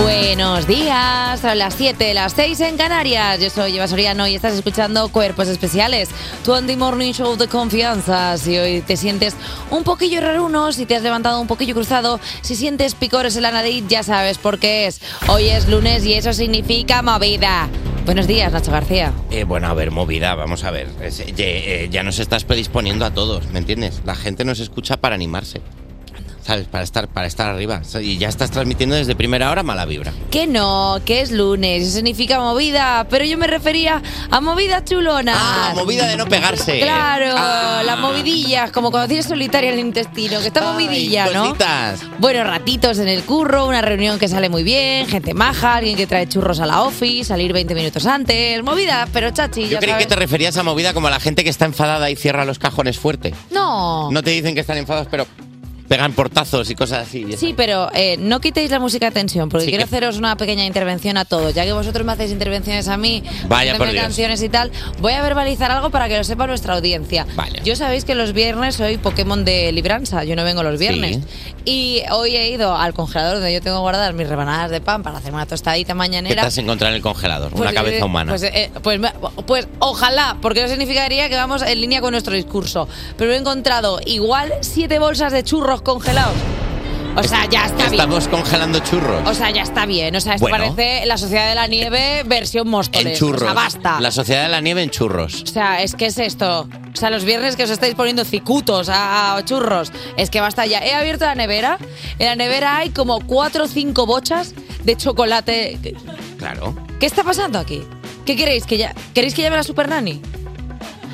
Buenos días, son las 7, las 6 en Canarias. Yo soy Eva Soriano y estás escuchando Cuerpos Especiales, tu Andy Morning Show de confianza. Si hoy te sientes un poquillo raruno, si te has levantado un poquillo cruzado, si sientes picores en la nariz, ya sabes por qué es. Hoy es lunes y eso significa movida. Buenos días, Nacho García. Eh, bueno, a ver, movida, vamos a ver. Es- eh, eh, ya nos estás predisponiendo a todos, ¿me entiendes? La gente nos escucha para animarse. ¿Sabes? Para estar, para estar arriba. Y ya estás transmitiendo desde primera hora mala vibra. Que no, que es lunes, eso significa movida, pero yo me refería a movida chulona. Ah, movida de no pegarse. Claro, Ah. las movidillas, como cuando tienes solitaria en el intestino, que está movidilla, Ay, ¿no? Bueno, ratitos en el curro, una reunión que sale muy bien, gente maja, alguien que trae churros a la office, salir 20 minutos antes, movida, pero chachi, Yo creí que te referías a movida como a la gente que está enfadada y cierra los cajones fuerte. No. No te dicen que están enfadados, pero pegan portazos y cosas así. Sí, pero eh, no quitéis la música de tensión, porque Sí quiero que- haceros una pequeña intervención a todos. Ya que vosotros me hacéis intervenciones a mí, Vaya haciéndome por Dios. canciones y tal, voy a verbalizar algo para que lo sepa nuestra audiencia. Yo sabéis que los viernes soy Pokémon de libranza, yo no vengo los viernes. Y hoy he ido al congelador donde yo tengo guardadas mis rebanadas de pan para hacer una tostadita ¿Qué mañanera. te has encontrado en el congelador? Pues, Una cabeza eh, humana. Pues, eh, pues, me- pues ojalá, porque eso significaría que vamos en línea con nuestro discurso. Pero he encontrado igual siete bolsas de churros congelados. O sea, ya está bien. Estamos congelando churros. O sea, ya está bien. O sea, esto Bueno. parece la Sociedad de la Nieve versión Móstoles. en churros. O sea, basta. La sociedad de la nieve en churros. O sea, es que es esto. O sea, los viernes que os estáis poniendo cicutos a, a churros. Es que basta ya. He abierto la nevera. En la nevera hay como cuatro o cinco bochas de chocolate. Claro. ¿Qué está pasando aquí? ¿Qué queréis? ¿Que ya, ¿Queréis que llame a la Super Nani?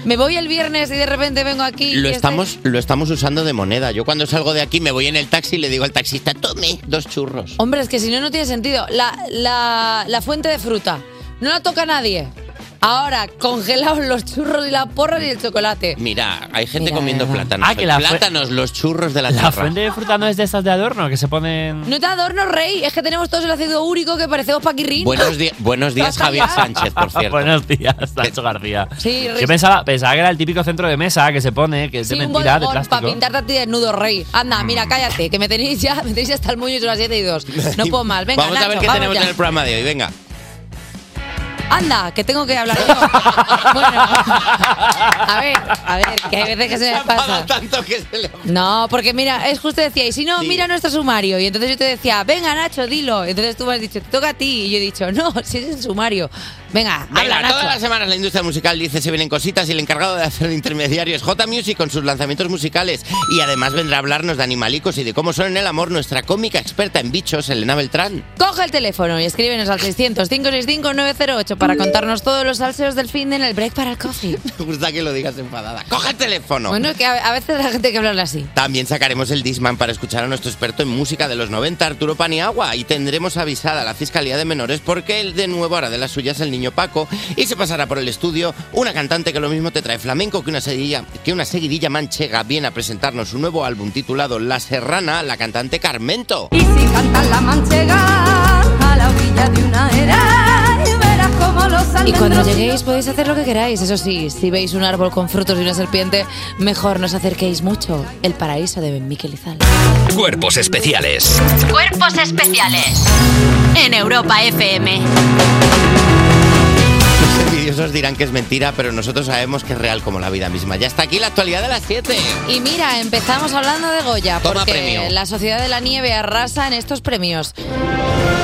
Me voy el viernes y de repente vengo aquí. Lo y estamos, lo estamos usando de moneda. Yo cuando salgo de aquí me voy en el taxi y le digo al taxista, tome dos churros. Hombre, es que si no, no tiene sentido. La, la, la fuente de fruta. No la toca nadie. Ahora, congelados los churros y la porra y el chocolate. Mira, hay gente Mira, comiendo verdad. plátanos. Ah, que la fue- plátanos, los churros de la, La fuente de fruta no es de estas de adorno que se ponen. No te adorno, rey. Es que tenemos todos el ácido úrico que parecemos paquirrín. Buenos, di- buenos días, Javier. Sánchez, por cierto. Buenos días, Nacho García. Sí, rey. Yo pensaba, pensaba que era el típico centro de mesa que se pone, que es Sí, de un mentira, de bodegón plástico. para pintarte a ti desnudo, rey. Anda, mira, cállate, que me tenéis ya, me tenéis hasta el moño y son las 7 y 2. No puedo más. Venga, vamos a ver Nacho, qué vamos tenemos ya. en el programa de hoy. Venga. Anda, que tengo que hablar yo. bueno, a ver, a ver, que hay veces que se me pasa. tanto que se le... No, porque mira, es justo decía, y si no, mira nuestro sumario. Y entonces yo te decía, venga Nacho, dilo. Entonces tú me has dicho, te toca a ti. Y yo he dicho, no, si es el sumario. Venga, Venga, habla, Nacho. todas las semanas la industria musical dice se vienen cositas y el encargado de hacer de intermediario es J Music con sus lanzamientos musicales y además vendrá a hablarnos de animalicos y de cómo son en el amor nuestra cómica experta en bichos, Elena Beltrán. Coge el teléfono y escríbenos al 600-565-908 para contarnos todos los salseos del fin en el break para el coffee. Me gusta que lo digas enfadada. ¡Coge el teléfono! Bueno, que a, a veces la gente hay que hablarle así. También sacaremos el Disman para escuchar a nuestro experto en música de los 90, Arturo Paniagua, y tendremos avisada a la Fiscalía de Menores porque él de nuevo hará de las suyas el niño Paco y se pasará por el estudio una cantante que lo mismo te trae flamenco que una seguidilla, que una seguidilla manchega viene a presentarnos su nuevo álbum titulado La Serrana, la cantante Carmento. Y si cantas la manchega a la orilla de una era, y verás cómo los Y cuando lleguéis podéis hacer lo que queráis. Eso sí, si veis un árbol con frutos y una serpiente, mejor no os acerquéis mucho. El paraíso de Ben Miquel Izal. Cuerpos especiales Cuerpos especiales en Europa FM. Envidiosos dirán que es mentira, pero nosotros sabemos que es real como la vida misma. Ya está aquí la actualidad de las 7. Y mira, empezamos hablando de Goya, Toma porque premio. la Sociedad de la Nieve arrasa en estos premios.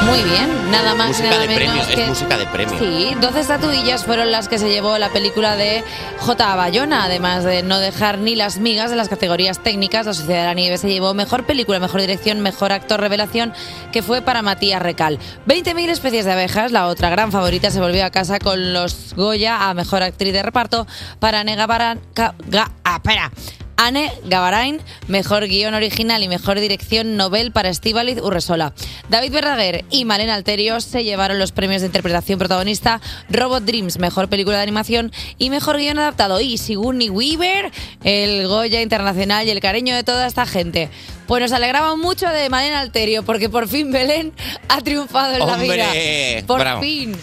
Muy bien, nada más y Música nada de menos premio, que... es música de premio. Sí, 12 estatuillas fueron las que se llevó la película de J. Bayona. Además de no dejar ni las migas en las categorías técnicas, la Sociedad de la Nieve se llevó mejor película, mejor dirección, mejor actor revelación, que fue para Matías Recal. 20.000 especies de abejas, la otra gran favorita, se volvió a casa con los Goya a mejor actriz de reparto para Nega Ga- ah, espera. Anne Gavarain, mejor guion original y mejor dirección Nobel para Estíbaliz Urresola. David Verdaguer y Malena Alterio se llevaron los premios de interpretación protagonista Robot Dreams, mejor película de animación y mejor guion adaptado. Y Sigourney Weaver, el Goya Internacional y el cariño de toda esta gente. Pues nos alegramos mucho de Malena Alterio porque por fin Belén ha triunfado en la vida. Por Bravo. fin.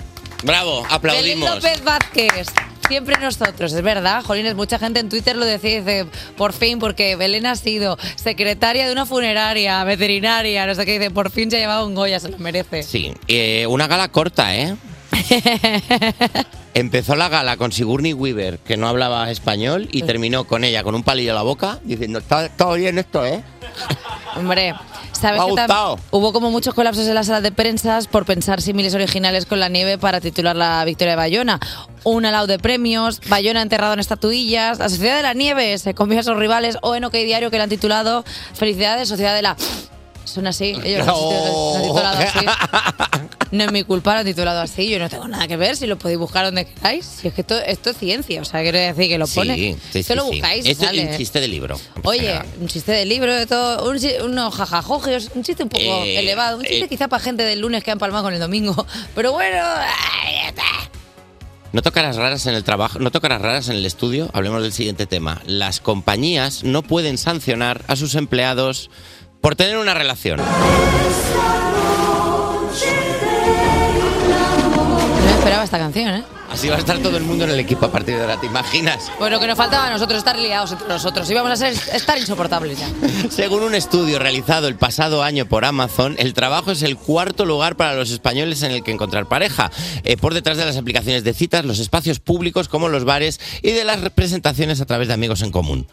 Bravo, Belén aplaudimos. López Vázquez. Siempre nosotros, es verdad, Jolines, mucha gente en Twitter lo decía, dice, por fin, porque Belén ha sido secretaria de una funeraria, veterinaria, no sé qué, dice, por fin se ha llevado un Goya, se lo merece. Sí, eh, una gala corta, ¿eh? Empezó la gala con Sigourney Weaver, que no hablaba español, y terminó con ella con un palillo en la boca, diciendo, está todo bien esto, ¿eh? Hombre, ¿sabes que tam- hubo como muchos colapsos en las salas de prensa por pensar símiles originales con la nieve para titular la victoria de Bayona? Un alao de premios, Bayona enterrado en estatuillas, la Sociedad de la Nieve se comió a sus rivales, o en OK Diario que le han titulado Felicidades, Sociedad de la... Son así, ellos lo han- lo han titulado así. No es mi culpa, lo han titulado así. Yo no tengo nada que ver. Si lo podéis buscar donde queráis. Si es que esto, esto es ciencia. O sea, quiero decir que lo pone. Sí, sí, Esto sí, lo sí. buscáis. Esto es un chiste de libro. Oye, un chiste de libro, de todo. Un, unos jajajogios, un chiste un poco Eh, elevado. Un chiste eh. quizá para gente del lunes que ha empalmado con el domingo. Pero bueno. No tocarás raras en el trabajo, no tocarás raras en el estudio. Hablemos del siguiente tema. Las compañías no pueden sancionar a sus empleados por tener una relación. No me esperaba esta canción, ¿eh? Así va a estar todo el mundo en el equipo a partir de ahora, ¿te imaginas? Lo que nos faltaba a nosotros estar liados entre nosotros. Íbamos a ser, estar insoportables ya. Según un estudio realizado el pasado año por Amazon, el trabajo es el cuarto lugar para los españoles en el que encontrar pareja, eh, por detrás de las aplicaciones de citas, los espacios públicos como los bares y de las representaciones a través de amigos en común.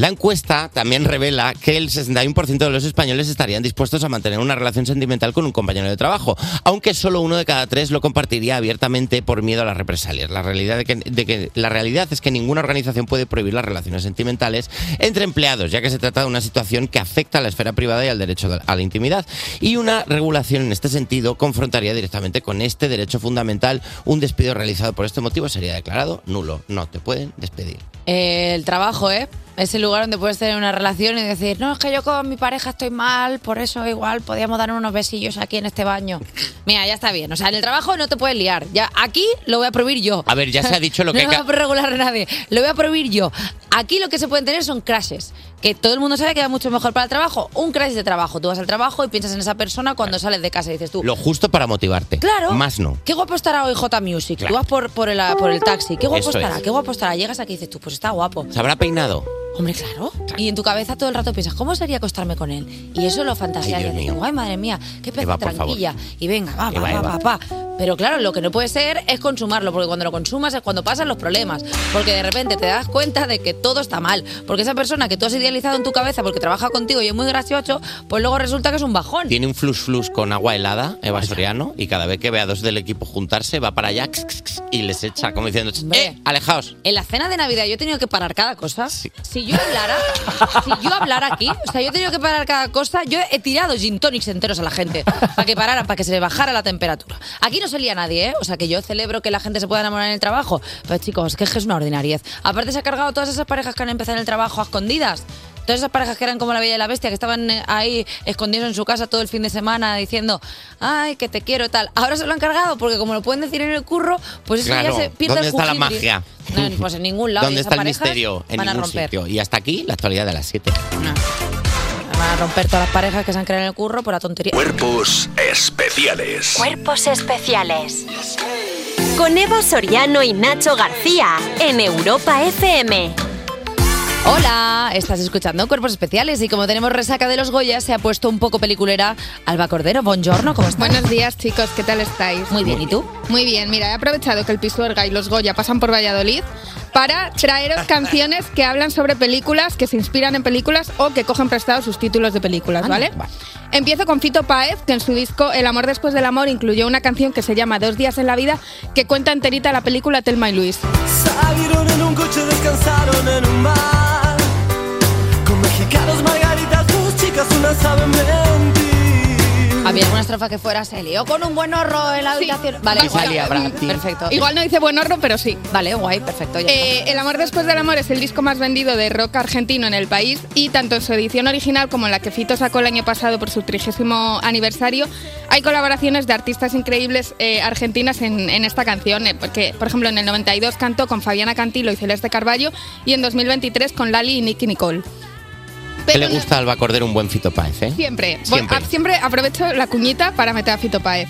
La encuesta también revela que el 61% de los españoles estarían dispuestos a mantener una relación sentimental con un compañero de trabajo, aunque solo uno de cada tres lo compartiría abiertamente por miedo a las represalias. La realidad, de que, la realidad es que ninguna organización puede prohibir las relaciones sentimentales entre empleados, ya que se trata de una situación que afecta a la esfera privada y al derecho de- a la intimidad. Y una regulación en este sentido confrontaría directamente con este derecho fundamental. Un despido realizado por este motivo sería declarado nulo. No te pueden despedir. Eh, el trabajo, ¿eh? Es el lugar donde puedes tener una relación y decir, no, es que yo con mi pareja estoy mal, por eso igual podíamos dar unos besillos aquí en este baño. Mira, ya está bien. O sea, en el trabajo no te puedes liar. Ya aquí lo voy a prohibir yo. A ver, ya se ha dicho lo que no hay va a regular nadie. Lo voy a prohibir yo. Aquí lo que se pueden tener son crashes. Que todo el mundo sabe que va mucho mejor para el trabajo. Un crash de trabajo. Tú vas al trabajo y piensas en esa persona cuando sales de casa y dices tú, Lo justo para motivarte. Claro. Más no. Qué guapo estará hoy J Music. Claro. Tú vas por, por, el, por el taxi. Qué guapo Eso estará, es. qué guapo estará. Llegas aquí y dices tú, pues está guapo. ¿Se habrá peinado? Hombre, claro. Y en tu cabeza todo el rato piensas, ¿cómo sería acostarme con él? Y eso lo fantaseas Ay, y ay, madre mía, qué pez tranquilla. Y venga, va, va, Eva, va, Eva. va, va. Pero claro, lo que no puede ser es consumarlo, porque cuando lo consumas es cuando pasan los problemas. Porque de repente te das cuenta de que todo está mal. Porque esa persona que tú has idealizado en tu cabeza porque trabaja contigo y es muy gracioso, pues luego resulta que es un bajón. Tiene un flus flus con agua helada, Eva Soriano, y cada vez que ve a dos del equipo juntarse, va para allá y les echa como diciendo. ¡eh, alejaos! En la cena de Navidad yo he tenido que parar cada cosa. Si yo hablara, si yo hablara aquí, o sea, yo he tenido que parar cada cosa, yo he tirado gin tonics enteros a la gente para que pararan, para que se le bajara la temperatura. Aquí no salía nadie, ¿eh? O sea, que yo celebro que la gente se pueda enamorar en el trabajo. Pero chicos, que es que es una ordinariez. Aparte se ha cargado todas esas parejas que han empezado en el trabajo a escondidas. Todas esas parejas que eran como la Bella y la Bestia, que estaban eh, ahí escondidos en su casa todo el fin de semana diciendo, ay, que te quiero tal. Ahora se lo han cargado porque como lo pueden decir en el curro, pues eso Claro, ya se pierde ¿dónde el está la magia? No, pues en ningún lado. ¿Dónde está el misterio? En van a ningún romper. sitio. Y hasta aquí, la actualidad de las 7. Van a romper todas las parejas que se han creado en el curro por la tontería. Cuerpos especiales. Cuerpos especiales. Con Eva Soriano y Nacho García en Europa FM. Hola, estás escuchando Cuerpos Especiales y como tenemos resaca de los Goya, se ha puesto un poco peliculera Alba Cordero. Buongiorno, ¿cómo estás? Buenos días, chicos, ¿qué tal estáis? Muy bien, ¿y tú? Muy bien, mira, he aprovechado que el Pisuerga y los Goya pasan por Valladolid para traeros canciones que hablan sobre películas, que se inspiran en películas o que cogen prestados sus títulos de películas, vale. Empiezo con Fito Páez, que en su disco El amor después del amor incluyó una canción que se llama Dos días en la vida, que cuenta enterita la película Telma y Luis. Salieron en un coche, descansaron en un bar. Una saben mentir. Había alguna estrofa que fuera se lió con un buen horror en la habitación. Vale, salía Brad Pitt. Perfecto. Igual no dice buen horror, pero sí. Vale, guay, perfecto. ya Eh, el amor después del amor es el disco más vendido de rock argentino en el país y tanto en su edición original como en la que Fito sacó el año pasado por su trigésimo aniversario hay colaboraciones de artistas increíbles eh, argentinas en, en esta canción eh, porque por ejemplo en el 92 cantó con Fabiana Cantilo y Celeste Carballo y en 2023 con Lali y Nicky Nicole. Que le no- gusta a Alba Cordero un buen Fito Páez, ¿eh? Siempre. Voy- Siempre. a- siempre aprovecho la cuñita para meter a Fito Páez.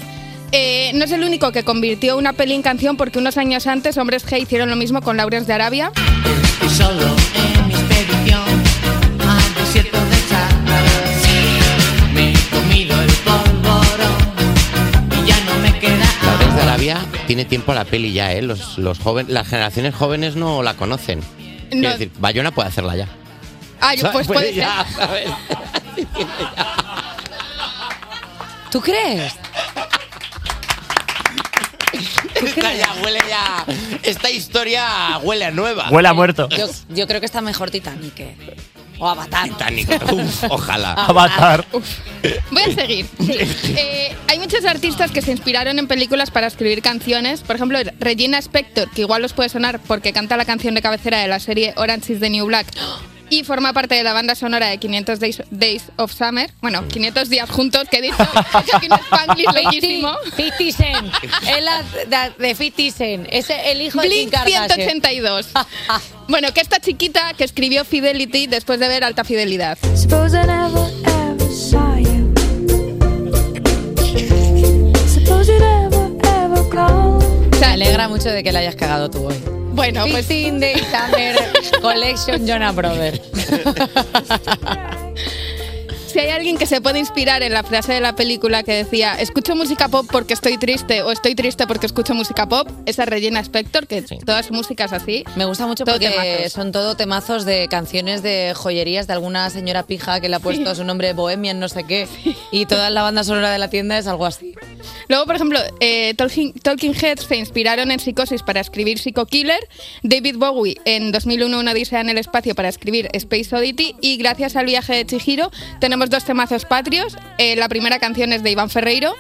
Eh, no es el único que convirtió una peli en canción porque unos años antes Hombres G hicieron lo mismo con Laureos de Arabia. Y solo en mi expedición al desierto de Sahara me he comido el polvorón y ya no me queda Laureles de Arabia tiene tiempo la peli ya, ¿eh? Los, los jóvenes, las generaciones jóvenes no la conocen. Quiero No. decir, Bayona puede hacerla ya. Ah, yo- pues puede ser. ya, ¿sabes? ¿Tú crees? Esta ya huele ya. Esta historia huele a nueva. Huele a muerto. Yo, yo creo que está mejor Titanic. eh. O Avatar. Titanic. Uf, ojalá. Avatar. Voy a seguir. sí. Eh, hay muchos artistas que se inspiraron en películas para escribir canciones. Por ejemplo, Regina Spector, que igual os puede sonar porque canta la canción de cabecera de la serie Orange is the New Black. Y forma parte de la banda sonora de 500 Days, Days of Summer. Bueno, 500 días juntos, que he dicho. He hecho aquí un spanglish bellísimo. 50 Cent. Es la de, de 50 Cent. Es el hijo de Kim Blink Kardashian. 182. Bueno, que esta chiquita que escribió Fidelity después de ver Alta Fidelidad. Suppose I never ever saw you. Suppose you never ever called. Me alegra mucho de que la hayas cagado tú hoy. Bueno, pues 15 Days Summer Collection Jonah Brother. Si hay alguien que se puede inspirar en la frase de la película que decía escucho música pop porque estoy triste o estoy triste porque escucho música pop, esa es Regina Spector, que todas su música es así. Me gusta mucho Todo porque temazos. son todo temazos de canciones de joyerías de alguna señora pija que le ha puesto su nombre Bohemian no sé qué y toda la banda sonora de la tienda es algo así. Luego, por ejemplo, eh, Talking, Talking Heads se inspiraron en Psicosis para escribir Psycho Killer, David Bowie en 2001 Una Odisea en el Espacio para escribir Space Oddity y gracias al viaje de Chihiro tenemos dos temazos patrios. Eh, la primera canción es de Iván Ferreiro,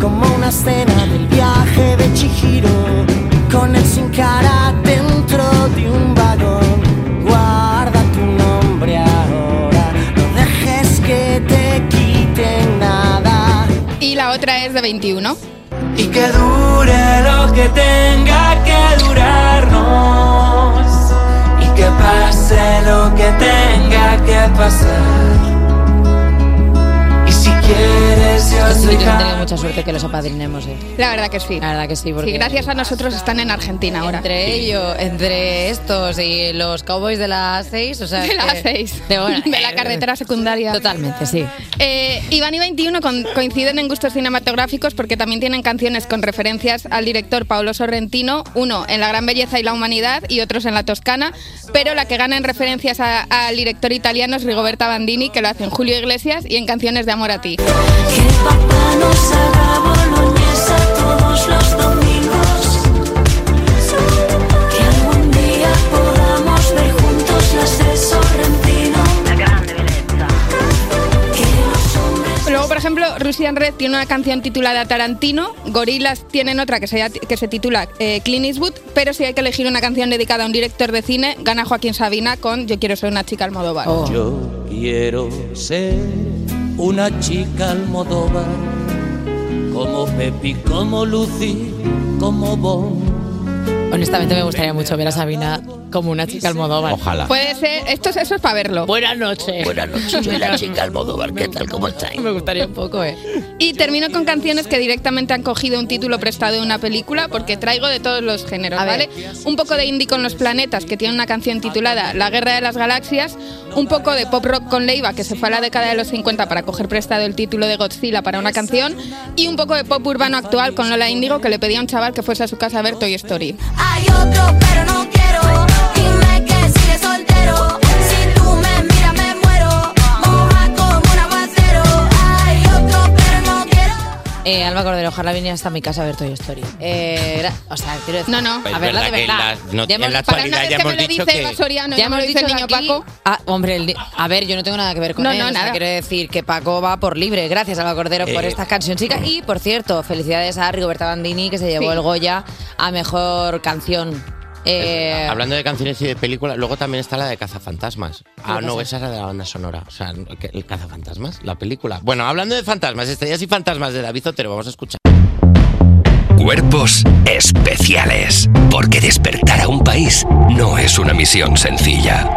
como una escena del viaje de Chihiro con el sin cara dentro de un vagón guarda tu nombre ahora no dejes que te quiten nada y la otra es de 21. Y que dure lo que tenga que durarnos. Y que pase lo que tenga que pasar. Y yo tenido mucha suerte que los apadrinemos, eh. La verdad que sí. La verdad que sí, porque Sí, gracias a nosotros están en Argentina ahora. entre ellos, entre estos y los cowboys de las 6, o sea, De las seis. de, bueno, De la eh, carretera secundaria. Totalmente, sí. Eh, Iván y 21 con- coinciden en gustos cinematográficos porque también tienen canciones con referencias al director Paolo Sorrentino, uno en La Gran Belleza y la Humanidad y otros en La Toscana, pero la que gana en referencias al director italiano es Rigoberta Bandini, que lo hace en Julio Iglesias y en Canciones de Amor a ti. Que papá nos haga boloñesa todos los domingos. Que algún día podamos ver juntos las de Sorrentino. La grande belleza. Que los hombres Luego, por ejemplo, Russian Red tiene una canción titulada Tarantino, Gorilas tienen otra que se, que se titula eh, Clint Eastwood, pero si hay que elegir una canción dedicada a un director de cine, gana Joaquín Sabina con Yo quiero ser una chica Almodóvar. Oh. Yo quiero ser una chica almodóvar, como Pepi, como Lucy, como Bon. Honestamente me gustaría mucho ver a Sabina como una chica almodóvar. Ojalá. Puede ser, esto, es- eso es para verlo. Buenas noches. Buenas noches, soy la chica Almodóvar, ¿qué tal? ¿Cómo estáis? Me gustaría un poco, eh. Y termino con canciones que directamente han cogido un título prestado de una película, porque traigo de todos los géneros, A ver. ¿vale? Un poco de indie con los planetas, que tiene una canción titulada La Guerra de las Galaxias, un poco de pop rock con Leiva, que se fue a la década de los 50 para coger prestado el título de Godzilla para una canción, y un poco de pop urbano actual con Lola Índigo, que le pedía a un chaval que fuese a su casa a ver Toy Story. Hay otro, pero no quiero. Eh, Alba Cordero, ojalá viniera hasta mi casa a ver Toy Story. Eh, o sea, quiero decir. No, no. Pues A verla de verdad en la- no- Ya en hemos- la para actualidad una vez ya que hemos me lo dicho dice que... Eva Soriano, Ya ya me lo hemos dice dicho el niño aquí- Paco. Ah, hombre, el a ver, yo no tengo nada que ver con No, él. no, o sea, nada. quiero decir que Paco va por libre. Gracias, Alba Cordero, por Eh. esta canción chica. Y, por cierto, felicidades a Rigoberta Bandini, que se llevó Sí. el Goya a Mejor Canción. Eh, Hablando de canciones y de películas, luego también está la de Cazafantasmas. Ah, ¿Qué no, esa era de la banda sonora. O sea, ¿qué- ¿el Cazafantasmas? ¿La película? Bueno, hablando de fantasmas, estrellas y fantasmas de David Otero, vamos a escuchar. Cuerpos especiales. Porque despertar a un país no es una misión sencilla.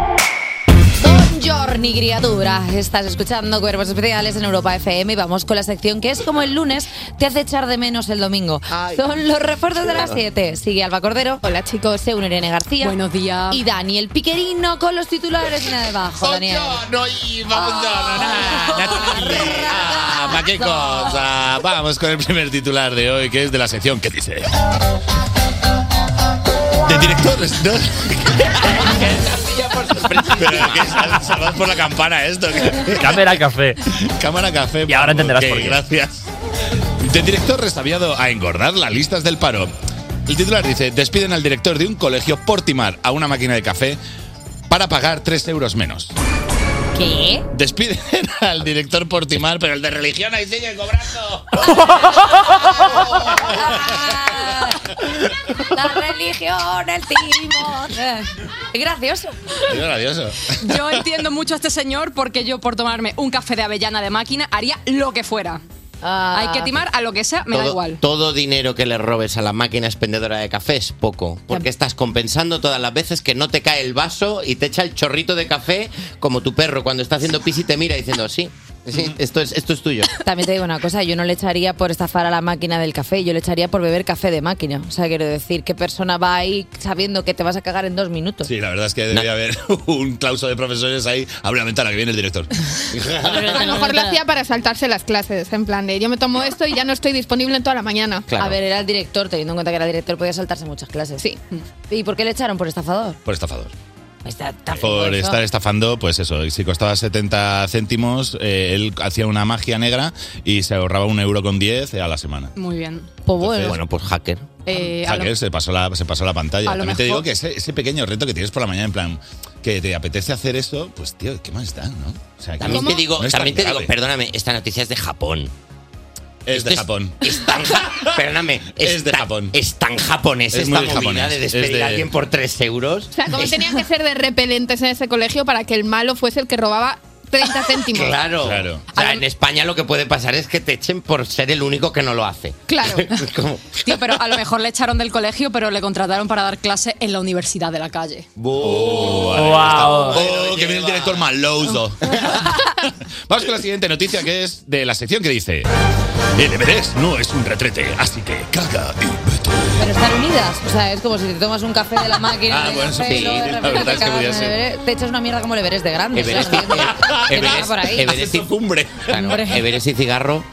Buongiorno, criatura. Estás escuchando Cuerpos Especiales en Europa FM y vamos con la sección que es como el lunes te hace echar de menos el domingo. Son los refuerzos de las 7. Sigue Alba Cordero. Hola chicos. Según Irene García. Buenos días. Y Daniel Piquerino con los titulares y nada debajo. Daniel. No, y vamos, no, no, no, Ah, ¿Para qué cosa? Vamos con el primer titular de hoy, que es de la sección que dice. De directores, ¿no? Pero que sal- salvad por la campana esto. Cámara café. Cámara café. Y ahora entenderás por qué. Gracias. De director restabiado a engordar las listas del paro. El titular dice, despiden al director de un colegio por timar a una máquina de café para pagar 3 euros menos. ¿Qué? Despiden al director por timar, pero el de religión ahí sigue cobrando. La religión, el timón. Es gracioso. Es gracioso. Yo entiendo mucho a este señor porque yo por tomarme un café de avellana de máquina haría lo que fuera. Ah. Hay que timar a lo que sea, me da igual. todo dinero que le robes a la máquina expendedora de café es poco, porque estás compensando todas las veces que no te cae el vaso y te echa el chorrito de café como tu perro cuando está haciendo pis y te mira diciendo, sí, sí, esto es, esto es tuyo. También te digo una cosa, yo no le echaría por estafar a la máquina del café, yo le echaría por beber café de máquina. O sea, quiero decir, ¿qué persona va ahí sabiendo que te vas a cagar en dos minutos? Sí, la verdad es que debería haber un clauso de profesores ahí. Abre la ventana que viene el director. A lo mejor lo hacía para saltarse las clases, en plan de yo me tomo esto y ya no estoy disponible en toda la mañana. A ver, era el director, teniendo en cuenta que era el director, podía saltarse muchas clases. Sí. ¿Y por qué le echaron por estafador? Por estafador. Está, Por eso. estar estafando, pues eso, y si costaba 70 céntimos, eh, él hacía una magia negra y se ahorraba un euro con 10 a la semana. Muy bien. Pues bueno. Bueno, pues hacker. Eh, a lo- Hacker se pasó la, se pasó la pantalla. a lo También te digo mejor- que ese, ese pequeño reto que tienes por la mañana, en plan, que te apetece hacer eso, pues tío, ¿qué más da, no? O sea, que También no- te digo, no es tan también te digo, grave. perdóname, esta noticia es de Japón. Es Esto de Japón. Es tan, perdóname, Es de tan- Japón. Es tan japonés Es esta muy movida japonés. de despedir Es de- a alguien por 3 euros. O sea, ¿cómo tenían que ser de repelentes en ese colegio para que el malo fuese el que robaba 30 céntimos? Claro. Claro. O sea, en España lo que puede pasar es que te echen por ser el único que no lo hace. Claro. Tío, pero a lo mejor le echaron del colegio, pero le contrataron para dar clase en la universidad de la calle. Oh, vale, Wow. Oh, que viene el director maloso. Vamos con la siguiente noticia que es de la sección que dice: El Everest no es un retrete, así que caga y. Pero están unidas. O sea, es como si te tomas un café de la máquina. Ah, bueno, café, sí, luego la repente verdad te es que en el ser. Everest. Te echas una mierda como el Everest de grande. Everest, ¿sabes? Que Everest- por ahí. Everest y- Cumbre. claro. Everest y cigarro.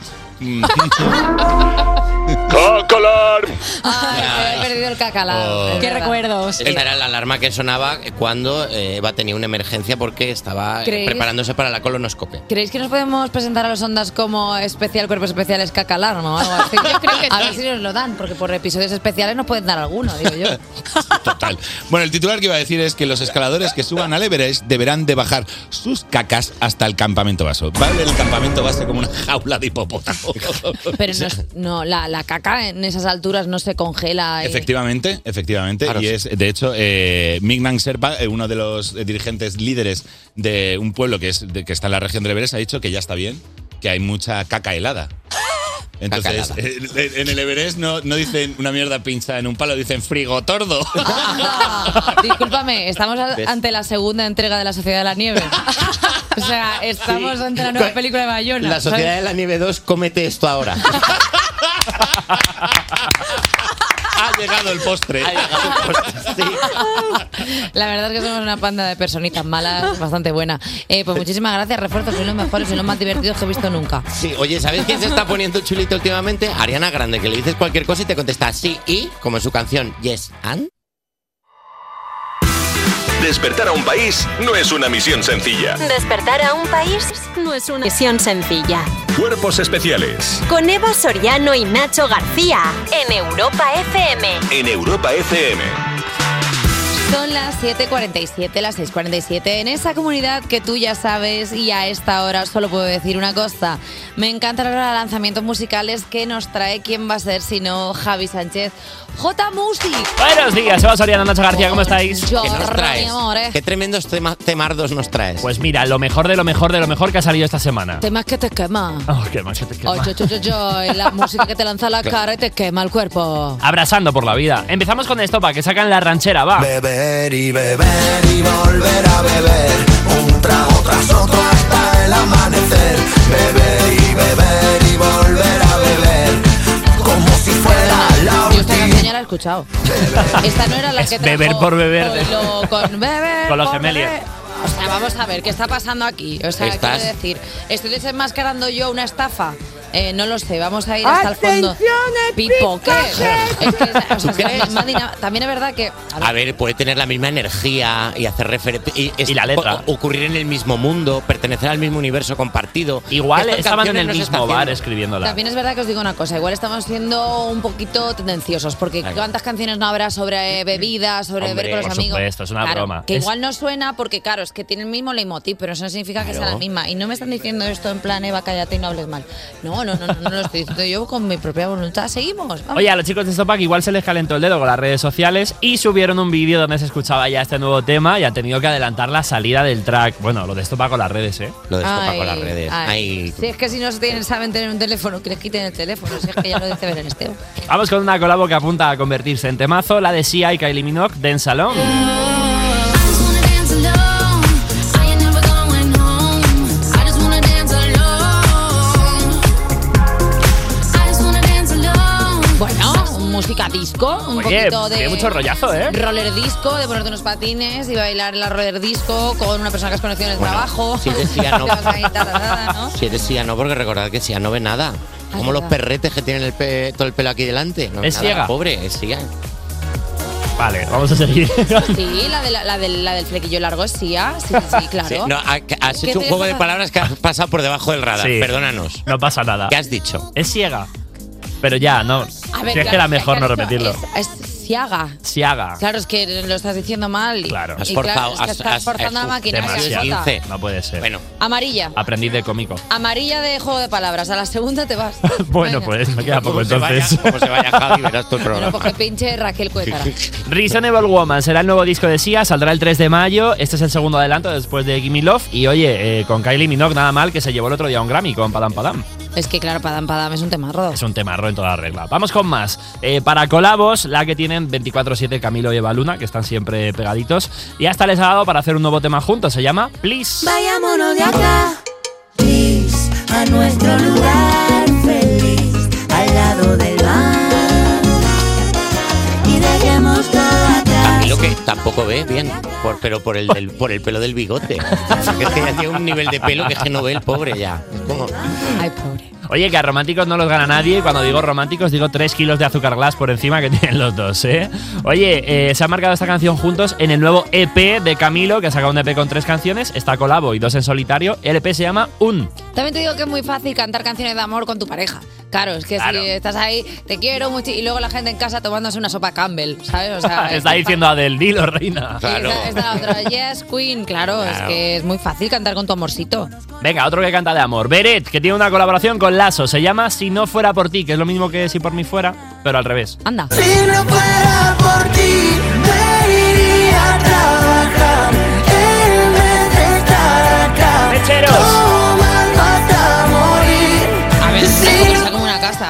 ¡Cacalar! Ay, he perdido el cacalao. Oh. ¡Qué recuerdos! Esta era la alarma que sonaba cuando eh, Eva tenía una emergencia porque estaba eh, ¿Creéis? preparándose para la colonoscopia. ¿Creéis que nos podemos presentar a los ondas como especial cuerpos especiales cacalarma o algo así? Yo creo que a sí. ver si nos lo dan, porque por episodios especiales nos pueden dar alguno, digo yo. Total. Bueno, el titular que iba a decir es que los escaladores que suban al Everest deberán de bajar sus cacas hasta el campamento base. Vale el campamento base como una jaula de hipopótamo. Pero no, no, la, la caca en esas alturas no se congela. y- Efectivamente, efectivamente. Claro, y sí. es, de hecho, eh, Mignan Serpa, eh, uno de los eh, dirigentes líderes de un pueblo que, es, de- que está en la región del Everest, ha dicho que ya está bien, que hay mucha caca helada. Entonces, Caca eh, en el Everest no, no dicen una mierda pincha en un palo, dicen frigotordo. Discúlpame, estamos a- ¿Ves? ante la segunda entrega de La Sociedad de la Nieve. O sea, estamos ante la nueva película de Bayona. La Sociedad de la Nieve 2, cómete esto ahora. Ha llegado el postre. La verdad es que somos una panda de personitas malas, bastante buena. Eh, pues muchísimas gracias, refuerzos, sois los mejores y los más divertidos que he visto nunca. Sí, oye, ¿sabes quién se está poniendo chulito últimamente? Ariana Grande, que le dices cualquier cosa y te contesta sí y, como en su canción Yes and. Despertar a un país no es una misión sencilla. Despertar a un país no es una misión sencilla. Cuerpos especiales Con Eva Soriano y Nacho García en Europa FM. en Europa FM. Son las 7.47, las 6.47 en esa comunidad que tú ya sabes y a esta hora solo puedo decir una cosa. Me encantan los lanzamientos musicales que nos trae quién va a ser sino Javi Sánchez. J Music. Buenos días, Eva Soriano, Nacho García, ¿cómo estáis? Yo, ¿Qué nos traes? mi amor, eh. ¿Qué tremendos tema- temardos nos traes? Pues mira, lo mejor de lo mejor de lo mejor que ha salido esta semana. Temas que te quema. Oh, qué más que te quema. Ay, yo, yo, yo, yo, la música que te lanza a la cara y te quema el cuerpo. Abrasando por la vida. Empezamos con esto para que sacan la ranchera, va. Beber y beber y volver a beber, un trago tras otro hasta el amanecer. Beber y beber y volver a Yo esta canción ya la he escuchado. Esta no era la Es que beber trajo por beber. Con, con beber. Con los beber. O sea, vamos a ver, ¿qué está pasando aquí? O sea, Estás- quiero decir, ¿estoy desenmascarando yo una estafa? Eh, no lo sé, vamos a ir hasta el fondo. Pipo, ¿qué? Es que, o sea, es la misma dinam- También es verdad que. a ver, A ver, puede tener la misma energía y hacer referencia. Y, es- Y la letra. o- ocurrir en el mismo mundo, pertenecer al mismo universo compartido. Igual Estas estaban en canciones el mismo está bar haciendo. escribiéndola. También es verdad que os digo una cosa, igual estamos siendo un poquito tendenciosos, porque. ¿cuántas canciones no habrá sobre eh, bebidas, sobre Hombre, beber con los por amigos? supuesto, es una Claro, broma. Que Es- igual no suena porque, claro, es que tiene el mismo leitmotiv, pero eso no significa que sea Claro. la misma. Y no me están diciendo esto en plan, Eva, cállate y no hables mal. No, no, no, no, no lo estoy diciendo yo con mi propia voluntad. Seguimos. vamos. Oye, a los chicos de Stopac igual se les calentó el dedo con las redes sociales y subieron un vídeo donde se escuchaba ya este nuevo tema y han tenido que adelantar la salida del track. Bueno, lo de Stopac con las redes, ¿eh? Lo de Estopa con las redes. ay. Ay. Si es que si no se tienen, saben tener un teléfono, que les quiten el teléfono. Si es que ya lo dice Belén Esteban. Vamos con una colabo que apunta a convertirse en temazo, la de Sia y Kylie Minogue, Dance Salón. Disco, un Oye, poquito de. tiene mucho rollazo, ¿eh? Roller disco, de ponerte unos patines y bailar en la roller disco con una persona que has conocido en el Bueno, trabajo. si eres no. ¿no? Si eres no, porque recordad que Sia no ve nada. Como los perretes que tienen el pe- todo el pelo aquí delante. No Es nada, ciega. Pobre, es Sia. Vale, vamos a seguir. Sí, la, de la, la del, la del flequillo largo, sí, ah, sí, sí, claro. Sí, no, ha- has ¿Qué hecho un juego de palabras que has pasado por debajo del radar. Sí. Perdónanos. No pasa nada. ¿Qué has dicho? Es ciega. Pero ya, no. A ver, si es claro, que era mejor no repetirlo. Es, es ciaga. Ciaga. Claro, es que lo estás diciendo mal. y- Claro. Has claro, forzado, es que has- la. 15. No puede ser. Bueno, Amarilla. Aprendiz de cómico. Amarilla de juego de palabras. A la segunda te vas. Bueno, Venga. pues me queda poco como se, vaya, entonces. como se vaya Javi, verás tu Bueno, programa. pues que pinche Raquel Cuétara. Reasonable Woman será el nuevo disco de Sia, saldrá el 3 de mayo. Este es el segundo adelanto después de Gimme Love. Y oye, eh, con Kylie Minogue nada mal que se llevó el otro día un Grammy con Padam Padam. Es que claro, Padam Padam es un temarro. Es un temarro en toda regla. Vamos con más. Eh, para colabos, la que tienen 24-7 Camilo y Eva Luna, que están siempre pegaditos. Y hasta les ha dado para hacer un nuevo tema juntos. Se llama Please. Vayámonos de acá, please, a nuestro lugar feliz, al lado del que tampoco ve bien, por- pero por el, del- por el pelo del bigote. es que ya tiene un nivel de pelo que es que no ve el pobre ya. Es como- Ay, pobre. Oye, que a románticos no los gana nadie. y Cuando digo románticos, digo 3 kilos de azúcar glass por encima que tienen los dos, ¿eh? Oye, eh, se ha marcado esta canción juntos en el nuevo EP de Camilo, que ha sacado un EP con tres canciones. Está colabo y dos en solitario. El EP se llama Un. También te digo que es muy fácil cantar canciones de amor con tu pareja. Claro, es que Claro. si estás ahí, te quiero mucho, y luego la gente en casa tomándose una sopa Campbell, ¿sabes? O sea, es Está diciendo Adel, dilo, reina. Y esta- esta otra, yes, queen, claro, es Claro. que es muy fácil cantar con tu amorcito. Venga, otro que canta de amor. Beret, que tiene una colaboración con Lazo. Se llama Si no fuera por ti, que es lo mismo que Si por mí fuera, pero al revés. Anda. Si no fuera por ti, me iría a trabajar en vez de estar acá.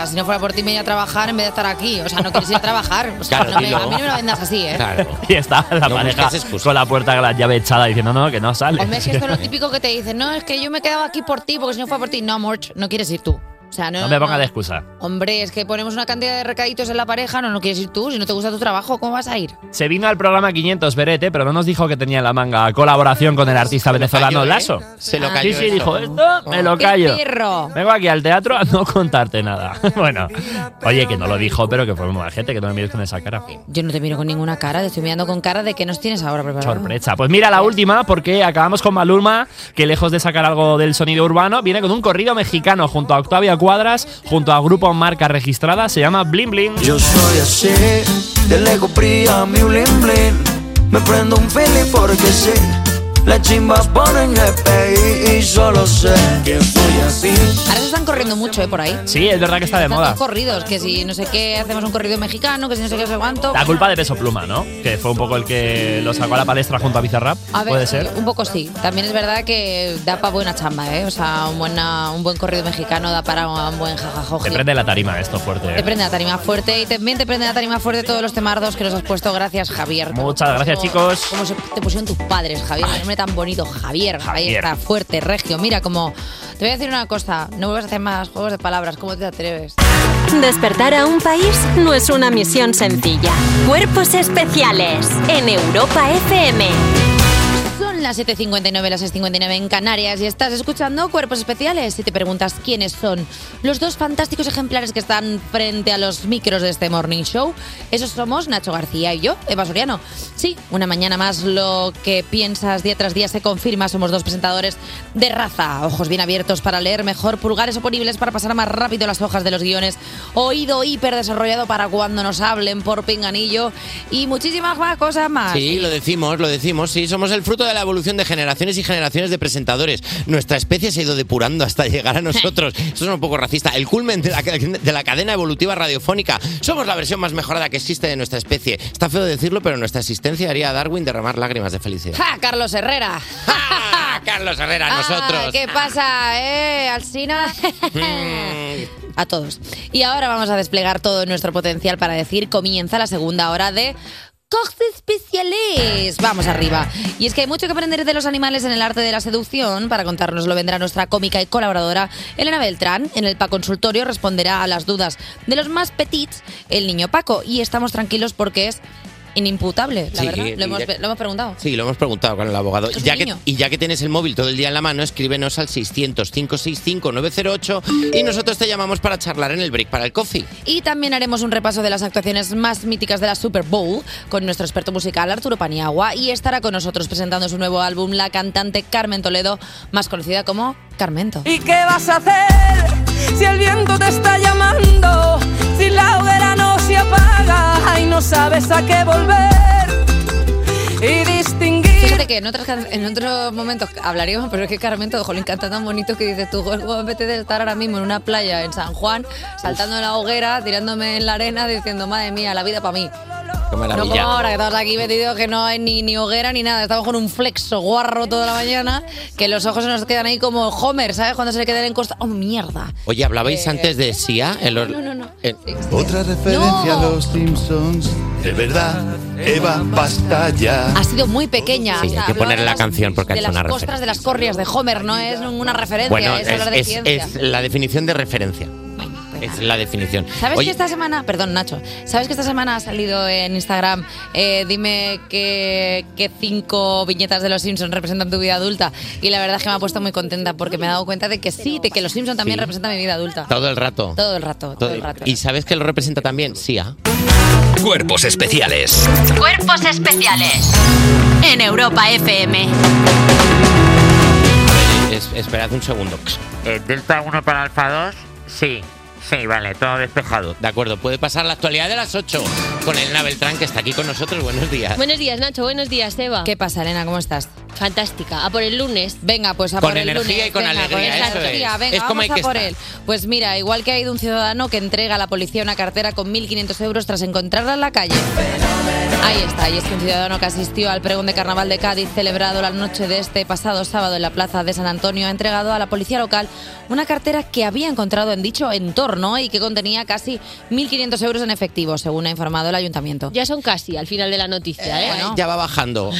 Si no fuera por ti, me iría a trabajar en vez de estar aquí. O sea, no quieres ir a trabajar. O sea, Claro, no me- a mí no me lo vendas así, ¿eh? Y está la No pareja con la puerta con la llave echada diciendo no, que no sale. Hombre, es que esto es lo típico que te dicen, no, es que yo me he quedado aquí por ti, porque si no fuera por ti, no, amor, no quieres ir tú. O sea, no, No me ponga de excusa. Hombre, es que ponemos una cantidad de recaditos en la pareja, no, no quieres ir tú, si no te gusta tu trabajo, ¿cómo vas a ir? Se vino al programa 500 Berete, pero no nos dijo que tenía en la manga colaboración con el artista venezolano cayó, ¿eh? Lasso. Se lo Sí, cayó sí, esto. dijo esto, me lo ¡Qué callo. pirro! Vengo aquí al teatro a no contarte nada. bueno, oye, que no lo dijo, pero que fue muy gente, que no me mires con esa cara. Yo no te miro con ninguna cara, te estoy mirando con cara de que nos tienes ahora preparado. Sorpresa. Pues mira la última, porque acabamos con Maluma, que lejos de sacar algo del sonido urbano, viene con un corrido mexicano junto a Octavia Cuadras, junto a Grupo Marca Registrada, se llama Blim Blim. Yo soy así, de lejos brilla mi bling bling. Me prendo un fili porque sí. Las chimbas ponen GPI y solo sé que soy así. Ahora se están corriendo mucho, ¿eh? Por ahí. Sí, es verdad que está de Están moda. todos corridos, que si no sé qué, hacemos un corrido mexicano, que si no sé qué, sé cuánto. La culpa de Peso Pluma, ¿no? Que fue un poco el que lo sacó a la palestra junto a Bizarrap. A ver, Puede ser. un poco sí. También es verdad que da para buena chamba, ¿eh? O sea, un, buena, un buen corrido mexicano da para un buen jajajoji. Te prende la tarima esto fuerte. ¿eh? Te prende la tarima fuerte y también te prende la tarima fuerte todos los temardos que nos has puesto. Gracias, Javier. Muchas gracias, Como- chicos. Como se te pusieron tus padres, Javier. Nombre tan bonito, Javier. Ahí Javier. está, fuerte, regio. Mira, como. Te voy a decir una cosa. No vuelvas a hacer más juegos de palabras. ¿Cómo te atreves? Despertar a un país no es una misión sencilla. Cuerpos especiales en Europa FM. Las 7.59, las 6.59 en Canarias y estás escuchando Cuerpos Especiales. Si te preguntas quiénes son los dos fantásticos ejemplares que están frente a los micros de este Morning Show, esos somos Nacho García y yo, Eva Soriano. Sí, una mañana más lo que piensas día tras día se confirma. Somos dos presentadores de raza, ojos bien abiertos para leer mejor, pulgares oponibles para pasar más rápido las hojas de los guiones, oído hiper desarrollado para cuando nos hablen por pinganillo y muchísimas más cosas más. Sí, lo decimos, lo decimos. Sí, somos el fruto de la evolución de generaciones y generaciones de presentadores. Nuestra especie se ha ido depurando hasta llegar a nosotros. Eso es un poco racista. El culmen de la, de la cadena evolutiva radiofónica. Somos la versión más mejorada que existe de nuestra especie. Está feo decirlo, pero nuestra existencia haría a Darwin derramar lágrimas de felicidad. ¡Ja, Carlos Herrera! ¡Ah, Carlos Herrera, Ah, nosotros! ¿Qué pasa, eh, Alsina? a todos. Y ahora vamos a desplegar todo nuestro potencial para decir comienza la segunda hora de Cox Especiales. Vamos arriba. Y es que hay mucho que aprender de los animales en el arte de la seducción. Para contárnoslo vendrá nuestra cómica y colaboradora Elena Beltrán. En el Pa Consultorio responderá a las dudas de los más petits, el niño Paco. Y estamos tranquilos porque es inimputable, la Sí, verdad. Lo hemos, ya- lo hemos preguntado. Sí, lo hemos preguntado con el abogado. Y ya, que, y ya que tienes el móvil todo el día en la mano, escríbenos al 600-565-908 y nosotros te llamamos para charlar en el break para el coffee. Y también haremos un repaso de las actuaciones más míticas de la Super Bowl con nuestro experto musical Arturo Paniagua y estará con nosotros presentando su nuevo álbum la cantante Carmen Toledo, más conocida como Carmento. ¿Y qué vas a hacer si el viento te está llamando? Si la hoguera no se apaga y no sabes a qué volver y distinguir. Fíjate que en, otros momentos hablaríamos, pero es que Carmento, jolín, canta tan bonito que dices tú, "Juego, en vez de estar ahora mismo en una playa en San Juan, saltando en la hoguera, tirándome en la arena, diciendo, madre mía, la vida para mí. Qué No como maravilla. ahora, que estamos aquí metidos, que no hay ni, ni hoguera ni nada. Estamos con un flexo guarro toda la mañana, que los ojos se nos quedan ahí como Homer, ¿sabes? Cuando se le queda en costa. ¡Oh, mierda! Oye, ¿hablabais Eh, antes de Sia? El or- No, no, no. el- Otra referencia a los Simpsons. De verdad, Eva, basta ya. Ha sido muy pequeña. Sí, hay que de la las- canción porque ha De las una costras de las corrias de Homer, no es una referencia, Bueno, es, es, de es- es la definición de referencia. Es la definición. ¿Sabes Oye, que esta semana, perdón Nacho, ¿sabes que esta semana ha salido en Instagram, eh, dime qué qué cinco viñetas de Los Simpsons representan tu vida adulta? Y la verdad es que me ha puesto muy contenta porque me he dado cuenta de que sí, de que Los Simpsons también Sí. representan mi vida adulta. Todo el rato. Todo el rato, todo el rato. ¿Y sabes que lo representa también? Sia. Cuerpos especiales. Cuerpos especiales en Europa FM. Es- esperad un segundo. Eh, Delta 1 para Alfa 2, sí. Sí, vale, todo despejado. De acuerdo, puede pasar la actualidad de las 8 con Elena Beltrán, que está aquí con nosotros. Buenos días. Buenos días, Nacho. Buenos días, Eva. ¿Qué pasa, Elena? ¿Cómo estás? Fantástica. A por el lunes. Venga, pues a Con por el energía lunes. y con Venga, alegría, eso energía. es. Venga, Es como vamos hay a que por estar. él. Pues mira, igual que ha ido un ciudadano que entrega a la policía una cartera con 1.500 euros tras encontrarla en la calle. Ahí está, y es que un ciudadano que asistió al pregón de carnaval de Cádiz celebrado la noche de este pasado sábado en la plaza de San Antonio ha entregado a la policía local una cartera que había encontrado en dicho entorno y que contenía casi 1.500 euros en efectivo, según ha informado el ayuntamiento. Ya son casi al final de la noticia, ¿eh? Ya va bajando.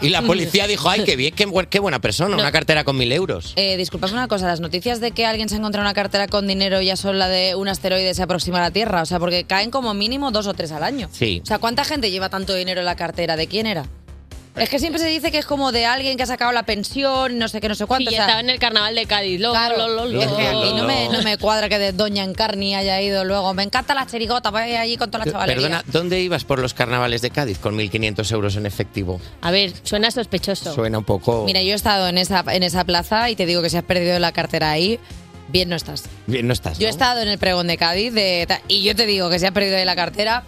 Y la policía dijo, ay, qué bien, qué, bu- qué buena persona, una cartera con mil euros. Eh, disculpad una cosa, las noticias de que alguien se ha encontrado una cartera con dinero ya son la de un asteroide se aproxima a la Tierra, o sea, porque caen como mínimo dos o tres al año. Sí. O sea, ¿cuánta gente lleva tanto dinero en la cartera? ¿De quién era? Es que siempre se dice que es como de alguien que ha sacado la pensión, no sé qué, no sé cuánto. Sí, o sea, estaba en el carnaval de Cádiz. Lo, lo, lo, lo. es que no me, no me cuadra que de Doña Encarni haya ido luego. Me encanta la chirigota, voy allí con toda la chavalería. Perdona, ¿dónde ibas por los carnavales de Cádiz con 1.500 euros en efectivo? A ver, suena sospechoso. Suena un poco... Mira, yo he estado en esa, en esa plaza y te digo que si has perdido la cartera ahí, bien no estás. Bien, no estás. Yo he estado en el pregón de Cádiz de, ta- y yo te digo que si has perdido ahí la cartera,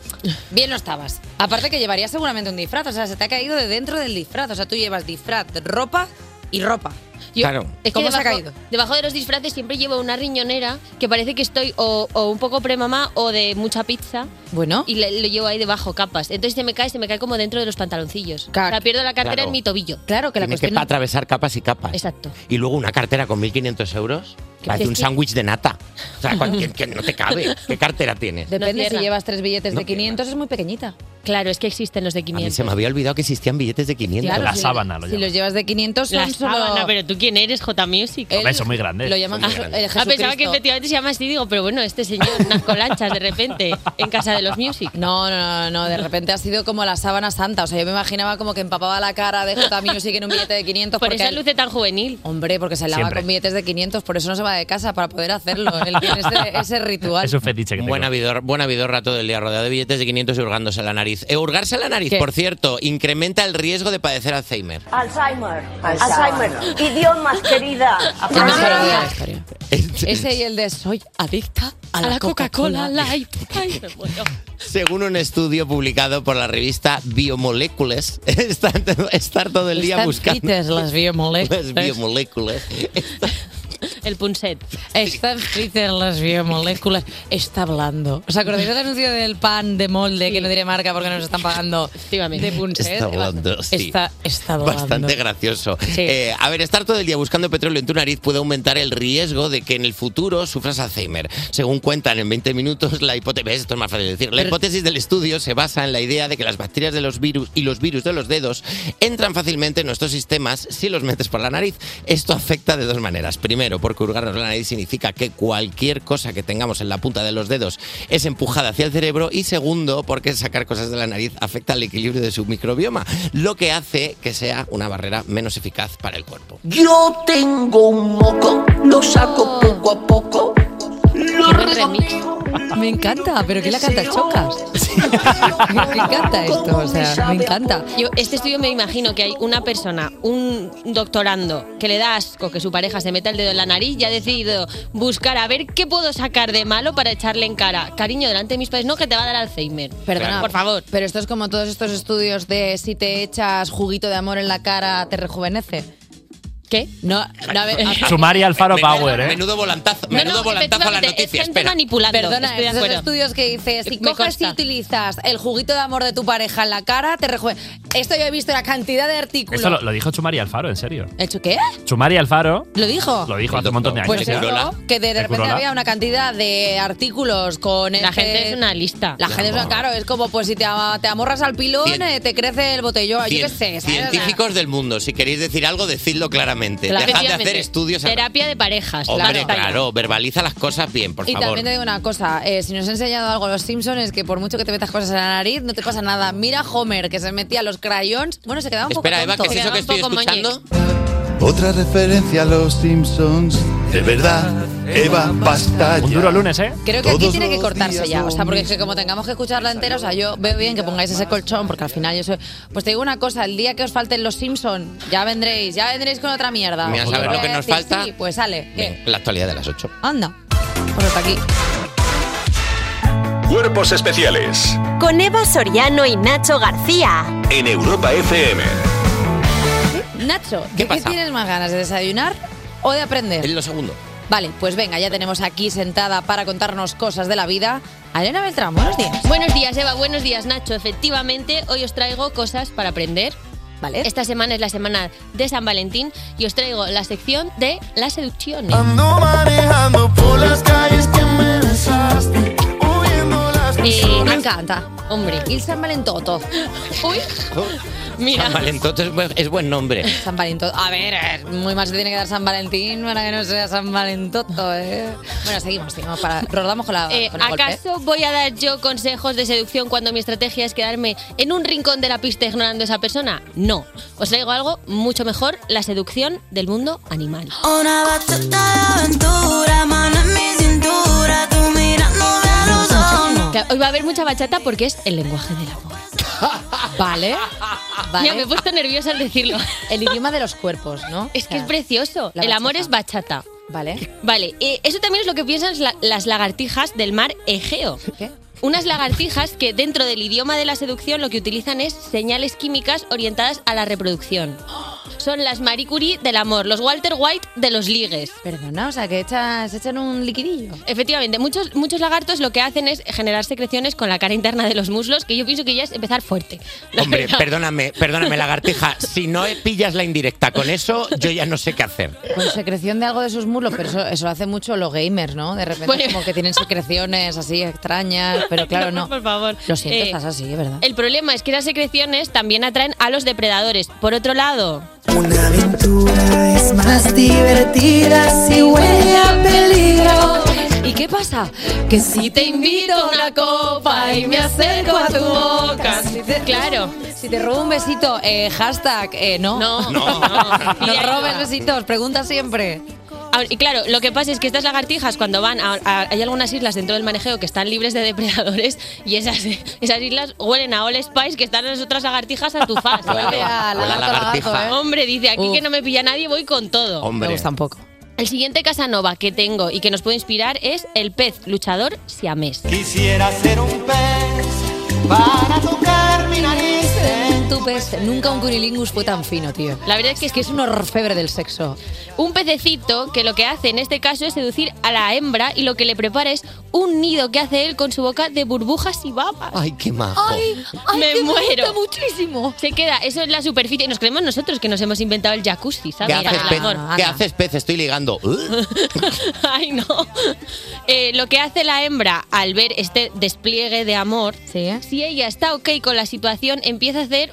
bien no estabas. Aparte que llevarías seguramente un disfraz, o sea, se te ha caído de dentro del disfraz. O sea, tú llevas disfraz, ropa y ropa. Yo- Claro. Es que ¿Cómo se ha debajo, caído? debajo de los disfraces siempre llevo una riñonera que parece que estoy o, o un poco premamá o de mucha pizza. Bueno. Y le- lo llevo ahí debajo, capas. Entonces se me cae, se me cae como dentro de los pantaloncillos. O sea, pierdo la cartera Claro. en mi tobillo. Claro Tienes que atravesar capas y capas. Exacto. Y luego una cartera con 1.500 euros. Parece Es un que- sándwich de nata. O sea, que, que no te cabe. ¿Qué cartera tienes? Depende, si cierra. llevas tres billetes de 500 es muy pequeñita. Claro, es que existen los de A mí 500. se me había olvidado que existían billetes de 500. Claro, si- Si los llevas de 500 son La solo... sábana, pero tú quién eres, J Music. Él- Hombre, son muy grandes. lo llaman el ah, pensaba que efectivamente se llama así, digo, pero bueno, este señor, unas colanchas de repente, en casa de los Music. No, no, no, no, de repente ha sido como la sábana santa. O sea, yo me imaginaba como que empapaba la cara de J Music en un billete de 500. Por esa él- luce tan juvenil. Hombre, porque se lava Siempre. con billetes de 500, por eso no se va de casa, para poder hacerlo. Él tiene ese, ese ritual. un fetiche que Buena vidor, buena vidorra todo el día rodeado de billetes de 500 y hurgándose la nariz. Eh, hurgarse la nariz, ¿Qué? por cierto, incrementa el riesgo de padecer Alzheimer. Alzheimer. Alzheimer. Idiomas, querida. Aprende. historia. Ese y el de soy adicta a, la, Coca-Cola Light. Ay, me muero. Según un estudio publicado por la revista Biomoléculas, estar, estar todo el día Están buscando las biomoléculas. las biomoléculas. El punset. Están fritas las biomoléculas. Está hablando. ¿Os acordáis del anuncio del pan de molde, que no diré marca porque nos están pagando de Punset? Está hablando, sí. Está, está hablando. Bastante gracioso. Eh, a ver, estar todo el día buscando petróleo en tu nariz puede aumentar el riesgo de que en el futuro sufras Alzheimer. Según cuentan en 20 minutos, la hipótesis, esto es más fácil de decir, la hipótesis del estudio se basa en la idea de que las bacterias de los virus y los virus de los dedos entran fácilmente en nuestros sistemas si los metes por la nariz. Esto afecta de dos maneras. Primero, porque hurgarnos la nariz significa que cualquier cosa que tengamos en la punta de los dedos es empujada hacia el cerebro. Y segundo, porque sacar cosas de la nariz afecta al equilibrio de su microbioma, lo que hace que sea una barrera menos eficaz para el cuerpo. Yo tengo un moco, lo saco poco a poco. Me encanta, pero ¿quién la canta? Chocas. me encanta esto, o sea, me encanta. Yo, este estudio me imagino que hay una persona, un doctorando, que le da asco que su pareja se meta el dedo en la nariz y ha decidido buscar a ver qué puedo sacar de malo para echarle en cara. Cariño, delante de mis padres, no, que te va a dar Alzheimer. Perdona, por favor. Pero esto es como todos estos estudios de si te echas juguito de amor en la cara, te rejuvenece. ¿Qué? No, no a ver, a- Sumari Alfaro Menudo- Power, ¿eh? Menudo volantazo, menudo volantazo a la noticia. Espera. Perdona, estoy de esos acuerdo. estudios que dices, si Me coges y utilizas el juguito de amor de tu pareja en la cara, te rejuvenece. Esto yo he visto la cantidad de artículos. Esto lo, lo dijo Chumari Alfaro, en serio. ¿Hecho qué? Chumari Alfaro ¿Lo dijo? lo dijo hace un montón de años. Pues ya. eso, que de, de ¿El repente Curola? había una cantidad de artículos con La este- gente es una lista. La gente es una, claro, es como pues si te, te amorras al pilón, Cien- eh, te crece el botellón, yo qué sé. Científicos del mundo, si queréis decir algo, decidlo claramente. Claro. Dejad de hacer Efectivamente. estudios. a- Terapia de parejas. Hombre, claro, verbaliza las cosas bien, por Y favor. también te digo una cosa, eh, si nos ha enseñado algo los Simpsons es que por mucho que te metas cosas en la nariz, no te pasa nada. Mira a Homer, que se metía los crayons, bueno, se quedaba un Espera, poco Eva, tonto. ¿qué es eso que estoy escuchando? Otra referencia a los Simpsons. De verdad, Eva, basta Un ya. duro lunes, ¿eh? Creo que aquí Todos tiene que los cortarse días ya, o sea, porque es que como tengamos que escucharla entera, o sea, yo veo bien que pongáis ese colchón, porque al final yo soy... Pues te digo una cosa, el día que os falten los Simpsons, ya vendréis, ya vendréis con otra mierda. Mira, ¿sabes lo voy que nos decir, falta? Sí, pues sale. ¿Qué? La actualidad de las 8. Anda, pues hasta aquí. Cuerpos especiales Con Eva Soriano y Nacho García. en Europa FM. Nacho, ¿Qué ¿de qué pasa? tienes más ganas, de desayunar o de aprender? En lo segundo. Vale, pues venga, ya tenemos aquí sentada para contarnos cosas de la vida a Elena Beltrán. Buenos días. Buenos días, Eva. Buenos días, Nacho. Efectivamente, hoy os traigo cosas para aprender. Vale. Esta semana es la semana de San Valentín y os traigo la sección de la seducción. Ando manejando por las calles que me besaste. Las Eh, me encanta. Hombre. Il San Valentoto. Uy. Mira. San Valentoto es buen, es buen nombre. San Valentoto. A ver, eh, muy más se tiene que dar San Valentín para que no sea San Valentoto, ¿eh? Bueno, seguimos, seguimos. Para, rodamos con, la, Eh, con el golpe. ¿Acaso voy a dar yo consejos de seducción cuando mi estrategia es quedarme en un rincón de la pista ignorando a esa persona? No. Os traigo algo mucho mejor, la seducción del mundo animal. Una bachata de aventura, mano en mi cintura, tú mirándome a los ojos. Claro, hoy va a haber mucha bachata porque es el lenguaje del amor. Vale. vale. Ya me he puesto nerviosa al decirlo. El idioma de los cuerpos, ¿no? Es que es precioso. El amor es bachata. Vale. Vale, eh, eso también es lo que piensan la- las lagartijas del mar Egeo. ¿Qué? Unas lagartijas que dentro del idioma de la seducción lo que utilizan es señales químicas orientadas a la reproducción. Son las Marie Curie del amor, los Walter White de los ligues. Perdona, o sea, que echas, echan un liquidillo. Efectivamente, muchos, muchos lagartos lo que hacen es generar secreciones con la cara interna de los muslos, que yo pienso que ya es empezar fuerte. La Hombre, verdad. perdóname, perdóname, lagartija. Si no pillas la indirecta con eso, yo ya no sé qué hacer. Con secreción de algo de sus muslos, pero eso, eso lo hacen mucho los gamers, ¿no? De repente Bueno. como que tienen secreciones así extrañas, pero claro, no. Por favor. Lo siento, Eh, estás así, es verdad. El problema es que las secreciones también atraen a los depredadores. Por otro lado, Una aventura es más divertida si huele a peligro. ¿Y qué pasa? que si te invito a una copa y me acerco a tu boca. Claro. Si te robo un besito, eh, hashtag, eh, no. No, no. Y ahí robes besitos, pregunta siempre. Ah, Y claro, lo que pasa es que estas lagartijas, cuando van a, a- hay algunas islas dentro del manejeo que están libres de depredadores y esas, esas islas huelen a All Spice que están las otras lagartijas a tu faz. Huele a Hola, lagarto, lagartija. lagarto, ¿eh? Hombre, dice aquí Uf. que no me pilla nadie, voy con todo. Hombre. Me gusta un poco. El siguiente Casanova que tengo y que nos puede inspirar es el pez luchador siamés. Quisiera ser un pez para tocar mi nariz. Nunca un cunilingus fue tan fino, tío. La verdad es que Es que es un orfebre del sexo. Un pececito que lo que hace en este caso es seducir a la hembra y lo que le prepara es un nido que hace él con su boca de burbujas y babas. Ay, qué majo. Ay, ay, me que muero. gusta muchísimo. Se queda, eso es la superficie. Y nos creemos nosotros que nos hemos inventado el jacuzzi, ¿Qué ¿sabes? haces, pez? ¿Qué haces, pez? Estoy ligando. Uh. Ay, no. Eh, lo que hace la hembra al ver este despliegue de amor, Sí. si ella está ok con la situación, empieza a hacer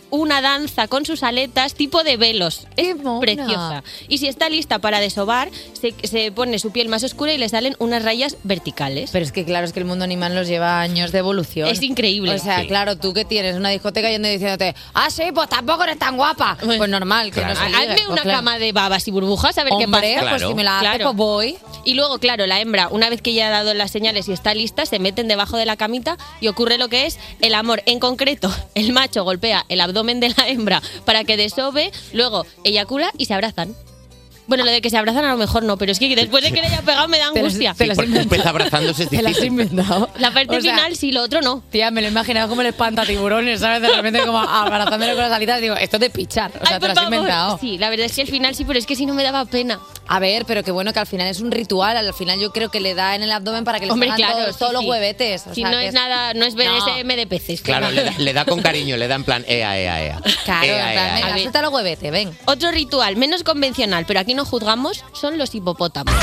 una danza con sus aletas tipo de velos. Qué Es mona. preciosa. Y si está lista para desovar, se, se pone su piel más oscura y le salen unas rayas verticales. Pero es que claro, es que el mundo animal nos lleva años de evolución. Es increíble. O sea, Sí. claro, tú que tienes una discoteca y ando diciéndote, ah, sí, pues tampoco eres tan guapa. Pues normal, que Claro. no se. Hazme Pues una claro. cama de babas y burbujas a ver Hombre, qué pasa. pues Claro. si me la hace, Claro. pues voy. Y luego, claro, la hembra, una vez que ya ha dado las señales y está lista, se meten debajo de la camita y ocurre lo que es el amor. En concreto, el macho golpea el abdomen de la hembra para que desove, luego eyacula y se abrazan. Bueno, lo de que se abrazan a lo mejor no, pero es que después de que le haya pegado me da Te angustia. te lo has Porque un pez abrazándose es Te la has difícil. inventado. La parte O sea, final sí, lo otro no. Tía, me lo he imaginado como el espantatiburones, ¿sabes? De repente como abrazándole con las alitas. Digo, esto es de pichar. O sea, Ay, te lo has favor. inventado. Sí, la verdad es que al final sí, pero es que si no me daba pena. A ver, pero qué bueno que al final es un ritual. Al final yo creo que le da en el abdomen para que le Hombre, salgan claro, todos, sí, todos los sí. huevetes. O Si sea, no que es nada, no es BDSM de peces. Claro, le da, le da con cariño, le da en plan, ea, ea, ea. Claro, Ea, en plan, ea, venga, suelta los huevetes, ven. Otro ritual menos convencional, pero aquí no juzgamos, son los hipopótamos.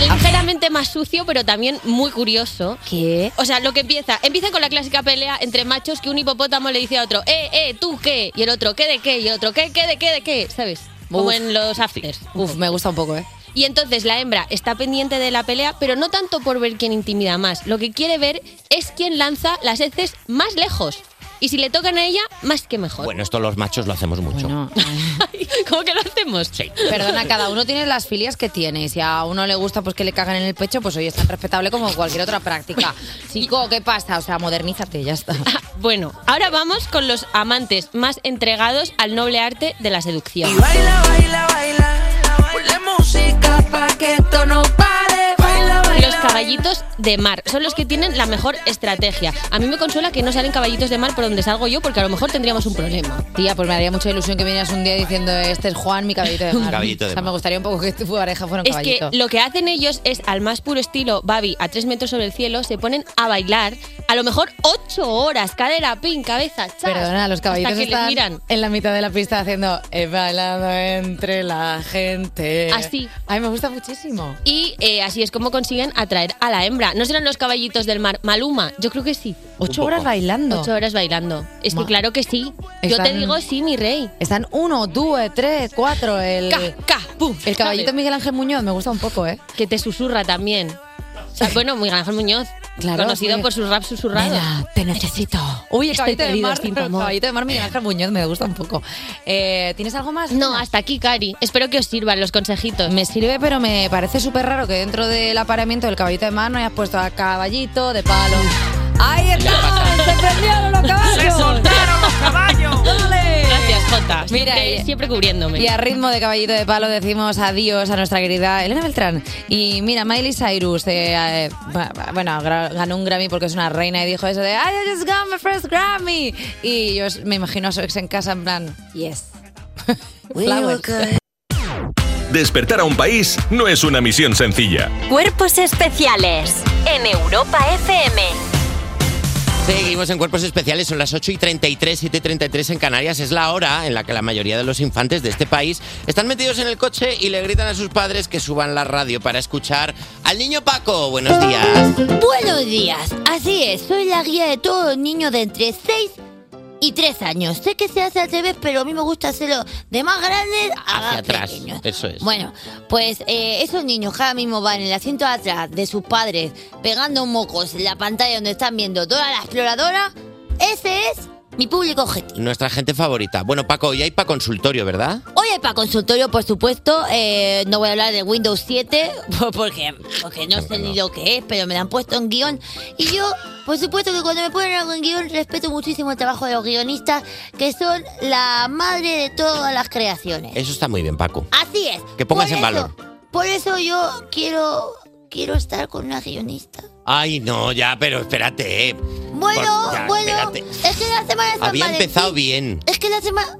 Ligeramente más sucio, pero también muy curioso. ¿Qué? O sea, lo que empieza, empieza con la clásica pelea entre machos que un hipopótamo le dice a otro, eh, eh, tú qué, y el otro, ¿qué de qué? Y el otro, ¿qué, qué de qué de qué? ¿Sabes? Como Uf. en los afters. Uf, me gusta un poco, ¿eh? Y entonces la hembra está pendiente de la pelea, pero no tanto por ver quién intimida más. Lo que quiere ver es quién lanza las heces más lejos. Y si le tocan a ella, más que mejor. Bueno, esto los machos lo hacemos mucho. Bueno, ¿Cómo que lo hacemos? Sí. Perdona, cada uno tiene las filias que tiene. Y si a uno le gusta pues que le cagan en el pecho, pues oye, es tan respetable como cualquier otra práctica. Chico, ¿qué pasa? O sea, modernízate, ya está. Bueno, ahora vamos con los amantes más entregados al noble arte de la seducción. Baila, baila, baila. Ponle música pa' que esto no pare. Los caballitos de mar. Son los que tienen la mejor estrategia. A mí me consuela que no salen caballitos de mar por donde salgo yo, porque a lo mejor tendríamos un problema. Tía, pues me haría mucha ilusión que vinieras un día diciendo este es Juan, mi caballito de mar. Caballito de o sea, mar. me gustaría un poco que tu pareja fuera un Es que caballito. lo que hacen ellos es, al más puro estilo Babi, a tres metros sobre el cielo, se ponen a bailar a lo mejor ocho horas, cadera, pin, cabeza, chas, Perdona, los caballitos que están miran. en la mitad de la pista haciendo he bailado entre la gente. Así. A mí me gusta muchísimo. Y eh, así es como consiguen atraer a la hembra. ¿No serán los caballitos del mar? Maluma, yo creo que sí. Ocho horas bailando. Ocho horas bailando. Es que Ma- claro que sí. Yo te Están- digo sí, mi rey. Están uno, dos, tres, cuatro. El, el caballito. Miguel Ángel Muñoz me gusta un poco, ¿eh? Que te susurra también. Sea, bueno, Miguel Ángel Muñoz, Claro, conocido muy- por sus raps susurrados. Nena, te necesito. Uy, Estoy caballito de perdido mar, amor. caballito de mar Miguel Ángel Muñoz me gusta un poco. Eh, ¿Tienes algo más? No, hasta aquí, Cari. Espero que os sirvan los consejitos. Me sirve, pero me parece súper raro que dentro del apareamiento del caballito de mar no hayas puesto a caballito de palo. ¡Ahí está! ¡Se prendieron los caballos! ¡Se soltaron los caballos! ¡Dale! Gracias, Jota. Mira, siempre, y- siempre cubriéndome. Y a ritmo de caballito de palo decimos adiós a nuestra querida Elena Beltrán. Y mira, Miley Cyrus, eh, eh, bueno, ganó un Grammy porque es una reina y dijo eso de I just got my first Grammy. Y yo me imagino a su ex en casa en plan, yes. Flowers. Despertar a un país no es una misión sencilla. Cuerpos especiales en Europa FM. Seguimos en Cuerpos Especiales, son las 8 y 33, 7 y 33 en Canarias. Es la hora en la que la mayoría de los infantes de este país están metidos en el coche y le gritan a sus padres que suban la radio para escuchar al niño Paco. Buenos días. Buenos días, así es, soy la guía de todos los niños de entre 6 y 3 años. Sé que se hace al revés, pero a mí me gusta hacerlo de más grandes a Hacia más atrás. pequeños. Eso es. Bueno, pues eh, esos niños que ahora mismo van en el asiento de atrás de sus padres pegando mocos en la pantalla donde están viendo toda la exploradora, ese es mi público objetivo. Nuestra gente favorita. Bueno, Paco, hoy hay para consultorio, ¿verdad? Hoy hay para consultorio, por supuesto. eh, no voy a hablar de Windows 7 porque, porque no sé ni lo que es, pero me lo han puesto en guion. Y yo, por supuesto que cuando me ponen algo en guion, respeto muchísimo el trabajo de los guionistas, que son la madre de todas las creaciones. Eso está muy bien, Paco. Así es. Que pongas Por en eso- valor. Por eso yo quiero, quiero estar con una guionista. Ay, no, ya, pero espérate. eh. Bueno, Por- ya, bueno, espérate. es que la semana de San Había Valentín- empezado bien. Es que la semana.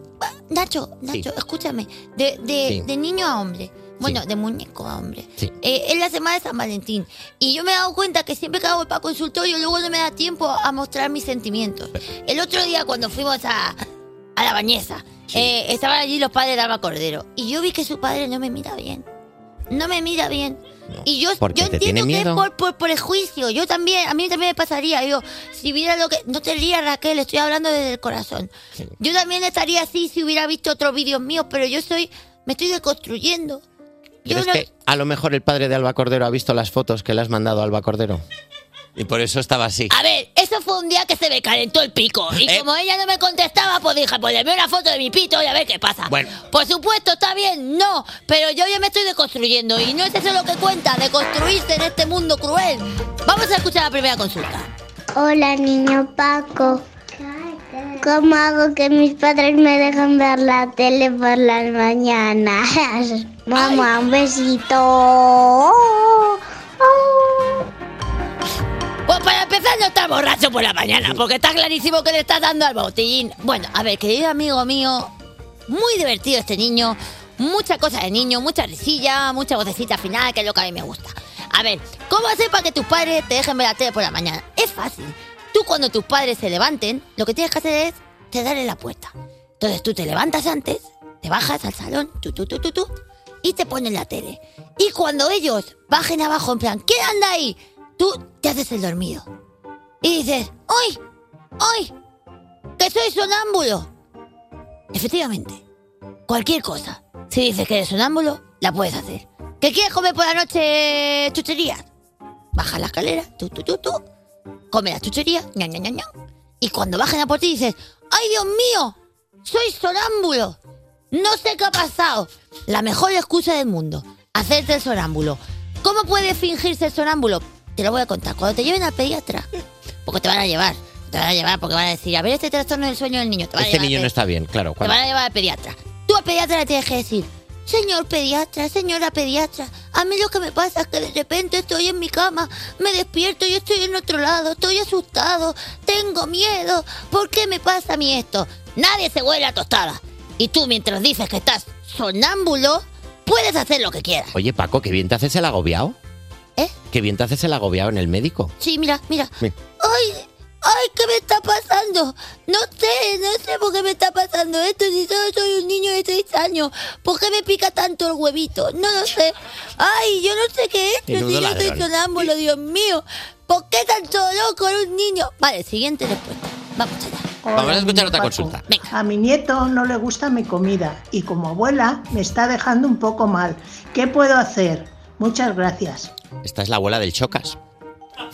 Nacho, Nacho, escúchame. De, de, Sí. de niño a hombre. Bueno, de muñeco a hombre. Eh, es la semana de San Valentín. Y yo me he dado cuenta que siempre que hago el para consultorio, luego no me da tiempo a mostrar mis sentimientos. El otro día, cuando fuimos a, a la bañeza, eh, estaban allí los padres de Alba Cordero. Y yo vi que su padre no me mira bien. No me mira bien. Y yo, ¿Por qué? yo ¿Te entiendo tiene que es por, por prejuicio. Yo también, a mí también me pasaría. Yo, si viera lo que. No te rías, Raquel, estoy hablando desde el corazón. Yo también estaría así si hubiera visto otros vídeos míos, pero yo soy. Me estoy deconstruyendo. Yo ¿Crees no- que a lo mejor el padre de Alba Cordero ha visto las fotos que le has mandado a Alba Cordero? Y por eso estaba así. A ver, eso fue un día que se me calentó el pico. Y Eh. como ella no me contestaba, pues dije, pues le veo una foto de mi pito y a ver qué pasa. Bueno. Por supuesto, está bien, no. Pero yo ya me estoy deconstruyendo. Y no es eso lo que cuenta, deconstruirse en este mundo cruel. Vamos a escuchar la primera consulta. Hola, niño Paco. ¿Cómo hago que mis padres me dejen ver la tele por las mañanas? Mamá, un besito. Pues para empezar no está borracho por la mañana, porque está clarísimo que le estás dando al botellín. Bueno, a ver, querido amigo mío, muy divertido este niño, mucha cosa de niño, mucha risilla, mucha vocecita final, que es lo que a mí me gusta. A ver, ¿cómo hacer para que tus padres te dejen ver la tele por la mañana? Es fácil. Tú cuando tus padres se levanten, lo que tienes que hacer es cerrarle la puerta. Entonces tú te levantas antes, te bajas al salón, tú, tú, tú, tú, tú, y te ponen la tele. Y cuando ellos bajen abajo en plan, ¿quién anda ahí? Tú te haces el dormido. Y dices, ¡ay! ¡ay! ¡Que soy sonámbulo! Efectivamente, cualquier cosa. Si dices que eres sonámbulo, la puedes hacer. ¿Que quieres comer por la noche chucherías? Baja la escalera, tú, tú, tú, tú. Come las chucherías, ña, ña, ña, ña. Y cuando bajen a por ti dices, ¡ay, Dios mío! ¡Soy sonámbulo! No sé qué ha pasado. La mejor excusa del mundo. Hacerte el sonámbulo. ¿Cómo puedes fingirse sonámbulo? Te lo voy a contar. Cuando te lleven al pediatra. Porque te van a llevar. Te van a llevar porque van a decir, a ver este trastorno del sueño del niño. Te van a Este al niño no está bien, claro. te cuando- van a llevar al pediatra. Tú al pediatra le tienes que decir, señor pediatra, señora pediatra, A mí lo que me pasa es que de repente estoy en mi cama, me despierto y estoy en otro lado, estoy asustado, tengo miedo. ¿Por qué me pasa a mí esto? Nadie se huele a tostada. Y tú, mientras dices que estás sonámbulo, puedes hacer lo que quieras. Oye, Paco, qué bien te haces el agobiado. ¿Eh? Qué bien te haces el agobiado en el médico. Sí, mira, mira. Mira. ¡Ay! ¡Ay, qué me está pasando! No sé, no sé por qué me está pasando esto. Si solo soy un niño de seis años, ¿por qué me pica tanto el huevito? No lo sé. ¡Ay, yo no sé qué es! Menudo Si yo estoy sonámbulo, Dios mío. ¿Por qué tan solo con un niño? Vale, siguiente respuesta. Vamos allá. Vamos a escuchar otra Paco. consulta. A mi nieto no le gusta mi comida y como abuela me está dejando un poco mal. ¿Qué puedo hacer? Muchas gracias. Esta es la abuela del Chocas.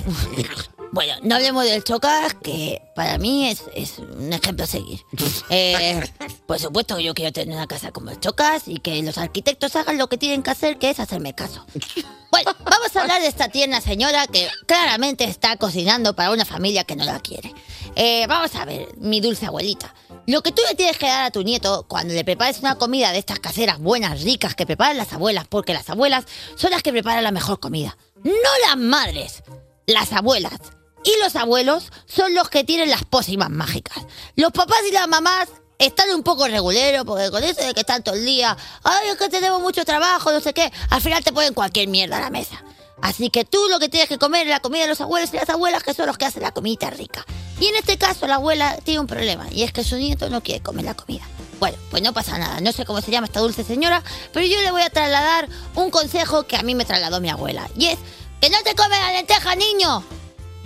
Bueno, no hablemos del chocas, que para mí es, es un ejemplo a seguir. Eh, por supuesto que yo quiero tener una casa como el chocas y que los arquitectos hagan lo que tienen que hacer, que es hacerme caso. Bueno, vamos a hablar de esta tierna señora que claramente está cocinando para una familia que no la quiere. Eh, vamos a ver, mi dulce abuelita. Lo que tú le tienes que dar a tu nieto cuando le prepares una comida de estas caseras buenas, ricas, que preparan las abuelas, porque las abuelas son las que preparan la mejor comida. No las madres, las abuelas. Y los abuelos son los que tienen las pócimas mágicas. Los papás y las mamás están un poco reguleros, porque con eso de que están todo el día, ay, es que tenemos mucho trabajo, no sé qué, al final te ponen cualquier mierda a la mesa. Así que tú lo que tienes que comer es la comida de los abuelos y las abuelas, que son los que hacen la comida rica. Y en este caso la abuela tiene un problema, y es que su nieto no quiere comer la comida. Bueno, pues no pasa nada, no sé cómo se llama esta dulce señora, pero yo le voy a trasladar un consejo que a mí me trasladó mi abuela, y es que no te comes la lenteja, niño.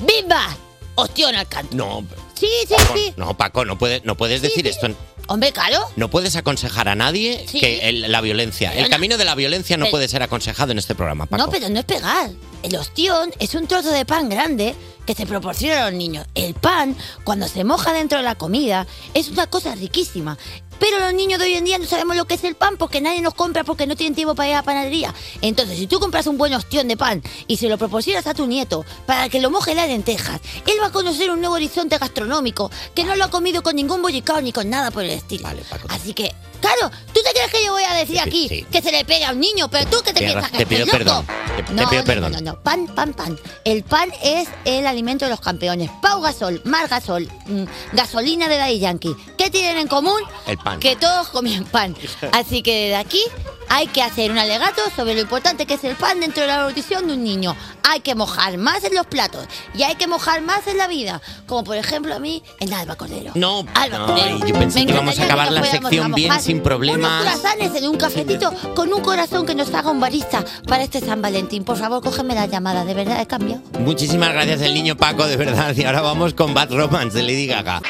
¡Bimba! Ostión al canto. No, Sí, sí, Paco, sí. no, Paco, no puedes, no puedes decir esto. Hombre, claro. No puedes aconsejar a nadie Sí. que el- la violencia, Pero el no- camino de la violencia no Pero- puede ser aconsejado en este programa, Paco. No, pero no es pegar. El ostión es un trozo de pan grande que se proporciona a los niños. El pan, cuando se moja dentro de la comida, es una cosa riquísima. Pero los niños de hoy en día no sabemos lo que es el pan porque nadie nos compra porque no tienen tiempo para ir a la panadería. Entonces, si tú compras un buen ostión de pan y se lo proporcionas a tu nieto para que lo moje en las lentejas, él va a conocer un nuevo horizonte gastronómico que no lo ha comido con ningún bollicao ni con nada por el estilo. Así que, claro, ¿tú te crees que yo voy a decir aquí sí. que se le pega a un niño? Pero tú que te piensas que te pido perdón. Te, te No, pido no, perdón. No, pan, pan, pan. El pan es el alimento de los campeones. Pau Gasol, Mar Gasol, mm, gasolina de Daddy Yankee. ¿Qué tienen en común? El pan. Que todos comían pan. Así que desde aquí hay que hacer un alegato sobre lo importante que es el pan dentro de la nutrición de un niño. Hay que mojar más en los platos y hay que mojar más en la vida. Como por ejemplo a mí en Alba Cordero. No, Alba no, Cordero. yo pensé que íbamos a acabar la sección bien, sin problemas. Unos croissants en un cafetito con un corazón que nos haga un barista para este San Valentín. Por favor, cógeme la llamada. De verdad, he cambiado. Muchísimas gracias, el niño Paco, de verdad. Y ahora vamos con Bad Romance de Lady Gaga.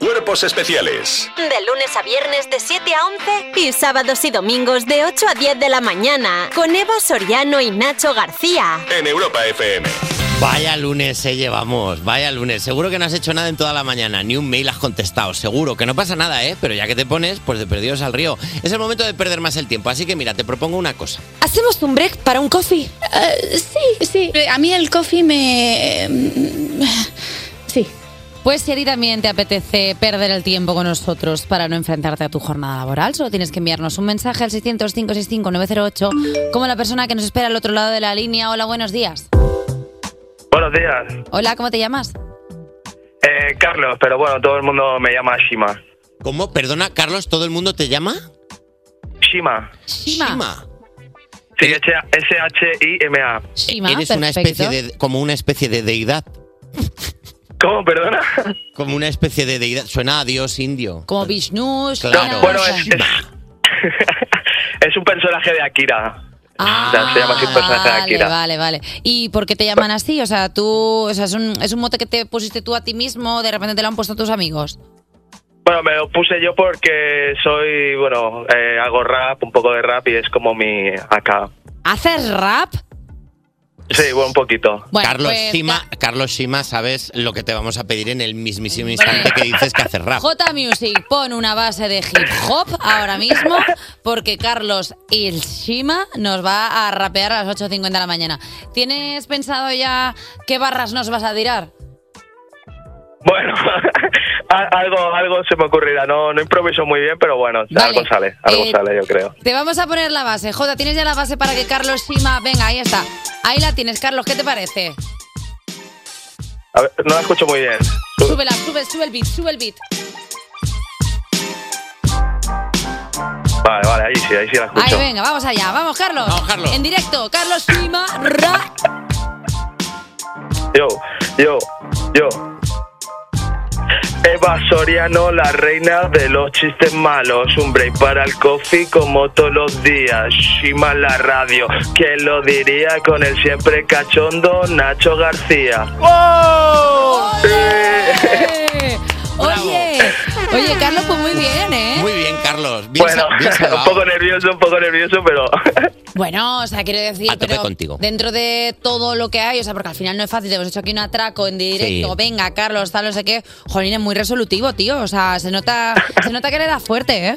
Cuerpos especiales De lunes a viernes de 7 a 11 y sábados y domingos de 8 a 10 de la mañana con Eva Soriano y Nacho García. en Europa FM. Vaya lunes se llevamos, vaya lunes. Seguro que no has hecho nada en toda la mañana, ni un mail has contestado, seguro. Que no pasa nada, ¿eh? Pero ya que te pones, pues de perdidos al río. Es el momento de perder más el tiempo, así que mira, te propongo una cosa. ¿Hacemos un break para un coffee? sí, sí. A mí el coffee me... Sí. Pues si a ti también te apetece perder el tiempo con nosotros para no enfrentarte a tu jornada laboral, solo tienes que enviarnos un mensaje al 600-565-908 como la persona que nos espera al otro lado de la línea. Hola, buenos días. Buenos días. Hola, ¿cómo te llamas? Eh, Carlos, pero bueno, todo el mundo me llama Shima. ¿Cómo? Perdona, Carlos, ¿todo el mundo te llama? Shima. Shima. Sí, S-H-I-M-A. Eres una especie de, como una especie de deidad. ¿Cómo, perdona? Como una especie de deidad. Suena a dios indio. Como Vishnu. Claro. No, bueno, es, es, es un personaje de Akira. O sea, se llama así un personaje de Vale, Akira. vale, vale. ¿Y por qué te llaman así? O sea, tú, o sea, es un, es un mote que te pusiste tú a ti mismo, de repente te lo han puesto tus amigos. Bueno, me lo puse yo porque soy, bueno, eh, hago rap, un poco de rap y es como mi acá. ¿Haces rap? Sí, bueno, un poquito. Carlos pues, Shima, Carlos Shima, sabes lo que te vamos a pedir en el mismísimo instante que dices que haces rap. J Music, pon una base de hip hop ahora mismo, porque Carlos Il Shima nos va a rapear a las 8.50 de la mañana. ¿Tienes pensado ya qué barras nos vas a tirar? Bueno, algo, algo se me ocurrirá. No, no improviso muy bien, pero bueno, algo sale, algo Eh, sale, yo creo. Te vamos a poner la base. Jota, ¿tienes ya la base para que Carlos Shima... Venga, ahí está. Ahí la tienes, Carlos. ¿Qué te parece? A ver, no la escucho muy bien. Súbela, sube, sube el beat, sube el beat. Vale, vale, ahí sí, ahí sí la escucho. Ahí, venga, vamos allá. Vamos, Carlos. Vamos, Carlos. En directo, Carlos Shima. Ra. Yo, yo, yo. Eva Soriano, la reina de los chistes malos. Un break para el coffee como todos los días. Shima la radio. ¿Quién lo diría con el siempre cachondo Nacho García? Eh, Oye, oye, Carlos, pues muy bien, ¿eh? Muy bien, Carlos. Bien, Bueno, bien un poco nervioso, un poco nervioso, pero Bueno, o sea, quiero decir, A tope pero contigo. dentro de todo lo que hay, o sea, porque al final no es fácil, te hemos hecho aquí un atraco en directo, Sí. venga, Carlos, tal, no sé qué. Jolín, es muy resolutivo, tío, o sea, se nota, se nota que le da fuerte, ¿eh?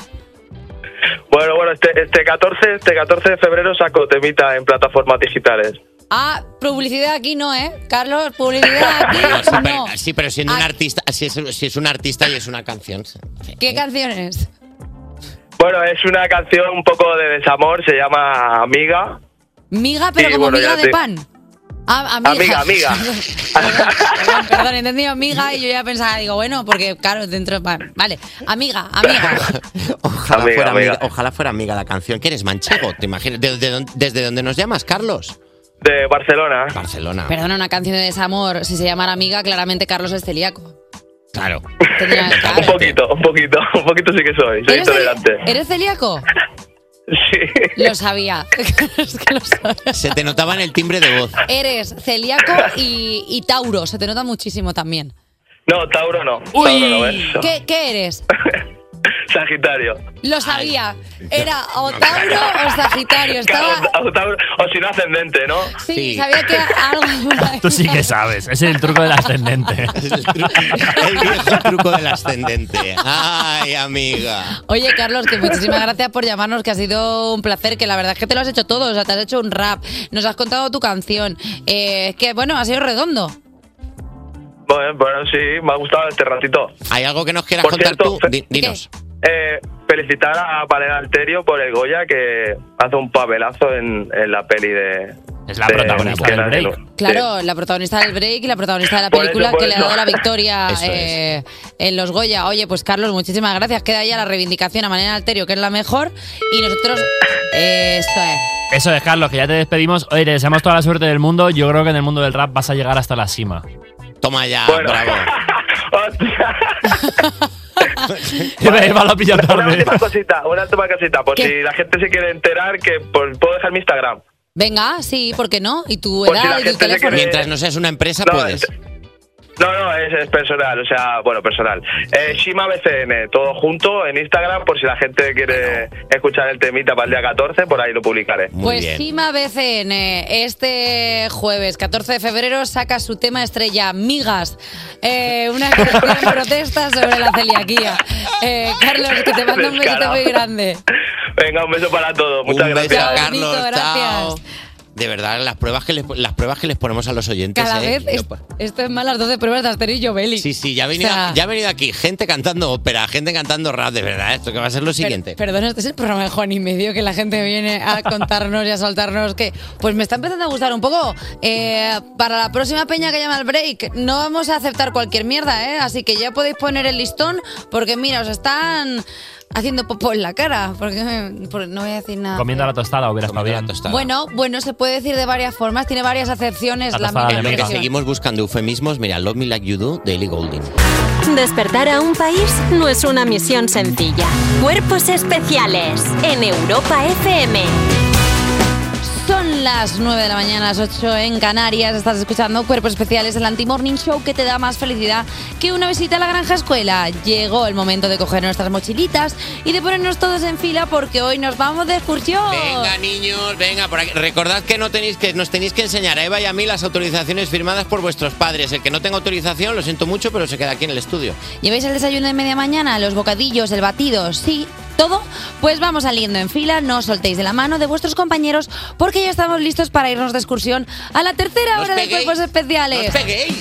bueno, bueno, este, este 14, este 14 de febrero saco temita en plataformas digitales. Ah, publicidad aquí no, ¿eh? Carlos, publicidad aquí No, sí, no. pero, sí, pero siendo un artista, si es, si es un artista y es una canción. ¿Qué canciones? Bueno, es una canción un poco de desamor, se llama Amiga. Miga, pero Sí, como bueno, miga ya de te- pan. Ah, amiga. Amiga, amiga. Perdón, perdón, he entendido amiga y yo ya pensaba, digo, bueno, porque claro, dentro. Vale, amiga, amiga. Ojalá, Amiga, fuera amiga. amiga. ojalá fuera amiga la canción. ¿Qué eres, manchego? ¿Te imaginas? ¿De- de dónde- ¿Desde dónde nos llamas, Carlos? De Barcelona. Barcelona. Perdona, una canción de desamor, si se llamara amiga, claramente Carlos es celíaco. Claro. Un poquito, un poquito, un poquito sí que soy, soy ¿Eres, celi- intolerante. ¿Eres celíaco? Sí. Lo sabía. Es que lo sabía. Se te notaba en el timbre de voz. Eres celíaco y, y Tauro, se te nota muchísimo también. No, Tauro no. Tauro no. ¿Qué, qué eres? Sagitario. Lo sabía. Era o Tauro o Sagitario. Estaba. O, Tauro- o si no, ascendente, ¿no? Sí, sabía que algo. Tú sí que sabes, ese es el truco del ascendente. El viejo truco del ascendente. Ay, amiga. Oye, Carlos, que muchísimas gracias por llamarnos, que ha sido un placer, que la verdad es que te lo has hecho todo, o sea, te has hecho un rap, nos has contado tu canción, eh, que bueno, ha sido redondo. Bueno, bueno, sí, me ha gustado este ratito. ¿Hay algo que nos quieras Por contar cierto, tú? Di- dinos. Eh, felicitar a Valera Alterio por el Goya que hace un papelazo en, en la peli de. Es la de protagonista del Ángel. Claro, la protagonista del break y la protagonista de la película eso, que le ha dado la victoria eh, en los Goya. Oye, pues Carlos, muchísimas gracias. Queda ya la reivindicación a manera Alterio, que es la mejor, y nosotros. eh, esto es. Eso es, Carlos, que ya te despedimos. Oye, te deseamos toda la suerte del mundo. Yo creo que en el mundo del rap vas a llegar hasta la cima. Toma ya, Bueno. bravo. Eva lo ha pillado Una tarde. última cosita, una última cosita. Pues si la gente se quiere enterar, que puedo dejar mi Instagram. Venga, sí, ¿por qué no? ¿Y tu Pues si edad la y tu teléfono? quiere- Mientras no seas una empresa, No, puedes. No, no, es, es personal, o sea, bueno, personal. Eh, Shima BCN, todo junto en Instagram, por si la gente quiere escuchar el temita para el día 14, por ahí lo publicaré. Pues Sima BCN, este jueves 14 de febrero saca su tema estrella, Migas, eh, una protesta sobre la celiaquía. Eh, Carlos, que te mando un besito Descarado. muy grande. Venga, un beso para todos, muchas Un beso, gracias. Carlos. Bonito, gracias. Chao. De verdad, las pruebas que les, las pruebas que les ponemos a los oyentes. Cada ¿eh? vez es- esto es más las 12 pruebas de Asterix y Obelix. Sí, sí, ya ha, venido, O sea, ya ha venido aquí gente cantando ópera, gente cantando rap, de verdad. Esto que va a ser lo siguiente. Perdón, este es el programa de Juan y medio que la gente viene a contarnos y a soltarnos que pues me está empezando a gustar un poco. Eh, para la próxima peña que llama el break, no vamos a aceptar cualquier mierda, ¿eh? Así que ya podéis poner el listón porque mira, os están haciendo popo en la cara. Porque, porque no voy a decir nada. Comiendo la tostada hubiera estado bien. Bueno, bueno, se puede decir de varias formas, tiene varias acepciones. La Lo que expresión. seguimos buscando eufemismos, mira, Love Me Like You Do, de Ellie Goulding. Despertar a un país no es una misión sencilla. Cuerpos especiales en Europa FM. Son las 9 de la mañana, las 8 en Canarias. Estás escuchando Cuerpos Especiales, el anti-morning show que te da más felicidad que una visita a la granja escuela. Llegó el momento de coger nuestras mochilitas y de ponernos todos en fila porque hoy nos vamos de excursión. Venga, niños, venga, por aquí. Recordad que no tenéis que nos tenéis que enseñar a Eva y a mí las autorizaciones firmadas por vuestros padres. El que no tenga autorización, lo siento mucho, pero se queda aquí en el estudio. ¿Lleváis el desayuno de media mañana, los bocadillos, el batido? Sí, todo. Pues vamos saliendo en fila, no os soltéis de la mano de vuestros compañeros porque ya estamos listos para irnos de excursión a la tercera hora de Cuerpos Especiales.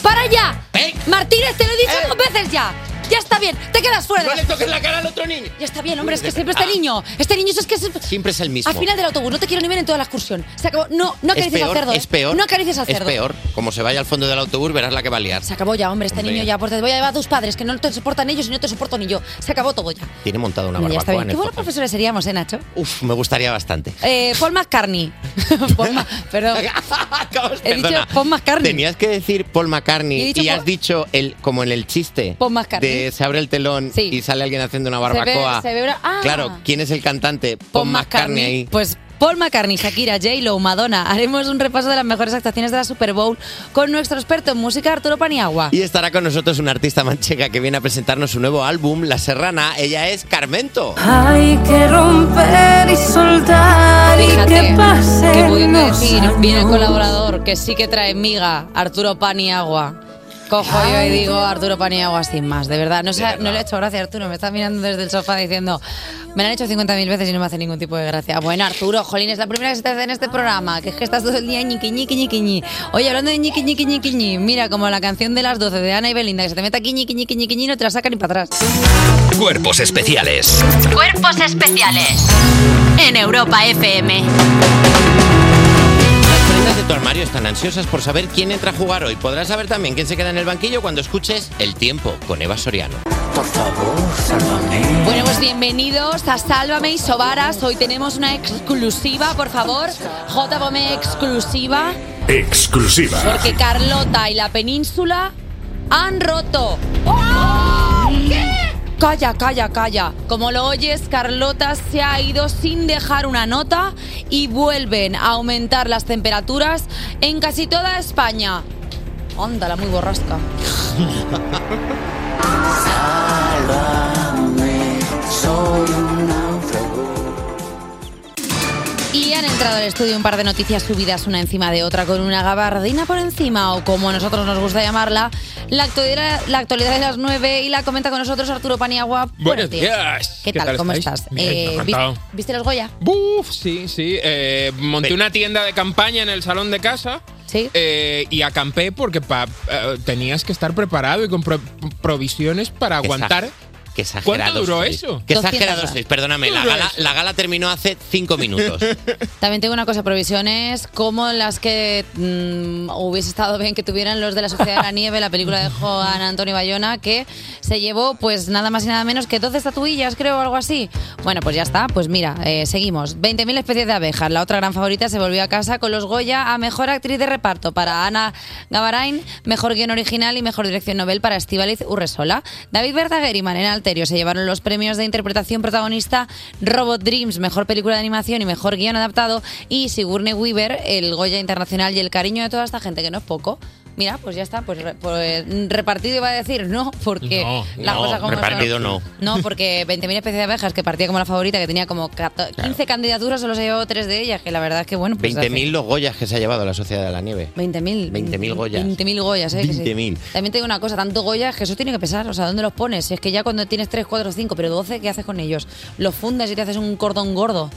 ¡Para ya! Martínez, te lo he dicho dos veces ya. Ya está bien, te quedas fuera. No le toques la cara al otro niño. Ya está bien, hombre, es que siempre este niño. Este niño es que es... Siempre es el mismo. Al final del autobús, no te quiero ni ver en toda la excursión. Se acabó. No, no es acaricies peor, al cerdo. ¿eh? es peor. No acaricies al Es cerdo. peor. Como se vaya al fondo del autobús, verás la que va a liar. Se acabó ya, hombre, este Hombre. niño ya. Pues te voy a llevar a tus padres, que no te soportan ellos y no te soporto ni yo. Se acabó todo ya. Tiene montada una Mira, ya está barbacoa bien. en Qué buenos profesores seríamos, ¿eh, Nacho? Uf, me gustaría bastante. Eh, Paul McCartney. Paul Ma- Perdón. He dicho. Paul McCartney. Tenías que decir Paul McCartney y has Paul- dicho el como en el chiste Paul McCartney. de se abre el telón Sí. y sale alguien haciendo una Se ve- barbacoa. se ve una- ah. Claro, ¿quién es el cantante? Paul, Paul McCartney. ahí. Pues Paul McCartney, Shakira, J-Lo, Madonna. Haremos un repaso de las mejores actuaciones de la Super Bowl con nuestro experto en música, Arturo Paniagua. Y estará con nosotros una artista manchega que viene a presentarnos su nuevo álbum, La Serrana. Ella es Carmento. Hay que romper y soltar y Fíjate, que pase. que pudiendo decir, viene el colaborador que sí que trae miga, Arturo Paniagua. Cojo yo y digo Arturo Paniagua sin más, de verdad. No, le he hecho gracia, Arturo. Me está mirando desde el sofá diciendo, me lo han hecho 50.000 veces y no me hace ningún tipo de gracia. Bueno, Arturo, jolín, es la primera que se te hace en este programa, que es que estás todo el día ñiqui, ñiqui, ñiqui, ñi. Oye, hablando de ñiqui, ñiqui, ñiqui, ñi, mira, como la canción de las 12 de Ana y Belinda, que se te mete aquí ñiqui, ñiqui, ñiqui, ñi, no te la sacan ni para atrás. Cuerpos especiales. Cuerpos especiales en Europa FM. Las de tu armario están ansiosas por saber quién entra a jugar hoy. Podrás saber también quién se queda en el banquillo cuando escuches El Tiempo con Eva Soriano. Por favor, sálvame. Bueno, pues bienvenidos a Sálvame y Sobaras. Hoy tenemos una exclusiva, por favor. JBOME exclusiva. Exclusiva. Porque Carlota y la península han roto. Calla, calla, calla. Como lo oyes, Carlota se ha ido sin dejar una nota y vuelven a aumentar las temperaturas en casi toda España. Ándala, muy borrasca. Sálvame, soy un entrado al estudio un par de noticias subidas una encima de otra con una gabardina por encima o como a nosotros nos gusta llamarla, la actualidad, la actualidad de las 9 y la comenta con nosotros Arturo Paniagua. Buenos días. ¿Qué, tal? ¿Cómo estáis? estás? Bien, Eh, encantado. ¿vis- ¿Viste los Goya? Buf, sí, sí. eh, monté una tienda de campaña en el salón de casa. Sí. eh, y acampé porque pa- eh, tenías que estar preparado y con pro- provisiones para aguantar. Qué exagerados ¿Cuánto duró sois. eso? Qué 200 exagerados sois. Perdóname, ¿Qué la gala, la gala terminó hace cinco minutos. También tengo una cosa, provisiones como las que mm, hubiese estado bien que tuvieran los de la Sociedad de la Nieve, la película de Juan Antonio Bayona, que se llevó pues nada más y nada menos que 12 estatuillas, creo, o algo así. Bueno, pues ya está, pues mira, eh, seguimos. 20.000 especies de abejas. La otra gran favorita se volvió a casa con los Goya a Mejor Actriz de Reparto para Ana Gavarain, Mejor Guión Original y Mejor Dirección Nobel para Estíbaliz Urresola. David Verdaguer y Manena Se llevaron los premios de interpretación protagonista Robot Dreams, Mejor Película de Animación y Mejor Guión Adaptado y Sigourney Weaver, el Goya Internacional y el cariño de toda esta gente, que no es poco. Mira, pues ya está, pues, re- pues, repartido iba a decir, no, porque No, las no, cosas como son. repartido no. No, porque 20.000 especies de abejas, que partía como la favorita, que tenía como 14 15 candidaturas, solo se llevó tres de ellas, que la verdad es que bueno, pues 20.000 los Goyas que se ha llevado la Sociedad de la Nieve. 20.000. 20.000 Goyas. 20.000 Goyas, ¿eh? que sí. 20.000. También te digo una cosa, tanto Goya que eso tiene que pesar. O sea, ¿dónde los pones? Si es que ya cuando tienes 3, 4, 5, pero 12, ¿qué haces con ellos? Los fundes y te haces un cordón gordo.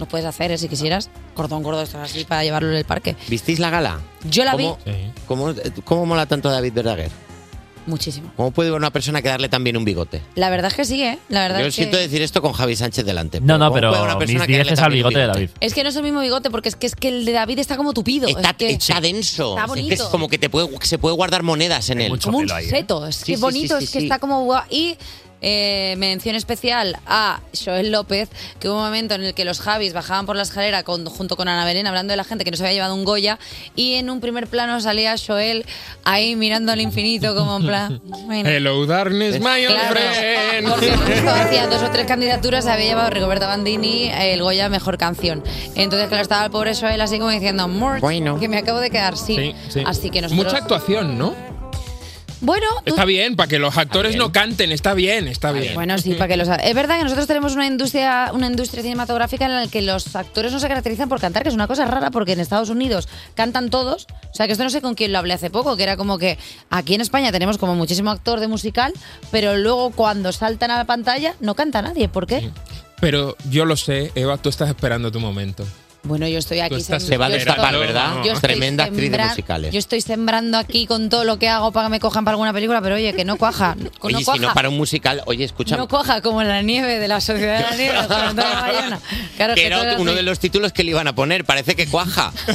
Los puedes hacer, ¿eh? si quisieras. Cordón gordo, esto así, para llevarlo en el parque. ¿Visteis la gala? Yo la ¿Cómo, ¿cómo, cómo mola tanto David Verdaguer? Muchísimo. ¿Cómo puede una persona quedarle tan bien un bigote? La verdad es que sí, ¿eh? La verdad Yo es que... siento decir esto con Javi Sánchez delante. No, no, ¿cómo pero puede una persona mis quedarle dieces tan al un bigote de David. Es que no es el mismo bigote, porque es que, es que el de David está como tupido. Está, es que está denso. Está Es que bonito. es como que te puede, se puede guardar monedas en él. como un seto. Es Sí, que sí, bonito, sí, es sí, que sí. está como guau. Y eh, mención especial a Joel López, que hubo un momento en el que los Javis bajaban por la escalera con- junto con Ana Belén hablando de la gente que no se había llevado un Goya y en un primer plano salía Joel ahí mirando al infinito como en plan... bueno. Hello, darkness, my old Claro, friend. porque justo hacía dos o tres candidaturas había llevado Rigoberta Bandini el Goya Mejor Canción. Entonces, claro, estaba el pobre Joel así como diciendo, "Mort, que me acabo de quedar sin. Sí, sí. Así que nosotros... Mucha actuación, ¿no? Bueno, tú- Está bien, para que los actores no canten, está bien, está bien. Bueno, sí, para que los Es verdad que nosotros tenemos una industria, una industria cinematográfica en la que los actores no se caracterizan por cantar, que es una cosa rara porque en Estados Unidos cantan todos. O sea, que esto no sé con quién lo hablé hace poco, que era como que aquí en España tenemos como muchísimo actor de musical, pero luego cuando saltan a la pantalla no canta nadie. ¿Por qué? Pero yo lo sé, Eva, tú estás esperando tu momento. Bueno, yo estoy aquí. sem- Se va a yo destapar, estoy- ¿verdad? yo estoy Tremenda actriz de musicales. Yo estoy sembrando aquí con todo lo que hago para que me cojan para alguna película, pero oye, que no cuaja. No Oye, si cuaja. no para un musical, oye, escucha. No coja como la nieve de la Sociedad de la Nieve. Bayona. Claro, que que era uno así. de los títulos que le iban a poner, parece que cuaja. le,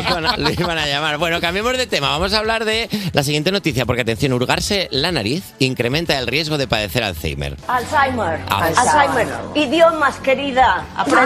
iban a, le iban a llamar. Bueno, cambiemos de tema. Vamos a hablar de la siguiente noticia, porque atención, hurgarse la nariz incrementa el riesgo de padecer Alzheimer. Alzheimer. Alzheimer. Idiomas, querida. Aprende.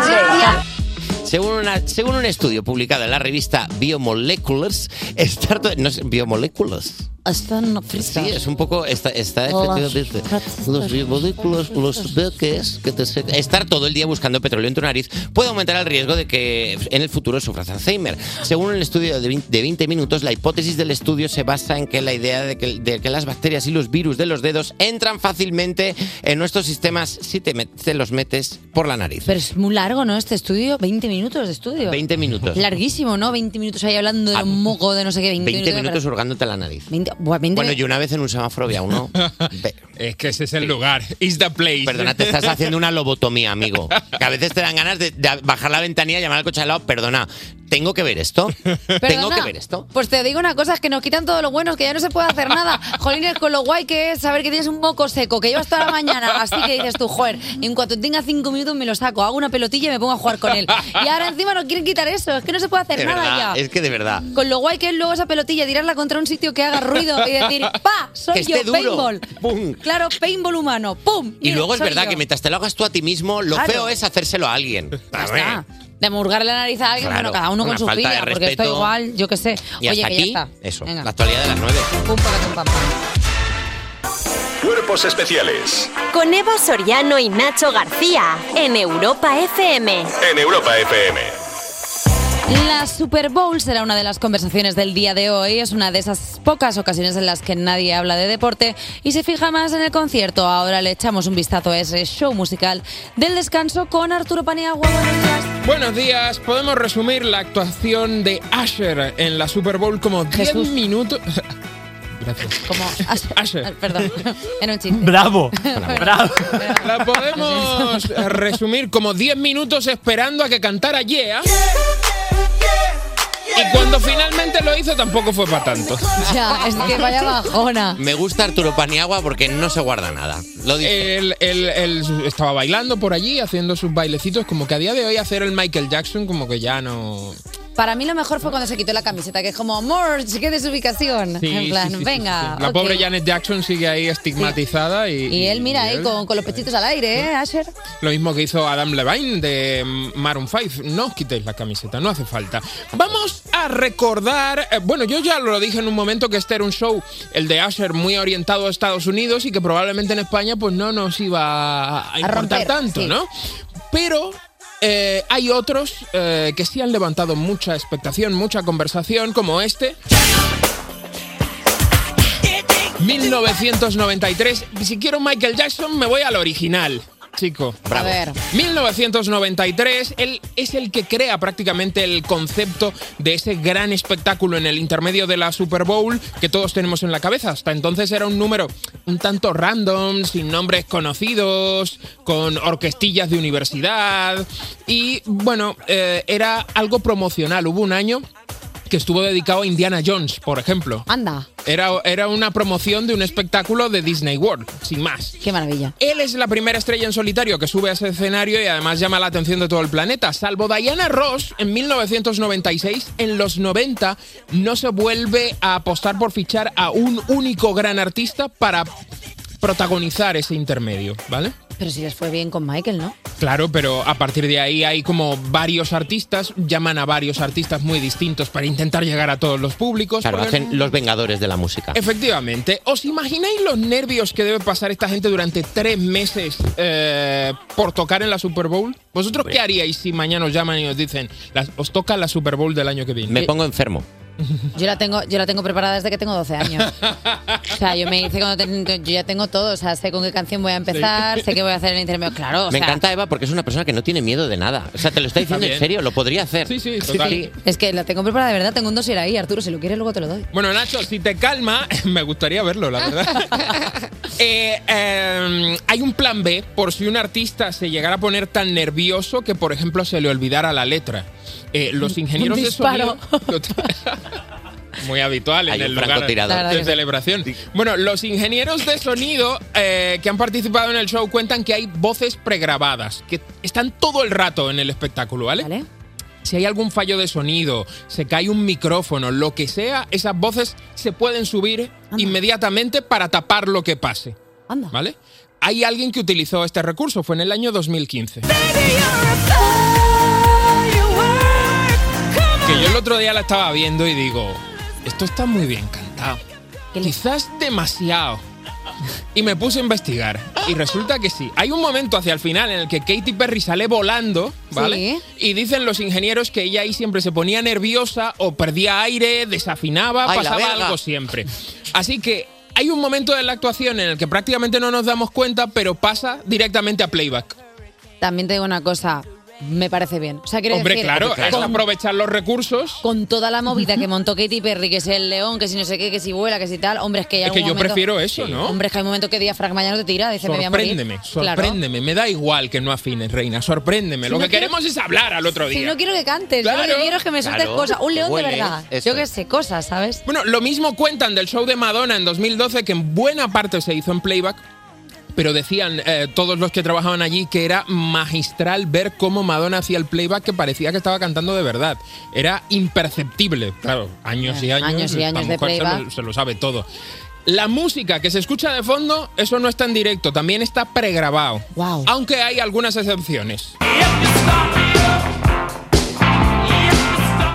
Según, una- según un estudio publicado en la revista Biomoleculars, estar to- no Biomoleculars. Están Sí, es un poco. Está, está efectivamente. Los biomoléculos, los beques, que te se- estar todo el día buscando petróleo en tu nariz puede aumentar el riesgo de que en el futuro sufras Alzheimer. Según el estudio de 20 de 20 minutos, la hipótesis del estudio se basa en que la idea de que, de que las bacterias y los virus de los dedos entran fácilmente en nuestros sistemas si te, met- te los metes por la nariz. Pero es muy largo, ¿no? Este estudio, 20 minutos de estudio. 20 minutos. Larguísimo, ¿no? 20 minutos ahí hablando de un moco, de no sé qué. 20, 20 de- minutos hurgándote la nariz. 20 buah, 20 Bueno, yo una vez en un semáforo vi a uno. Es que ese es el lugar. Is the place. Perdona, te estás haciendo una lobotomía, amigo. Que a veces te dan ganas de, de bajar la ventanilla, llamar al coche al lado. Perdona, ¿tengo que ver esto? ¿Tengo Perdona, que ver esto? Pues te digo una cosa, es que nos quitan todo lo bueno, que ya no se puede hacer nada. Jolines, con lo guay que es saber que tienes un moco seco, que llevas toda la mañana, así que dices tú, joder, en cuanto tenga cinco minutos me lo saco, hago una pelotilla y me pongo a jugar con él. Y ahora encima nos quieren quitar eso, es que no se puede hacer De nada verdad, ya. es que de verdad. Con lo guay que es luego esa pelotilla, tirarla contra un sitio que haga ruido y decir, ¡pa! Soy Que yo, esté duro. paintball. ¡Pum! Claro, paintball humano, ¡pum! Y Mira, luego es verdad yo. que mientras te lo hagas tú a ti mismo, lo Claro. feo es hacérselo a alguien. Ya está. De murgarle la nariz a alguien, Claro, bueno, cada uno una con su falta de vida, porque esto respeto. igual, yo qué sé. Y Oye, hasta que aquí, ya está. eso, Venga. la actualidad de las nueve. Pum, para, tum, pam, pam. Cuerpos especiales Con Eva Soriano y Nacho García en Europa FM. en Europa FM. La Super Bowl será una de las conversaciones del día de hoy. Es una de esas pocas ocasiones en las que nadie habla de deporte y se fija más en el concierto. Ahora le echamos un vistazo a ese show musical del descanso con Arturo Paniagua. Buenos días. Buenos días. Podemos resumir la actuación de Asher en la Super Bowl como 10 minutos. Gracias. Como Asher. Perdón, era un chiste. Bravo, bravo. La podemos resumir como 10 minutos esperando a que cantara Yeah. Y cuando finalmente lo hizo tampoco fue para tanto. Ya, es que vaya bajona. Me gusta Arturo Paniagua porque no se guarda nada. Lo dice. Él, él- él estaba bailando por allí, haciendo sus bailecitos, como que a día de hoy hacer el Michael Jackson como que ya no... Para mí lo mejor fue cuando se quitó la camiseta, que es como, Morch, ¿qué de su ubicación? Sí, en plan, sí, sí, sí, venga. La pobre Janet Jackson sigue ahí estigmatizada y... Y él, mira, ahí él- con, con los pechitos al aire, ¿eh, Asher? Lo mismo que hizo Adam Levine de Maroon 5. No os quitéis la camiseta, no hace falta. Vamos a recordar. eh, bueno, yo ya lo dije en un momento que este era un show, el de Usher, muy orientado a Estados Unidos y que probablemente en España pues no nos iba a importar romper, tanto. ¿no? Pero. Eh, hay otros eh, que sí han levantado mucha expectación, mucha conversación, como este. 1993. Si quiero Michael Jackson, me voy al original, chico. A ver. 1993, él es el que crea prácticamente el concepto de ese gran espectáculo en el intermedio de la Super Bowl que todos tenemos en la cabeza. Hasta entonces era un número un tanto random, sin nombres conocidos, con orquestillas de universidad y bueno, eh, era algo promocional. Hubo un año que estuvo dedicado a Indiana Jones, por ejemplo. Anda, Era, era una promoción de un espectáculo de Disney World, sin más. qué maravilla. Él es la primera estrella en solitario que sube a ese escenario y además llama la atención de todo el planeta. Salvo Diana Ross en 1996, en los 90 no se vuelve a apostar por fichar a un único gran artista para protagonizar ese intermedio, ¿vale? Pero si les fue bien con Michael, ¿no? Claro, pero a partir de ahí hay como varios artistas, llaman a varios artistas muy distintos para intentar llegar a todos los públicos. Claro, porque- hacen los vengadores de la música. Efectivamente. ¿Os imagináis los nervios que debe pasar esta gente durante tres meses eh, por tocar en la Super Bowl? ¿Vosotros qué haríais si mañana os llaman y os dicen, "Las- os toca la Super Bowl del año que viene? Me pongo enfermo. Yo la tengo, yo la tengo preparada desde que tengo 12 años. O sea, yo me hice cuando ten- yo ya tengo todo, o sea, sé con qué canción voy a empezar, sé qué voy a hacer en el intermedio, claro. o Me sea, encanta Eva porque es una persona que no tiene miedo de nada. O sea, te lo está diciendo en serio, lo podría hacer. Sí, sí, sí, total. sí. Es que la tengo preparada de verdad, tengo un dossier ahí, Arturo, si lo quieres luego te lo doy. Bueno, Nacho, si te calma, me gustaría verlo, la verdad. Eh, eh, hay un plan B por si un artista se llegara a poner tan nervioso que, por ejemplo, se le olvidara la letra. Eh, los ingenieros de disparo. sonido. Muy habitual en Hay el lugar de sí. celebración. Bueno, los ingenieros de sonido eh, que han participado en el show cuentan que hay voces pregrabadas, que están todo el rato en el espectáculo, ¿vale? Si hay algún fallo de sonido, se cae un micrófono, lo que sea, esas voces se pueden subir inmediatamente para tapar lo que pase. ¿Vale? Hay alguien que utilizó este recurso, fue en el año 2015. Que yo el otro día la estaba viendo y digo, esto está muy bien cantado. Quizás demasiado. Y me puse a investigar. Y resulta que sí. Hay un momento hacia el final en el que Katy Perry sale volando, ¿vale? Y dicen los ingenieros que ella ahí siempre se ponía nerviosa o perdía aire, desafinaba, Ay, pasaba algo siempre. Así que hay un momento de la actuación en el que prácticamente no nos damos cuenta, pero pasa directamente a playback. También te digo una cosa, me parece bien. O sea, quiero Hombre, decir, claro, es con, aprovechar los recursos. con toda la movida que montó Katy Perry, que es el león, que si no sé qué, que si vuela, que si tal, hombre, es que hay Es que yo momento- prefiero eso, ¿no? Hombre, es que hay un momento que diafragma ya no te tira, dice, me voy a morir. Sorpréndeme, Claro. sorpréndeme. Me da igual que no afines, reina. Sorpréndeme. Si Lo no que quiero- queremos es hablar al otro día. Si no quiero que cantes, yo lo que Claro. quiero es que me sueltes Claro, cosas. Un león huele, de verdad. eso. Yo qué sé, cosas, ¿sabes? Bueno, lo mismo cuentan del show de Madonna en 2012, que en buena parte se hizo en playback. Pero decían eh, todos los que trabajaban allí que era magistral ver cómo Madonna hacía el playback que parecía que estaba cantando de verdad. Era imperceptible. Claro, años y Eh, años. años y años de mujer se lo- playback. se lo sabe todo. La música que se escucha de fondo, eso no está en directo, también está pregrabado. Aunque hay algunas excepciones.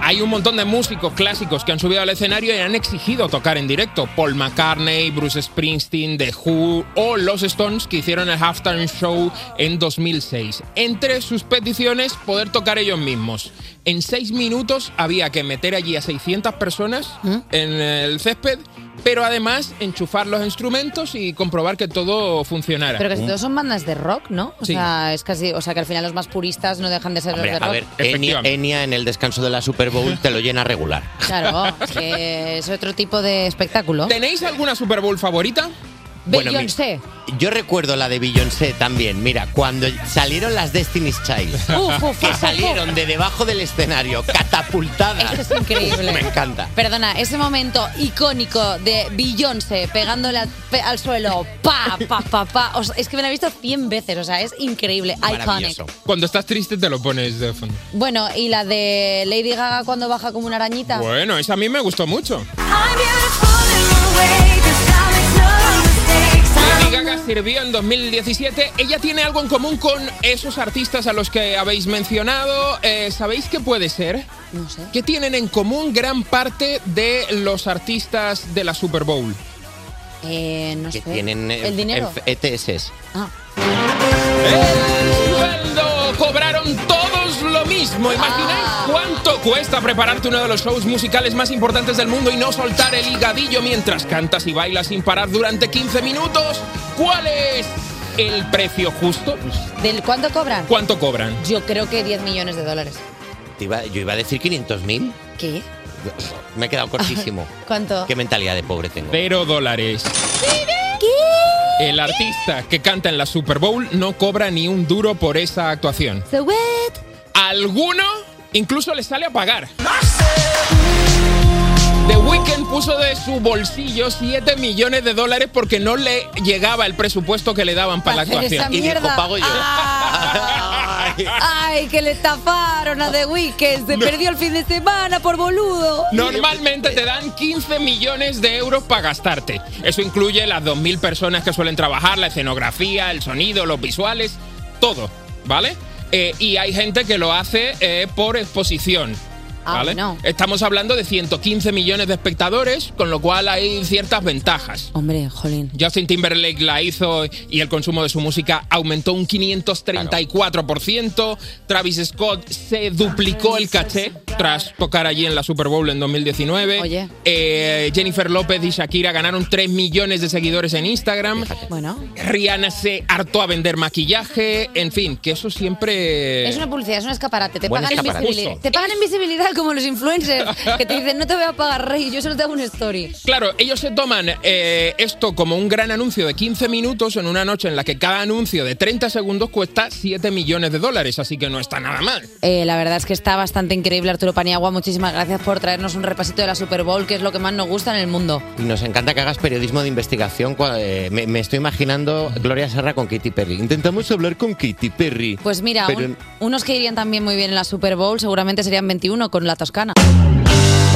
Hay un montón de músicos clásicos que han subido al escenario y han exigido tocar en directo. Paul McCartney, Bruce Springsteen, The Who o los Stones que hicieron el halftime show en 2006. Entre sus peticiones, poder tocar ellos mismos. En seis minutos había que meter allí a 600 personas en el césped, pero además enchufar los instrumentos y comprobar que todo funcionara. Pero casi todos son bandas de rock, ¿no? O Sí. sea, es casi, o sea, que al final los más puristas no dejan de ser Hombre, los de a rock. ver, Enya, Enya en el descanso de la Super Bowl te lo llena regular. Claro, que es otro tipo de espectáculo. ¿Tenéis alguna Super Bowl favorita? Bueno, Beyoncé. Yo recuerdo la de Beyoncé también. Mira, cuando salieron las Destiny's Child, Uf, uf, que uf, salieron de debajo del escenario, catapultadas. Esto es increíble. Me encanta. Perdona, ese momento icónico de Beyoncé pegándole al, suelo, pa, pa, pa, pa. O sea, es que me la he visto 100 veces, o sea, es increíble, iconic. Cuando estás triste te lo pones de fondo. Bueno, y la de Lady Gaga cuando baja como una arañita. Bueno, esa a mí me gustó mucho. Gaga sirvió en 2017. Ella tiene algo en común con esos artistas a los que habéis mencionado. Eh, ¿Sabéis qué puede ser? No sé. Que tienen en común gran parte de los artistas de la Super Bowl. Eh, no Que sé. tienen eh, El dinero. ETS. Ah. El sueldo cobraron todos lo mismo. ¿Imagináis cuánto cuesta prepararte uno de los shows musicales más importantes del mundo y no soltar el higadillo mientras cantas y bailas sin parar durante 15 minutos? ¿Cuál es el precio justo? ¿Del cuánto cobran? ¿Cuánto cobran? Yo creo que 10 millones de dólares. Te iba- yo iba a decir 500.000. ¿Qué? Me he quedado cortísimo. ¿Cuánto? Qué mentalidad de pobre tengo. Cero dólares. El artista que canta en la Super Bowl no cobra ni un duro por esa actuación. So what? Alguno incluso le sale a pagar. The Weeknd puso de su bolsillo 7 millones de dólares porque no le llegaba el presupuesto que le daban para la Hacer esa actuación. mierda. Ay, que le estafaron a The Weeknd. Se perdió el fin de semana por boludo. Normalmente te dan 15 millones de euros para gastarte. Eso incluye las 2.000 personas que suelen trabajar, la escenografía, el sonido, los visuales, todo, ¿vale? Eh, y hay gente que lo hace eh, por exposición. Estamos hablando de 115 millones de espectadores, con lo cual hay ciertas ventajas. Hombre, jolín. Justin Timberlake la hizo y el consumo de su música aumentó un 534%. Travis Scott se duplicó el caché. tras tocar allí en la Super Bowl en 2019. Oye. Eh, Jennifer López y Shakira ganaron 3 millones de seguidores en Instagram. Bueno. Rihanna se hartó a vender maquillaje. En fin, que eso siempre. Es una publicidad, es un escaparate. Te Buen pagan, escaparate. invisibilidad. Te pagan en como los influencers que te dicen no te voy a pagar rey, yo solo te hago una story. Claro, ellos se toman eh, esto como un gran anuncio de 15 minutos en una noche en la que cada anuncio de 30 segundos cuesta 7 millones de dólares, así que no está nada mal. Eh, la verdad es que está bastante increíble Arturo Paniagua. Muchísimas gracias por traernos un repasito de la Super Bowl, que es lo que más nos gusta en el mundo. Y nos encanta que hagas periodismo de investigación. eh, me, me estoy imaginando Gloria Serra con Katy Perry. Intentamos hablar con Katy Perry. Pues mira, Pero- un- unos que irían también muy bien en la Super Bowl seguramente serían 21 con la Toscana.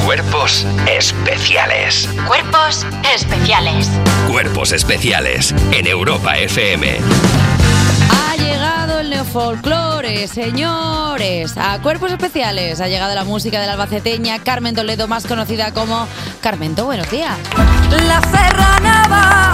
Cuerpos especiales. Cuerpos especiales. Cuerpos especiales en Europa FM. Ha llegado el neofolclore, señores. A cuerpos especiales ha llegado la música de la albaceteña Carmen Toledo, más conocida como Carmento. Buenos días. La serrana va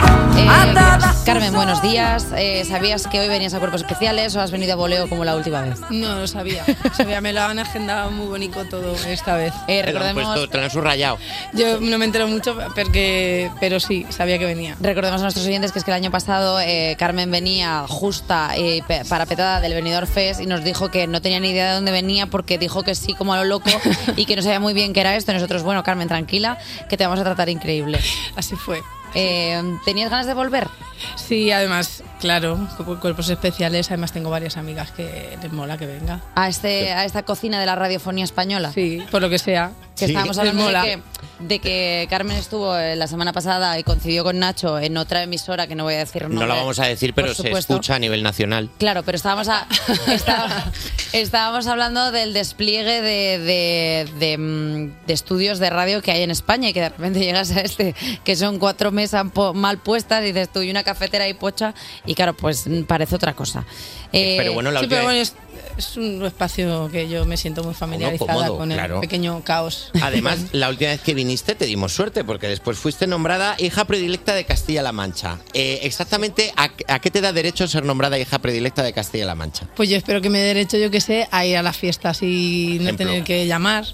atada. Carmen, buenos días. Eh, ¿Sabías que hoy venías a cuerpos especiales o has venido a voleo como la última vez? No lo sabía. sabía. Me lo han agendado muy bonito todo esta vez. Eh, Te lo han puesto, te lo han subrayado. Yo no me entero mucho, porque, pero sí, sabía que venía. Recordemos a nuestros oyentes que es que el año pasado eh, Carmen venía justa y pe- parapetada del Benidorm Fest y nos dijo que no tenía ni idea de dónde venía porque dijo que sí como a lo loco y que no sabía muy bien qué era esto. Y nosotros, bueno, Carmen, tranquila, que te vamos a tratar increíble. Así fue. Eh, ¿Tenías ganas de volver? Sí, además, claro, cu- cuerpos especiales. Además, tengo varias amigas que les mola que venga. A, este, a esta cocina de la radiofonía española. Sí, por lo que sea. Que Sí. estábamos hablando de mola. que, de que Carmen estuvo eh, la semana pasada y coincidió con Nacho en otra emisora que no voy a decir No nombre, la vamos a decir, pero se escucha a nivel nacional. Claro, pero estábamos, a- está- estábamos hablando del despliegue de, de- de, mm, de estudios de radio que hay en España y que de repente llegas a este, que son cuatro mesas po- mal puestas y dices tú, y una cafetera y pocha, y claro, pues parece otra cosa. Eh, sí, pero bueno, es, es un espacio que yo me siento muy familiarizada cómodo, con el claro. pequeño caos. Además, la última vez que viniste te dimos suerte porque después fuiste nombrada hija predilecta de Castilla-La Mancha. Eh, exactamente, ¿a, a qué te da derecho ser nombrada hija predilecta de Castilla-La Mancha? Pues yo espero que me dé derecho, yo que sé, a ir a las fiestas y no tener que llamar.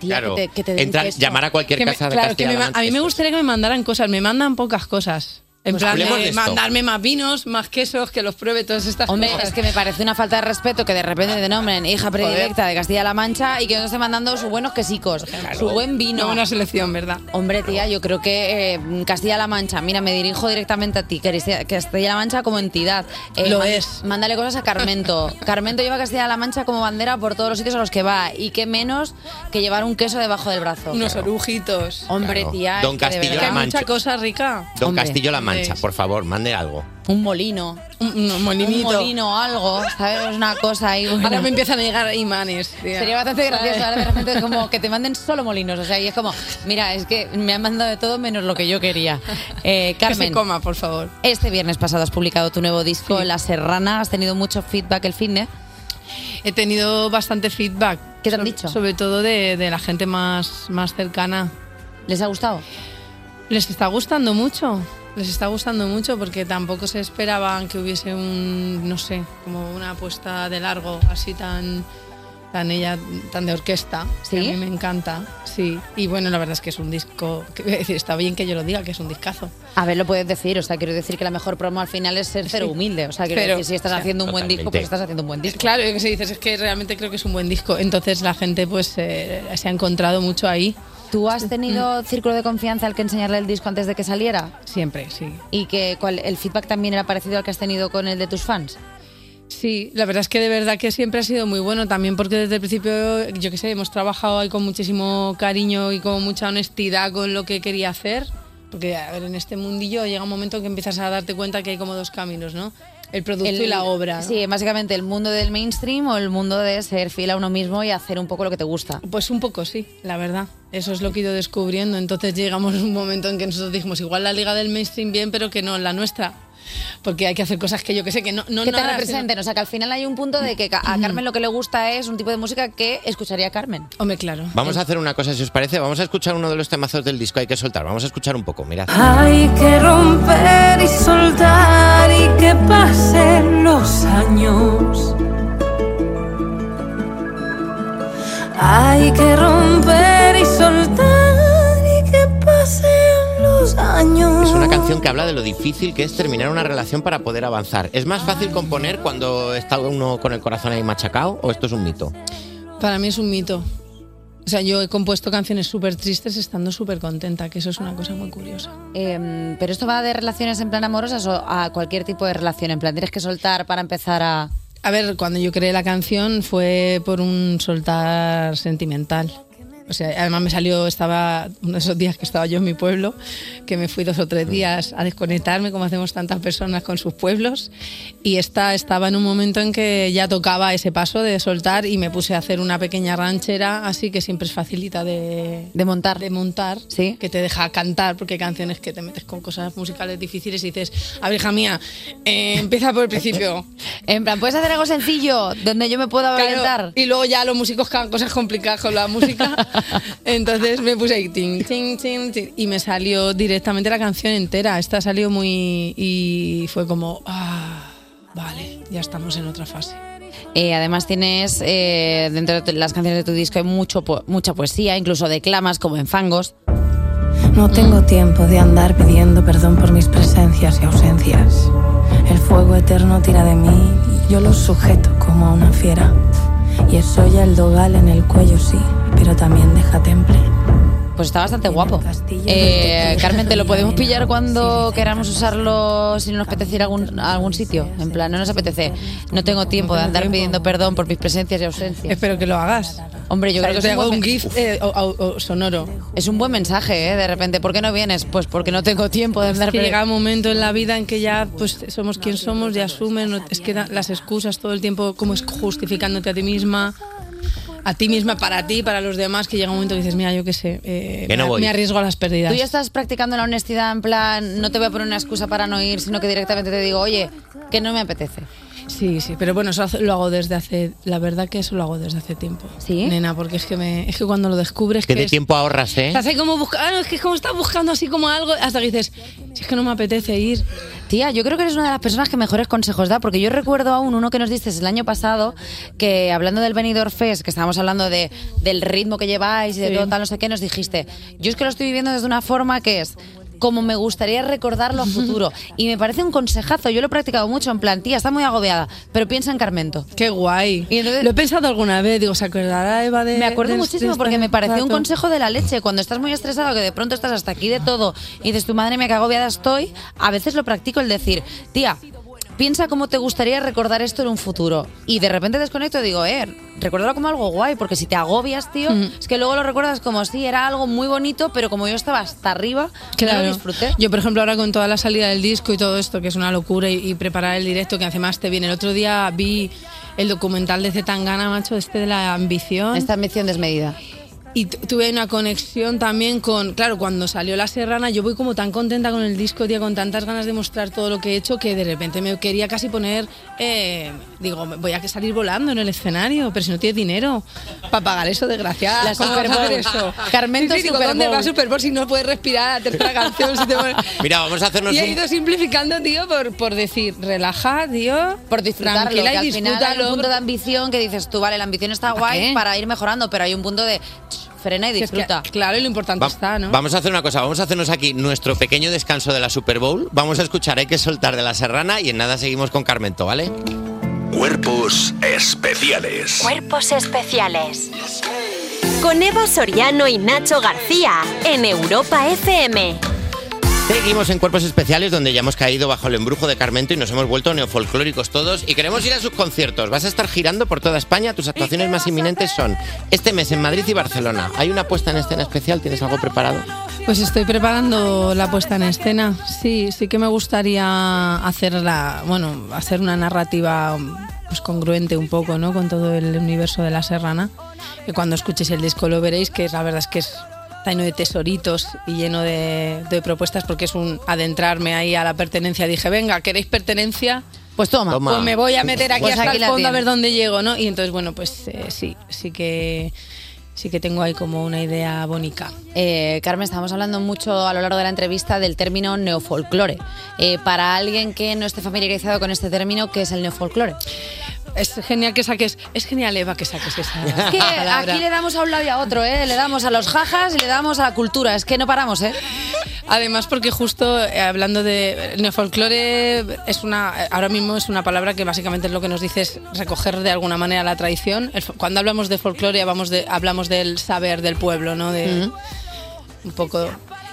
Claro, entrar- llamar a cualquier Que me- casa de claro, que me a mí me gustaría que me mandaran cosas, me mandan pocas cosas. En Pues plan, de mandarme más vinos, más quesos, que los pruebe todas estas Hombre, cosas. es que me parece una falta de respeto que de repente te nombren hija predilecta de Castilla-La Mancha y que no esté mandando sus buenos quesicos, su buen vino. Una buena selección, ¿verdad? Hombre, tía, yo creo que eh, Castilla-La Mancha, mira, me dirijo directamente a ti, Castilla- Castilla-La Mancha como entidad. Eh, Lo es. Mándale cosas a Carmento. Carmento lleva Castilla-La Mancha como bandera por todos los sitios a los que va. Y qué menos que llevar un queso debajo del brazo. Unos orujitos. Hombre, Claro. tía. Don es que de Castillo verdad- La Mancha. Mucha cosa rica. Don. Castillo-La Mancha, Sí. por favor, mande algo. Un molino. Un, un molinito. Un molino o algo, ¿sabes? Una cosa ahí. bueno. Ahora me empiezan a llegar imanes. tía. Sería bastante gracioso. Ahora de repente es como que te manden solo molinos. O sea, y es como, mira, es que me han mandado de todo menos lo que yo quería. Eh, Que se Carmen. coma, por favor. Este viernes pasado has publicado tu nuevo disco, La Serrana. Has tenido mucho feedback el fin de. He tenido bastante feedback. ¿Qué te han So- dicho? Sobre todo de, de la gente más, más cercana. ¿Les ha gustado? Les está gustando mucho. Les está gustando mucho porque tampoco se esperaban que hubiese un, no sé, como una apuesta de largo así tan tan ella tan de orquesta. que A mí me encanta. Sí. Y bueno, la verdad es que es un disco, que, está bien que yo lo diga, que es un discazo. A ver, lo puedes decir. O sea, quiero decir que la mejor promo al final es ser cero Sí. humilde. O sea, quiero Cero. decir, si estás O sea, haciendo un buen disco, pues estás haciendo un buen disco. Claro, que se dices, es que realmente creo que es un buen disco. Entonces la gente pues eh, se ha encontrado mucho ahí. ¿Tú has tenido círculo de confianza al que enseñarle el disco antes de que saliera? Siempre, sí. ¿Y que cuál, el feedback también era parecido al que has tenido con el de tus fans? Sí, la verdad es que de verdad que siempre ha sido muy bueno, también porque desde el principio, yo qué sé, hemos trabajado ahí con muchísimo cariño y con mucha honestidad con lo que quería hacer. Porque, a ver, en este mundillo llega un momento en que empiezas a darte cuenta que hay como dos caminos, ¿no? El producto El- y la obra. Sí, básicamente el mundo del mainstream o el mundo de ser fiel a uno mismo y hacer un poco lo que te gusta. Pues un poco sí, la verdad. Eso es lo que he ido descubriendo. Entonces llegamos a un momento en que nosotros dijimos, igual la liga del mainstream bien, pero que no la nuestra. Porque hay que hacer cosas que yo que sé, que no, no que te nada, representen, o sea, que al final hay un punto de que a Carmen lo que le gusta es un tipo de música que escucharía Carmen. Hombre, claro. Vamos a hacer una cosa, si os parece. Vamos a escuchar uno de los temazos del disco. Hay que soltar. Vamos a escuchar un poco. Mirad. Hay que romper y soltar y que pasen los años. Hay que romper canción que habla de lo difícil que es terminar una relación para poder avanzar. ¿Es más fácil componer cuando está uno con el corazón ahí machacado o esto es un mito? Para mí es un mito. O sea, yo he compuesto canciones súper tristes estando súper contenta, que eso es una cosa muy curiosa. Em, pero esto va de relaciones en plan amorosas o a cualquier tipo de relación. En plan, tienes que soltar para empezar a. A ver, cuando yo creé la canción fue por un soltar sentimental. O sea, además me salió, estaba uno de esos días que estaba yo en mi pueblo, que me fui dos o tres días a desconectarme, como hacemos tantas personas con sus pueblos, y esta estaba en un momento en que ya tocaba ese paso de soltar y me puse a hacer una pequeña ranchera, así que siempre es facilita de, de montar. De montar, ¿Sí? que te deja cantar, porque hay canciones que te metes con cosas musicales difíciles y dices, a ver, hija mía, eh, empieza por el principio. En plan, puedes hacer algo sencillo donde yo me pueda Claro, orientar. y luego ya los músicos que cosas complicadas con la música. Entonces me puse ahí ting, ting, ting, ting, y me salió directamente la canción entera. Esta salió muy. y fue como. Ah, vale, ya estamos en otra fase. Eh, además tienes eh, dentro de las canciones de tu disco hay mucho po- mucha poesía, incluso declamas como en Fangos. No tengo tiempo de andar pidiendo perdón por mis presencias y ausencias. El fuego eterno tira de mí y yo lo sujeto como a una fiera. Y eso ya el dogal en el cuello sí, pero también deja temple. Pues está bastante guapo. Eh, Carmen, ¿te lo podemos pillar cuando queramos usarlo si no nos apetece ir a algún, a algún sitio? En plan, no nos apetece. No tengo tiempo de andar pidiendo perdón por mis presencias y ausencias. Espero que lo hagas. Hombre, yo O sea, creo que te hago un GIF eh, o- o- sonoro. Es un buen mensaje, ¿eh? De repente, ¿por qué no vienes? Pues porque no tengo tiempo de Es andar que llega un momento en la vida en que ya pues somos quien somos, ya asumen, es que las excusas todo el tiempo como es justificándote a ti misma, a ti misma, para ti, para los demás, que llega un momento que dices, mira, yo qué sé, eh, Que no me, voy. me arriesgo a las pérdidas. Tú ya estás practicando la honestidad en plan, no te voy a poner una excusa para no ir, sino que directamente te digo, oye, que no me apetece. Sí, sí, pero bueno, eso hace- lo hago desde hace, la verdad que eso lo hago desde hace tiempo. ¿Sí? Nena, porque es que, me, es que cuando lo descubres Que que de es- tiempo ahorras, ¿eh? Estás ahí como buscando, es que es como estás buscando así como algo, hasta que dices, si es que no me apetece ir. Tía, yo creo que eres una de las personas que mejores consejos da, porque yo recuerdo aún uno que nos diste el año pasado, que hablando del Benidorm Fest, que estábamos hablando de, del ritmo que lleváis y de Sí. todo tal, no sé qué, nos dijiste, yo es que lo estoy viviendo desde una forma que es como me gustaría recordarlo a futuro. y me parece un consejazo, yo lo he practicado mucho, en plan, tía, está muy agobiada, pero piensa en Carmento. Qué guay. lo he pensado alguna vez, digo, ¿se acordará Eva de Me acuerdo de- muchísimo de porque este me pareció un consejo de la leche. Cuando estás muy estresado, que de pronto estás hasta aquí de todo y dices, tu madre me que agobiada estoy, a veces lo practico el decir, tía, piensa cómo te gustaría recordar esto en un futuro. Y de repente desconecto y digo, eh, recuérdalo como algo guay, porque si te agobias, tío, Mm. es que luego lo recuerdas como si era algo muy bonito, pero como yo estaba hasta arriba, no Claro. lo disfruté. Yo, por ejemplo, ahora con toda la salida del disco y todo esto, que es una locura, y, y preparar el directo, que además te viene. El otro día vi el documental de Zetangana, macho, este de la ambición. Esta ambición desmedida. Y tu- tuve una conexión también con, claro, cuando salió La Serrana, yo voy como tan contenta con el disco, tío, con tantas ganas de mostrar todo lo que he hecho, que de repente me quería casi poner, eh, digo, voy a que salir volando en el escenario, pero si no tienes dinero para pagar eso, desgraciada. La ¿Cómo vas a Super hacer Bowl. eso? Carmento Sí, sí, digo, Super ¿dónde va Super Bowl si no puedes respirar la tercera canción? si te Mira, vamos a hacernos y he un... ido simplificando, tío, por, por decir, relaja, tío. Por disfrutarlo, tranquila que al y final hay un punto de ambición que dices tú, vale, la ambición está guay qué? para ir mejorando, pero hay un punto de "Ch, frena y Si es que, disfruta. claro, y lo importante Va- está, ¿no? Vamos a hacer una cosa, vamos a hacernos aquí nuestro pequeño descanso de la Super Bowl. Vamos a escuchar Hay que soltar de la Serrana y en nada seguimos con Carmento, ¿vale? Cuerpos especiales. Cuerpos especiales. Con Eva Soriano y Nacho García en Europa FM. Seguimos en Cuerpos Especiales donde ya hemos caído bajo el embrujo de Carmento y nos hemos vuelto neofolclóricos todos y queremos ir a sus conciertos. Vas a estar girando por toda España. Tus actuaciones más inminentes son este mes en Madrid y Barcelona. ¿Hay una puesta en escena especial? ¿Tienes algo preparado? Pues estoy preparando la puesta en escena. Sí, sí que me gustaría hacerla, bueno, hacer una narrativa pues congruente un poco, ¿no? Con todo el universo de la Serrana. Que cuando escuchéis el disco lo veréis, que la verdad es que es está lleno de tesoritos y lleno de, de propuestas porque es un adentrarme ahí a la pertenencia. Dije, venga, ¿queréis pertenencia? Pues toma. Toma. Pues me voy a meter aquí Pues hasta aquí el fondo a ver dónde llego, ¿no? Y entonces, bueno, pues eh, sí, sí que sí que tengo ahí como una idea bonita. Eh, Carmen, estábamos hablando mucho a lo largo de la entrevista del término neofolclore. Eh, para alguien que no esté familiarizado con este término, ¿qué es el neofolclore? Es genial que saques, es genial Eva que saques esa Es que palabra. aquí le damos a un lado y a otro, ¿eh? Le damos a los jajas y le damos a la cultura. Es que no paramos, ¿eh? Además, porque justo eh, hablando de neofolclore, es una, ahora mismo es una palabra que básicamente es lo que nos dice es recoger de alguna manera la tradición. El cuando hablamos de folclore hablamos, de, hablamos del saber del pueblo, ¿no? De. Un poco.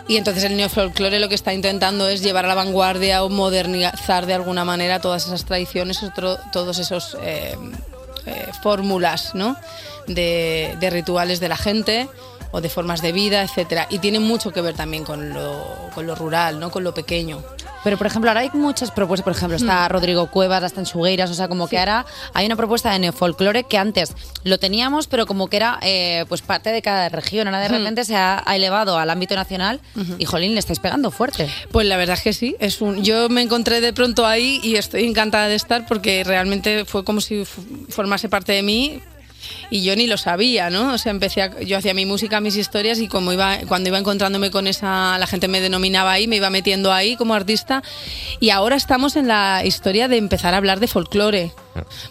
Y entonces el neofolclore lo que está intentando es llevar a la vanguardia o modernizar de alguna manera todas esas tradiciones, otro- todos esos eh, eh, fórmulas, ¿no? De, de rituales de la gente o de formas de vida, etcétera. Y tiene mucho que ver también con lo, con lo rural, ¿no? Con lo pequeño. Pero, por ejemplo, ahora hay muchas propuestas. Por ejemplo, está Rodrigo Cuevas, está en Sugueiras. O sea, como que ahora hay una propuesta de neofolclore que antes lo teníamos, pero como que era eh, pues parte de cada región. Ahora de Ujú. repente se ha, ha elevado al ámbito nacional y, jolín, le estáis pegando fuerte. Pues la verdad es que sí, es un, yo me encontré de pronto ahí y estoy encantada de estar porque realmente fue como si formase parte de mí y yo ni lo sabía, ¿no? O sea, empecé a- yo hacía mi música, mis historias y como iba cuando iba encontrándome con esa la gente me denominaba ahí, me iba metiendo ahí como artista y ahora estamos en la historia de empezar a hablar de folclore.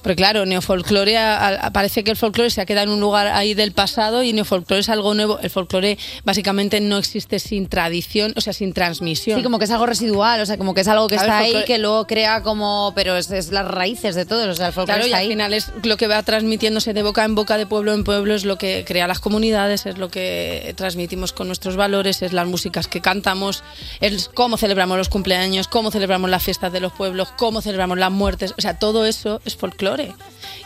Porque claro, neofolclore a- a- parece que el folclore se ha quedado en un lugar ahí del pasado y neofolclore es algo nuevo. El folclore básicamente no existe sin tradición, o sea, sin transmisión. Sí, como que es algo residual, o sea, como que es algo que Claro, está ahí, que luego crea como. Pero es, es las raíces de todo. O sea, el folclore Claro, y está al ahí. final es lo que va transmitiéndose de boca en boca, de pueblo en pueblo, es lo que crea las comunidades, es lo que transmitimos con nuestros valores, es las músicas que cantamos, es cómo celebramos los cumpleaños, cómo celebramos las fiestas de los pueblos, cómo celebramos las muertes, o sea, todo eso es folclore.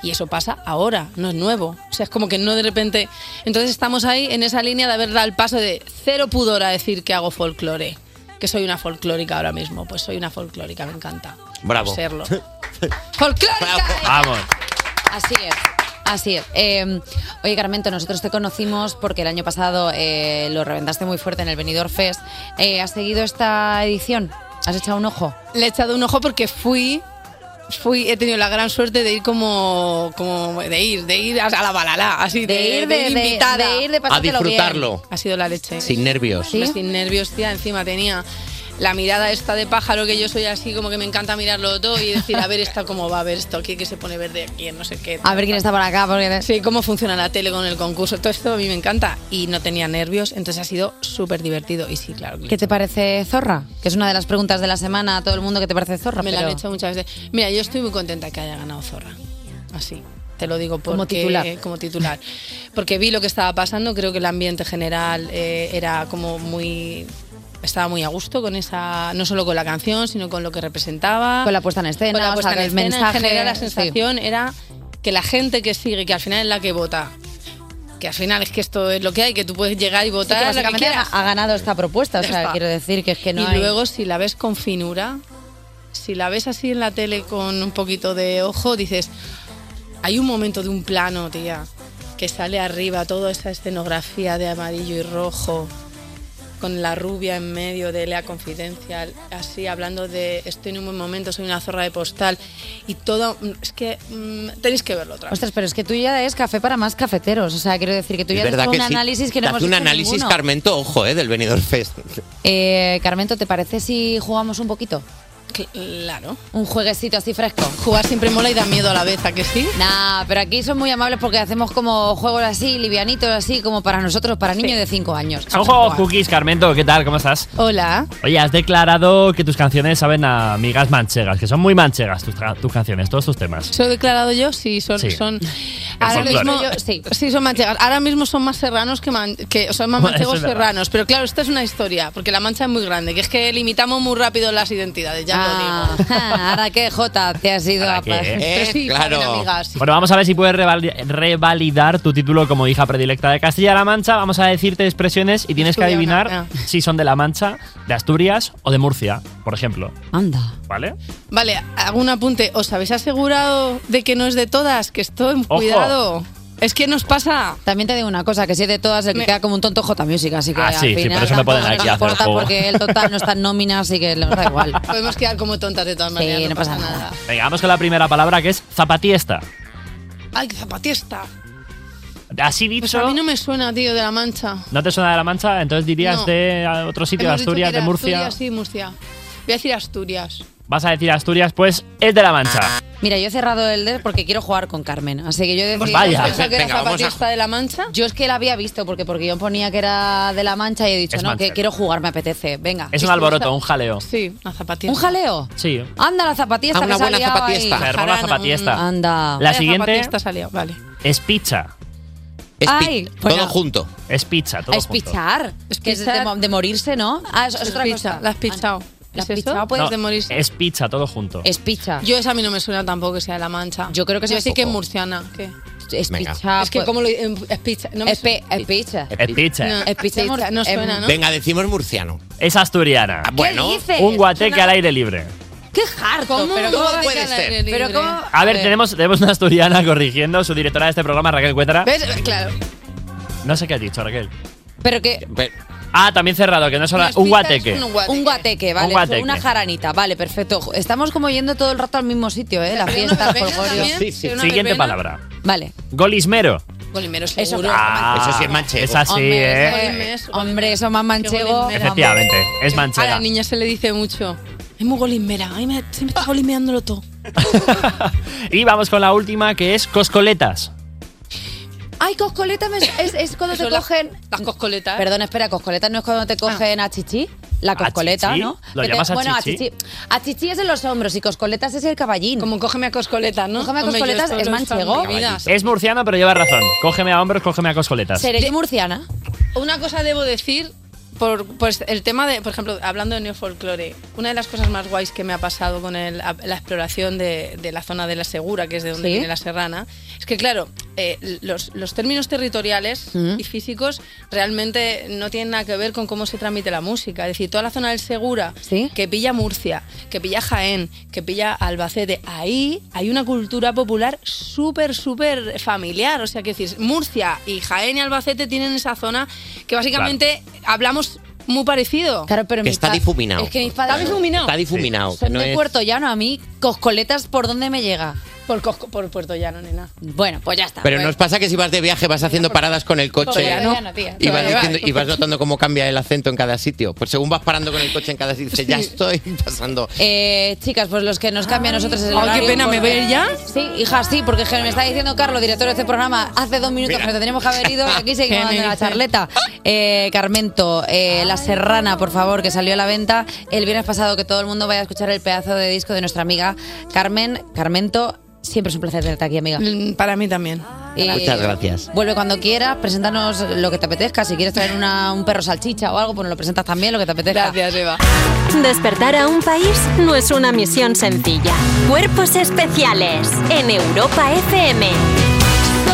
Y eso pasa ahora, no es nuevo. O sea, es como que no de repente... Entonces estamos ahí en esa línea de haber dado el paso de cero pudor a decir que hago folclore, que soy una folclórica ahora mismo. Pues soy una folclórica, me encanta. Bravo. Serlo. ¡Folclórica! Vamos. Así es. Así es. Eh, oye, Carmento, nosotros te conocimos porque el año pasado eh, lo reventaste muy fuerte en el Benidorm Fest. Eh, ¿Has seguido esta edición? ¿Has echado un ojo? Le he echado un ojo porque fui, fui, he tenido la gran suerte de ir como, como de ir, de ir a la balala, así de, De ir de- de- invitada. de ir de A disfrutarlo. bien. Ha sido la leche. Sin nervios. Hombre, Sin nervios, tía, encima tenía la mirada esta de pájaro que yo soy así como que me encanta mirarlo todo y decir, a ver esta cómo va, a ver esto aquí que se pone verde aquí, no sé qué. A ver quién está por acá. Porque... Sí, cómo funciona la tele con el concurso, todo esto a mí me encanta y no tenía nervios, entonces ha sido súper divertido y sí, claro. ¿Qué te parece Zorra? Que es una de las preguntas de la semana a todo el mundo que te parece Zorra. Me la han hecho muchas veces. Mira, yo estoy muy contenta que haya ganado Zorra. Así. Te lo digo porque, Como titular. Como titular. Porque vi lo que estaba pasando, creo que el ambiente general eh, era como muy... Estaba muy a gusto con esa, no solo con la canción, sino con lo que representaba. Con la puesta en escena, Con la o puesta sea, en que el escena. mensaje, En general, la sí. sensación era que la gente que sigue, que al final es la que vota, que al final es que esto es lo que hay, que tú puedes llegar y Sí, que votar la que básicamente quieras. ha, ganado esta propuesta. O sea, está. quiero decir que es que no y hay... luego si la ves con finura, si la ves así en la tele con un poquito de ojo, dices, hay un momento de un plano, tía, que sale arriba toda esa escenografía de amarillo y rojo, con la rubia en medio de Lea Confidencial, así hablando de estoy en un buen momento, soy una zorra de postal, y todo, es que mm, tenéis que verlo otra vez. Ostras, pero es que tú ya es café para más cafeteros. O sea, quiero decir que tú ya Es has verdad hecho que un sí. análisis que no hemos un hecho análisis, ninguno. Carmento, ojo, eh, del Benidorm Fest. Eh, Carmento, ¿te parece si jugamos un poquito? Claro. Un jueguecito así fresco. Jugar siempre mola y da miedo a la vez, ¿a que sí? Nah, pero aquí son muy amables porque hacemos como juegos así, livianitos, así como para nosotros, para niños de 5 años. Un juego cookies, Carmento, ¿qué tal? ¿Cómo estás? Hola. Oye, has declarado que tus canciones saben a migas manchegas, que son muy manchegas tus, tus canciones, todos tus temas. ¿Se lo he declarado yo? Sí, son. Sí. son ahora mismo, sí. sí, son manchegas. Ahora mismo son más serranos que, man- que o son más manchegos serranos. Pero claro, esta es una historia, porque la mancha es muy grande, que es que limitamos muy rápido las identidades, ya Ah, lo digo. ahora que Jota te has ido a... qué? Sí, amigas. Bueno, vamos a ver si puedes revali- revalidar tu título como hija predilecta de Castilla-La Mancha. Vamos a decirte expresiones y tienes que Asturiana, adivinar si son de La Mancha, de Asturias o de Murcia, por ejemplo. Anda. ¿Vale? Vale, hago un apunte. ¿Os habéis asegurado de que no es de todas? Que estoy Ojo. cuidado. Es que nos pasa. También te digo una cosa, que si es de todas, el que Me- queda como un tonto J Music, así que Ah, al sí, sí, final por eso me tampoco ponen aquí nos hacer importa juego. porque el total no está en nómina, así que nos da igual. Podemos quedar como tontas de todas maneras. Sí, no, pasa nada. Venga, vamos con la primera palabra que es zapatiesta. Ay, qué zapatiesta. Así Pues dicho, a mí no me suena, tío, de la mancha. ¿no te suena de La Mancha? Entonces dirías No. de ah, otro sitio, de Hemos dicho Asturias, de era Murcia. Asturias, sí, Murcia. Voy a decir Asturias. Vas a decir Asturias, pues es de la Mancha. Mira, yo he cerrado el dedo porque quiero jugar con Carmen. Así que yo he decidido. Vaya. ¿Has pensado que era Venga, vamos a- zapatista de la Mancha? Yo es que la había visto porque porque yo ponía que era de la Mancha y he dicho, Es no, que quiero jugar, me apetece. Venga. Es un alboroto, un jaleo. Sí, una zapatilla. ¿Un jaleo? Sí. Anda, la zapatilla Ah, una que se ha buena liado ahí. La mm, Anda. La siguiente salió, vale. es pizza. Ay, bueno. Todo junto. Es pizza, todo Es junto. pichar. Es que es de, morirse, ¿no? Ah, es, es Es otra pizza, cosa. la has pichado. ¿La ¿Es pichado? Puedes No, de morirse. es pizza, todo junto. Es picha. Yo esa a mí no me suena tampoco que sea de la Mancha. Yo creo que Yo es sí que es murciana. ¿Qué? Es Venga. picha. es que pues- como lo em, es pizza. No me es, pe- es picha. Es pizza. No, Es pizza. pizza, no em- suena, ¿no? Venga, decimos murciano. Es asturiana. bueno. dices? Un guateque Suena- al aire libre. ¡Qué harto! ¿Cómo? ¿Pero ¿Cómo puede ser? Pero cómo... A ver, tenemos, tenemos una asturiana corrigiendo, su directora de este programa, Raquel. Claro. No sé qué has dicho, Raquel. Pero que... Ah, también cerrado, que no es es un guateque. un guateque. Un guateque, vale. Un guateque. Una jaranita, vale, perfecto. Estamos como yendo todo el rato al mismo sitio, ¿eh? La fiesta, el folgorio. Sí, sí. Siguiente palabra. Vale. Golismero. Golimero Eso, seguro. Ah, Eso sí es manchego. Es así, Hombre, ¿eh? eso- hombre, eso más manchego. Efectivamente, es A manchega. la niña se le dice mucho. Es muy golimera. Ay, me, se me está golimeándolo todo. Y vamos con la última, que es coscoletas. Ay, coscoleta me- es, es cuando te las- cogen. Las coscoletas. Perdón, espera, coscoleta no es cuando te cogen a chichi. La coscoleta? ¿no? ¿Lo Que te- llamas a bueno, chichi? a chichi. A chichi es en los hombros y coscoletas es el caballín. Como cógeme a coscoletas, ¿no? Cógeme a coscoletas es manchego. Es murciano, pero lleva razón. Cógeme a hombros, cógeme a coscoletas. ¿Seré yo murciana? Una cosa debo decir, por pues el tema de, por ejemplo, hablando de neofolclore, una de las cosas más guays que me ha pasado con el- la exploración de, de la zona de la Segura, que es de donde ¿Sí? viene la Serrana, es que, claro, eh, los, los términos territoriales y físicos realmente no tienen nada que ver con cómo se transmite la música. Es decir, toda la zona del Segura, que pilla Murcia, que pilla Jaén, que pilla Albacete, ahí hay una cultura popular súper, súper familiar. O sea, que decir, Murcia y Jaén y Albacete tienen esa zona que básicamente hablamos muy parecido. Claro, pero Que mis está pa- difuminado. Es que mis padres ¿Está difuminado? Está difuminado. que son no de es- Puerto Llano. A mí, coscoletas, ¿por dónde me llega? Por, Cosco- por Puerto Llano, nena. Bueno, pues ya está. Pero nos pasa que si vas de viaje vas haciendo paradas con el coche Llano, tía. y vas, y notando cómo cambia el acento en cada sitio. Pues según vas parando con el coche en cada sitio, dices, ya estoy pasando. Eh, chicas, pues los que nos cambian a nosotros es el Ay, qué horario, pena, ¿me porque- ir ya? Sí, hija, sí, porque me está diciendo Carlos, director de este programa, hace dos minutos que nos tendríamos que haber ido. Aquí ¿Qué seguimos me dando la dice? charleta. Eh, Carmento, eh, La Serrana, por favor, que salió a la venta el viernes pasado. Que todo el mundo vaya a escuchar el pedazo de disco de nuestra amiga Carmen. Carmento, siempre es un placer tenerte aquí, amiga. Mm, Para mí también. Y Muchas gracias. Vuelve cuando quieras, preséntanos lo que te apetezca. Si quieres traer una- un perro salchicha o algo, pues nos lo presentas también, lo que te apetezca. Gracias, Eva. Despertar a un país no es una misión sencilla. Cuerpos especiales en Europa FM.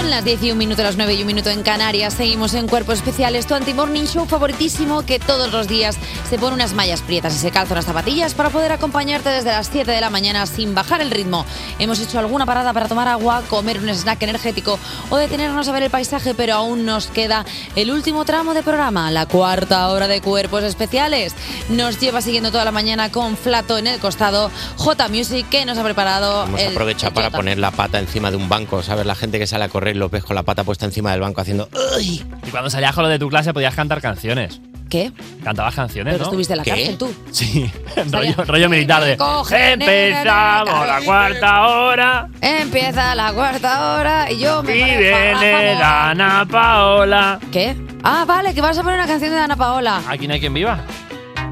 Son las 10 y un minuto, las 9 y un minuto en Canarias. Seguimos en Cuerpos Especiales, tu anti-morning show favoritísimo que todos los días se pone unas mallas prietas y se calza unas zapatillas para poder acompañarte desde las 7 de la mañana sin bajar el ritmo. Hemos hecho alguna parada para tomar agua, comer un snack energético o detenernos a ver el paisaje, pero aún nos queda el último tramo de programa, la cuarta hora de Cuerpos Especiales. Nos lleva siguiendo toda la mañana con Flato en el costado, J Music que nos ha preparado Hemos el aprovechado para Jota. poner la pata encima de un banco, ¿sabes? La gente que sale a correr los ves con la pata puesta encima del banco haciendo. Y cuando salías con lo de tu clase podías cantar canciones. ¿Qué? Cantabas canciones, Pero ¿no? estuviste en la ¿Qué? cárcel tú. Sí, rollo, rollo militar de... Coge, Empezamos la cuarta hora Empieza la cuarta hora y yo me y viene Dana Paola. ¿Qué? Ah, vale, que vas a poner una canción de Ana Paola. Aquí no hay quien viva.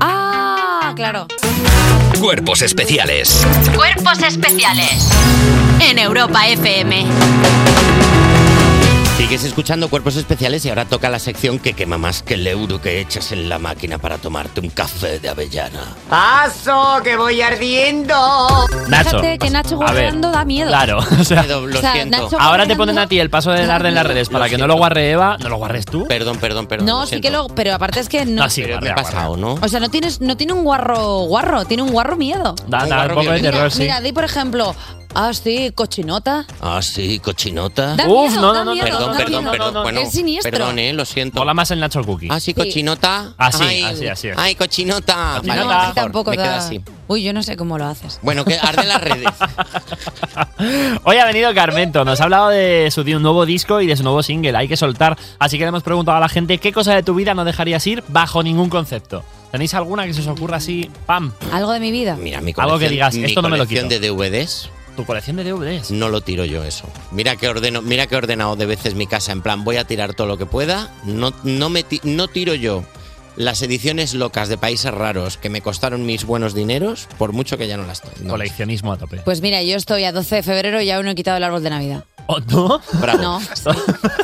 Ah, claro. Cuerpos especiales. Cuerpos especiales en Europa FM. Sigues escuchando Cuerpos Especiales y ahora toca la sección que quema más que el euro que echas en la máquina para tomarte un café de avellana. ¡Paso, que voy ardiendo! Nacho. Fíjate que Nacho a ver, guarreando da miedo. Claro, o sea, Lo O sea, siento. Nacho ahora te ponen a ti el paso de darle en las redes para que no lo guarre Eva, no lo guarres tú. Perdón, perdón, perdón. No, sí que lo. Pero aparte es que no. No, sí, Pero me he guarrea, pasado, ¿no? O sea, no tienes, no tiene un guarro guarro, tiene un guarro miedo. Da, da un guarro poco de violento. terror, sí. Mira, di por ejemplo, ah, sí, cochinota. Ah, sí, cochinota. Da Uf, miedo, no, da no, no, miedo, Perdón, da perdón, miedo. perdón. Bueno, es siniestro. Perdón, eh, lo siento. Mola más el Nacho Cookie. Ah, sí, cochinota. Así, Ay, así, así es. Ay, cochinota. No, Vale, a mí mejor, tampoco me da. queda así. Uy, yo no sé cómo lo haces. Bueno, que arde las redes. Hoy ha venido Carmento, nos ha hablado de su de un nuevo disco y de su nuevo single, hay que soltar. Así que le hemos preguntado a la gente qué cosa de tu vida no dejarías ir bajo ningún concepto. ¿Tenéis alguna que se os ocurra así? ¡Pam! Algo de mi vida. Mira, mi Algo que colección- digas, mi esto no me lo colección quito. de DVDs. ¿Tu colección de DVDs? No lo tiro yo eso. Mira que ordeno, mira que he ordenado de veces mi casa en plan voy a tirar todo lo que pueda. No, no me ti- no tiro yo las ediciones locas de países raros que me costaron mis buenos dineros, por mucho que ya no las tengo. Coleccionismo a tope. Pues mira, yo estoy a 12 de febrero y aún no he quitado el árbol de Navidad. ¿Oh, no? Bravo. No,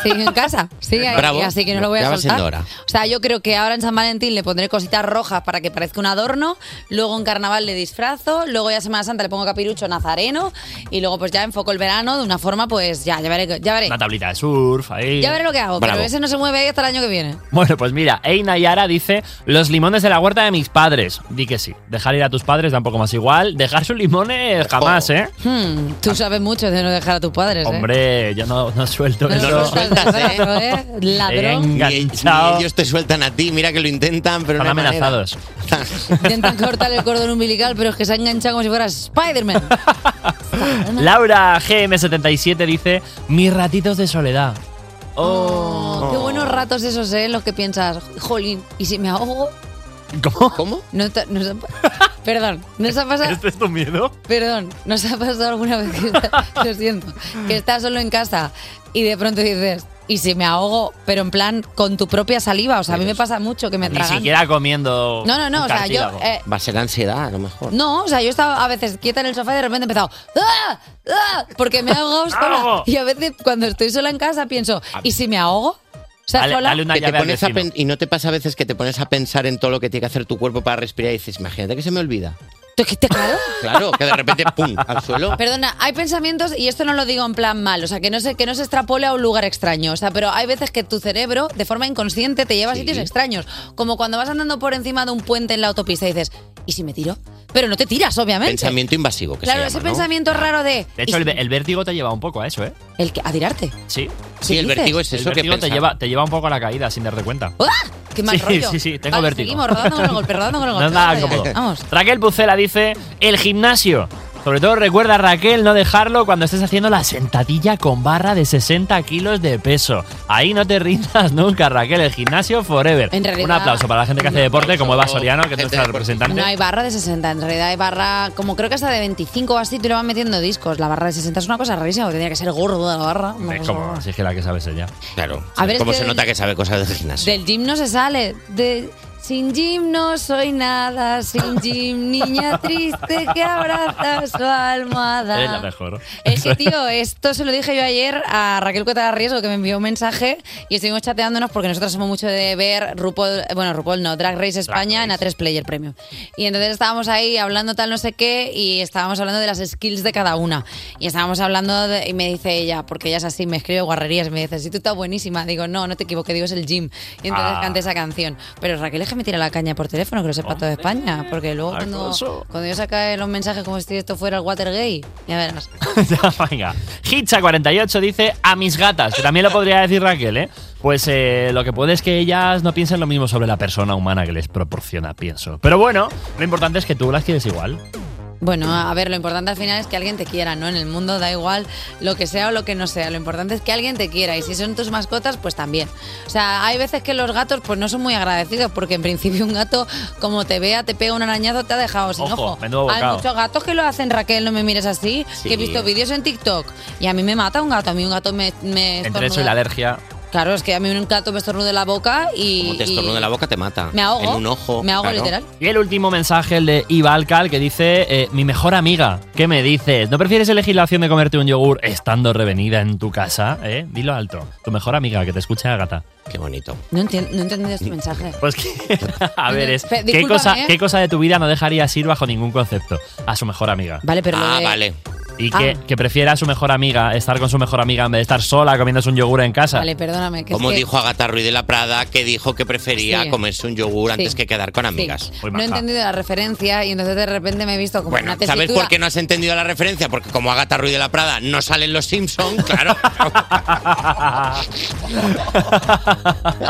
sigue en casa. Sigue ahí, Bravo. así que no lo voy a Ya va soltar. siendo hora. O sea, yo creo que ahora en San Valentín le pondré cositas rojas para que parezca un adorno, luego en carnaval le disfrazo, luego ya Semana Santa le pongo capirucho nazareno y luego pues ya enfoco el verano de una forma pues ya, ya veré, ya veré. Una tablita de surf ahí. Ya veré lo que hago, Bravo. pero ese no se mueve ahí hasta el año que viene. Bueno, pues mira, Eina Yara dice: Los limones de la huerta de mis padres. Di que sí. Dejar ir a tus padres da un poco más igual. Dejar sus limones jamás, ¿eh? Hmm, tú sabes mucho de no dejar a tus padres, ¿eh? Hombre, yo no, no suelto No eso. lo sueltas, ¿verdad, ¿eh? Ladrón. Ellos te sueltan a ti, mira que lo intentan, pero Están no amenazados. Intentan cortar el cordón umbilical, pero es que se ha enganchado como si fuera Spider-Man. Laura GM77 dice: Mis ratitos de soledad. Oh. Qué buenos ratos esos, ¿eh? Los que piensas, jolín, ¿y si me ahogo? ¿Cómo? ¿Cómo? No no perdón, ¿no se ha pasado? ¿Este es tu miedo? Perdón, ¿nos ha pasado alguna vez que está- lo siento, que estás solo en casa y de pronto dices, ¿y si me ahogo? Pero en plan con tu propia saliva, o sea, a mí me pasa mucho que me Ni tragan. siquiera comiendo. No, no, no, un o sea, yo, eh, Va a ser ansiedad, a lo mejor. No, o sea, yo estaba a veces quieta en el sofá y de repente he empezado ¡Ah! ¡Ah! porque me he ahogado sola. ahogo. Y a veces cuando estoy sola en casa pienso, ¿y si me ahogo? O sea, sola. Que te pones a pen- y no te pasa a veces que te pones a pensar en todo lo que tiene que hacer tu cuerpo para respirar y dices, imagínate que se me olvida. Claro. Claro, que de repente, pum, al suelo. Perdona, hay pensamientos, y esto no lo digo en plan mal, o sea, que no se, que no se extrapole a un lugar extraño, o sea, pero hay veces que tu cerebro, de forma inconsciente, te lleva a sitios extraños. Como cuando vas andando por encima de un puente en la autopista y dices, ¿y si me tiro? Pero no te tiras, obviamente. Pensamiento invasivo, que claro, se ese llama, ¿no? pensamiento raro de. De hecho, el, ve- el vértigo te lleva un poco a eso, ¿eh? ¿El que, ¿A tirarte? Sí. Sí, el dices? vértigo es El eso que te lleva, te lleva un poco a la caída sin darte cuenta. ¡Ah! ¡Qué mal sí, rollo! sí, sí, tengo Vale, vértigo. Seguimos rodando con el golpe, rodando con el No golpe. es nada Vamos allá. cómodo. Vamos. Raquel Pucela dice: El gimnasio. Sobre todo recuerda, Raquel, no dejarlo cuando estés haciendo la sentadilla con barra de 60 kilos de peso. Ahí no te rindas nunca, Raquel. El gimnasio forever. En realidad- Un aplauso para la gente que hace deporte, como Eva Soriano, que es nuestra representante. No hay barra de 60, en realidad hay barra, como creo que hasta de 25 o así, tú le vas metiendo discos. La barra de 60 es una cosa rarísima, tendría que ser gordo la barra. Es como, si es que la que sabes ella. Claro. A ver, es ¿Cómo que se del- nota que sabe cosas del gimnasio? Del gym no se sale. De, sin gym no soy nada, sin gym, niña triste que abraza su almohada. Eres la mejor. Es que, tío, esto se lo dije yo ayer a Raquel Cueta de Riesgo, que me envió un mensaje y estuvimos chateándonos porque nosotros somos mucho de ver RuPaul, bueno, RuPaul no, Drag Race España en A3 Player Premium. Y entonces estábamos ahí hablando tal no sé qué y estábamos hablando de las skills de cada una. Y estábamos hablando de- y me dice ella, porque ella es así, me escribe guarrerías me dice, si tú estás buenísima. Digo, no, no te equivoques, digo, es el gym. Y entonces Ah. canté esa canción. Pero Raquel es que me tira la caña por teléfono, que lo sepa toda España. Porque luego cuando, cuando yo saque los mensajes como si esto fuera el Watergate, ya verás. Venga. Hitcha48 dice a mis gatas, que también lo podría decir Raquel, ¿eh? Pues eh, lo que puede es que ellas no piensen lo mismo sobre la persona humana que les proporciona, pienso. Pero bueno, lo importante es que tú las quieres igual. Bueno, a ver, lo importante al final es que alguien te quiera, ¿no? En el mundo da igual lo que sea o lo que no sea. Lo importante es que alguien te quiera. Y si son tus mascotas, pues también. O sea, hay veces que los gatos pues no son muy agradecidos porque en principio un gato, como te vea, te pega un arañazo, te ha dejado sin Ojo, ojo. Hay muchos gatos que lo hacen, Raquel, no me mires así. Que he visto vídeos en TikTok y a mí me mata un gato. A mí un gato me, me Entre eso y la alergia. Claro, es que a mí un gato me estornuda en la boca y... Como te y- estornude la boca, te mata. Me ahogo. En un ojo. Me ahogo claro. literal. Y el último mensaje, el de Ivalcal, que dice: eh, Mi mejor amiga, ¿qué me dices? ¿No prefieres elegir la opción de comerte un yogur estando revenida en tu casa? ¿Eh? Dilo alto. Tu mejor amiga, que te escuche Agata. Qué bonito. No, enti- no he entendido este mensaje. Pues que, a ver, es. ¿qué cosa, ¿eh? ¿Qué cosa de tu vida no dejarías ir bajo ningún concepto? A su mejor amiga. Vale, pero lo Ah, de- vale. Y que, Ah. que prefiera a su mejor amiga estar con su mejor amiga en vez de estar sola comiéndose un yogur en casa. Vale, perdóname. Que es Como que- dijo Agatha Ruiz de la Prada, que dijo que prefería Sí. comerse un yogur antes que quedar con Sí. amigas. No he entendido la referencia y entonces de repente me he visto como Bueno, una tesitura. ¿sabes por qué no has entendido la referencia? Porque como Agatha Ruiz de la Prada no salen los Simpsons, claro.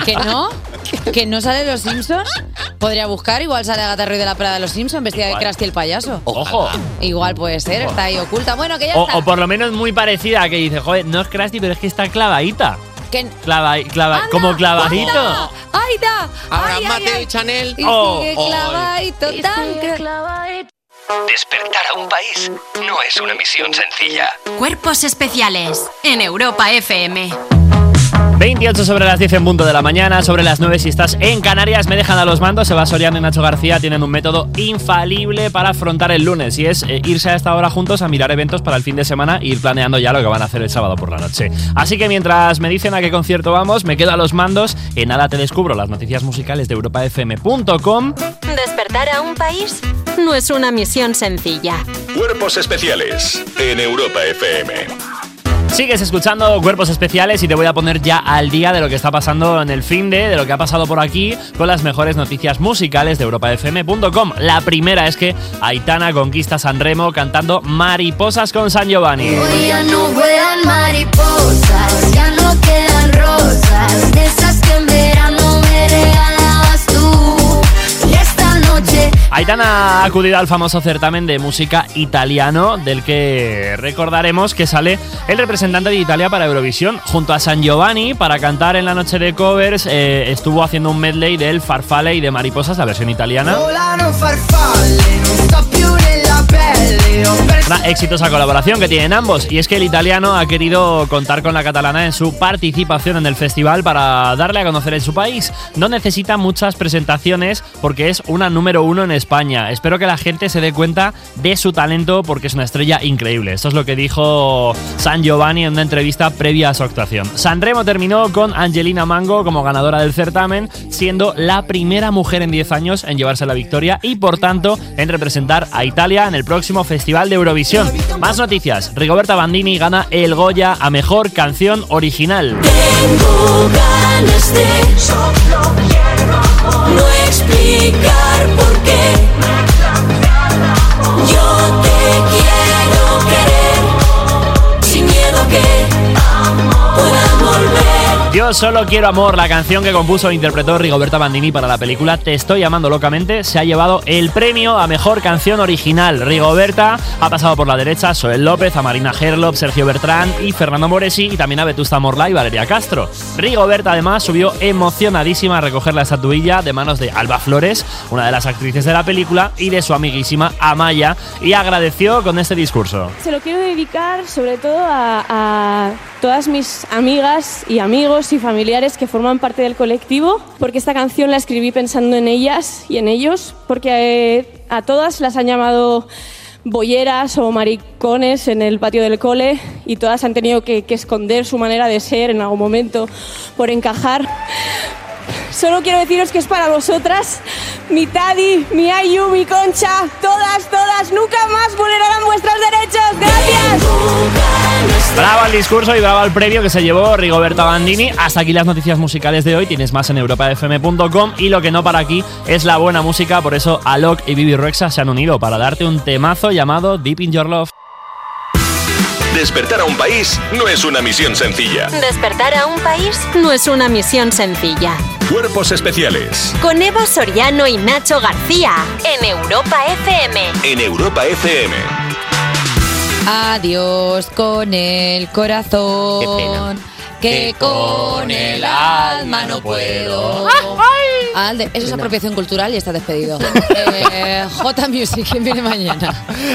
¿Que no? ¿Que no sale los Simpsons? Podría buscar, igual sale Agatha Ruiz de la Prada de los Simpsons vestida Igual. de Krusty el payaso. Ojo. Igual puede ser, está ahí oculta. Bueno, que ya O, está. o por lo menos muy parecida, que dice, joder, no es Krusty, pero es que está clavadita. Que- Clava, clava, como clavadito. ¡Aida! Ahora Ay, ay, Mateo ay. y Chanel. Y Oh, sigue oh. clavadito, tan clavadito. Despertar a un país no es una misión sencilla. Cuerpos especiales en Europa FM. 28 sobre las 10 en punto de la mañana, sobre las 9 si estás en Canarias, me dejan a los mandos. Eva Soriano y Nacho García tienen un método infalible para afrontar el lunes y es eh, irse a esta hora juntos a mirar eventos para el fin de semana e ir planeando ya lo que van a hacer el sábado por la noche. Así que mientras me dicen a qué concierto vamos, me quedo a los mandos. En nada te descubro las noticias musicales de europafm.com. Despertar a un país no es una misión sencilla. Cuerpos especiales en Europa FM. Sigues escuchando Cuerpos Especiales y te voy a poner ya al día de lo que está pasando en el fin de, de lo que ha pasado por aquí con las mejores noticias musicales de europafm.com. La primera es que Aitana conquista San Remo cantando Mariposas con San Giovanni. Hoy ya no mariposas, ya no quedan rosas, esas que en verano Aitana ha acudido al famoso certamen de música italiano, del que recordaremos que sale el representante de Italia para Eurovisión, junto a San Giovanni, para cantar en la noche de covers. eh, estuvo haciendo un medley del Farfalle y de Mariposas, la versión italiana. Volano farfalle, non sto più Una exitosa colaboración que tienen ambos y es que el italiano ha querido contar con la catalana en su participación en el festival para darle a conocer en su país. No necesita muchas presentaciones porque es una número uno en España. Espero que la gente se dé cuenta de su talento porque es una estrella increíble. Esto es lo que dijo San Giovanni en una entrevista previa a su actuación. Sanremo terminó con Angelina Mango como ganadora del certamen, siendo la primera mujer en 10 años en llevarse la victoria y por tanto en representar a Italia en el próximo Festival de Eurovisión. Más noticias. Rigoberta Bandini gana el Goya a Mejor Canción Original. tengo ganas de solo quiero no explicar por qué. Yo te quiero querer sin miedo a que. Yo solo quiero amor, la canción que compuso e interpretó Rigoberta Bandini para la película Te estoy amando locamente, se ha llevado el premio a mejor canción original. Rigoberta ha pasado por la derecha a Soel López, a Marina Gerlop, Sergio Bertrán y Fernando Moresi y también a Vetusta Morla y Valeria Castro. Rigoberta además subió emocionadísima a recoger la estatuilla de manos de Alba Flores, una de las actrices de la película, y de su amiguísima Amaya, y agradeció con este discurso. Se lo quiero dedicar sobre todo a, a todas mis amigas y amigos y familiares que forman parte del colectivo, porque esta canción la escribí pensando en ellas y en ellos, porque eh, a todas las han llamado bolleras o maricones en el patio del cole y todas han tenido que, que esconder su manera de ser en algún momento por encajar. Solo quiero deciros que es para vosotras, mi Tadi, mi Ayu, mi Concha, todas, todas, nunca más vulnerarán vuestros derechos. Gracias. Bravo al discurso y bravo al premio que se llevó Rigoberta Bandini. Hasta aquí las noticias musicales de hoy. Tienes más en europafm.com y lo que no para aquí es la buena música. Por eso Alok y Bibi Rexa se han unido para darte un temazo llamado Deep in Your Love. Despertar a un país no es una misión sencilla. Despertar a un país no es una misión sencilla. Cuerpos especiales Con Eva Soriano y Nacho García en Europa FM. en Europa FM. Adiós con el corazón. Que con el alma no puedo. Alde, eso es apropiación cultural y está despedido. Eh, J Music, ¿quién viene mañana?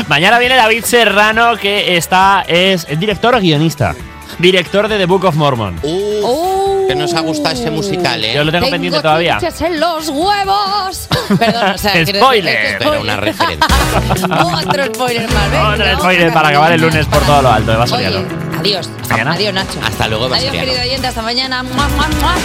Mañana viene David Serrano, que está, es director o guionista. Director de The Book of Mormon. Que nos ha gustado ese musical, ¿eh? Yo lo tengo pendiente todavía. en los huevos. Perdón, o sea, decir- Spoiler. Pero una referencia. Otro spoiler más. venga, Otro spoiler para acabar el lunes por todo lo alto de. Adiós. mañana. Adiós, Nacho. Hasta luego, Adiós, querido oyente. Hasta mañana. Mua, mua, mua.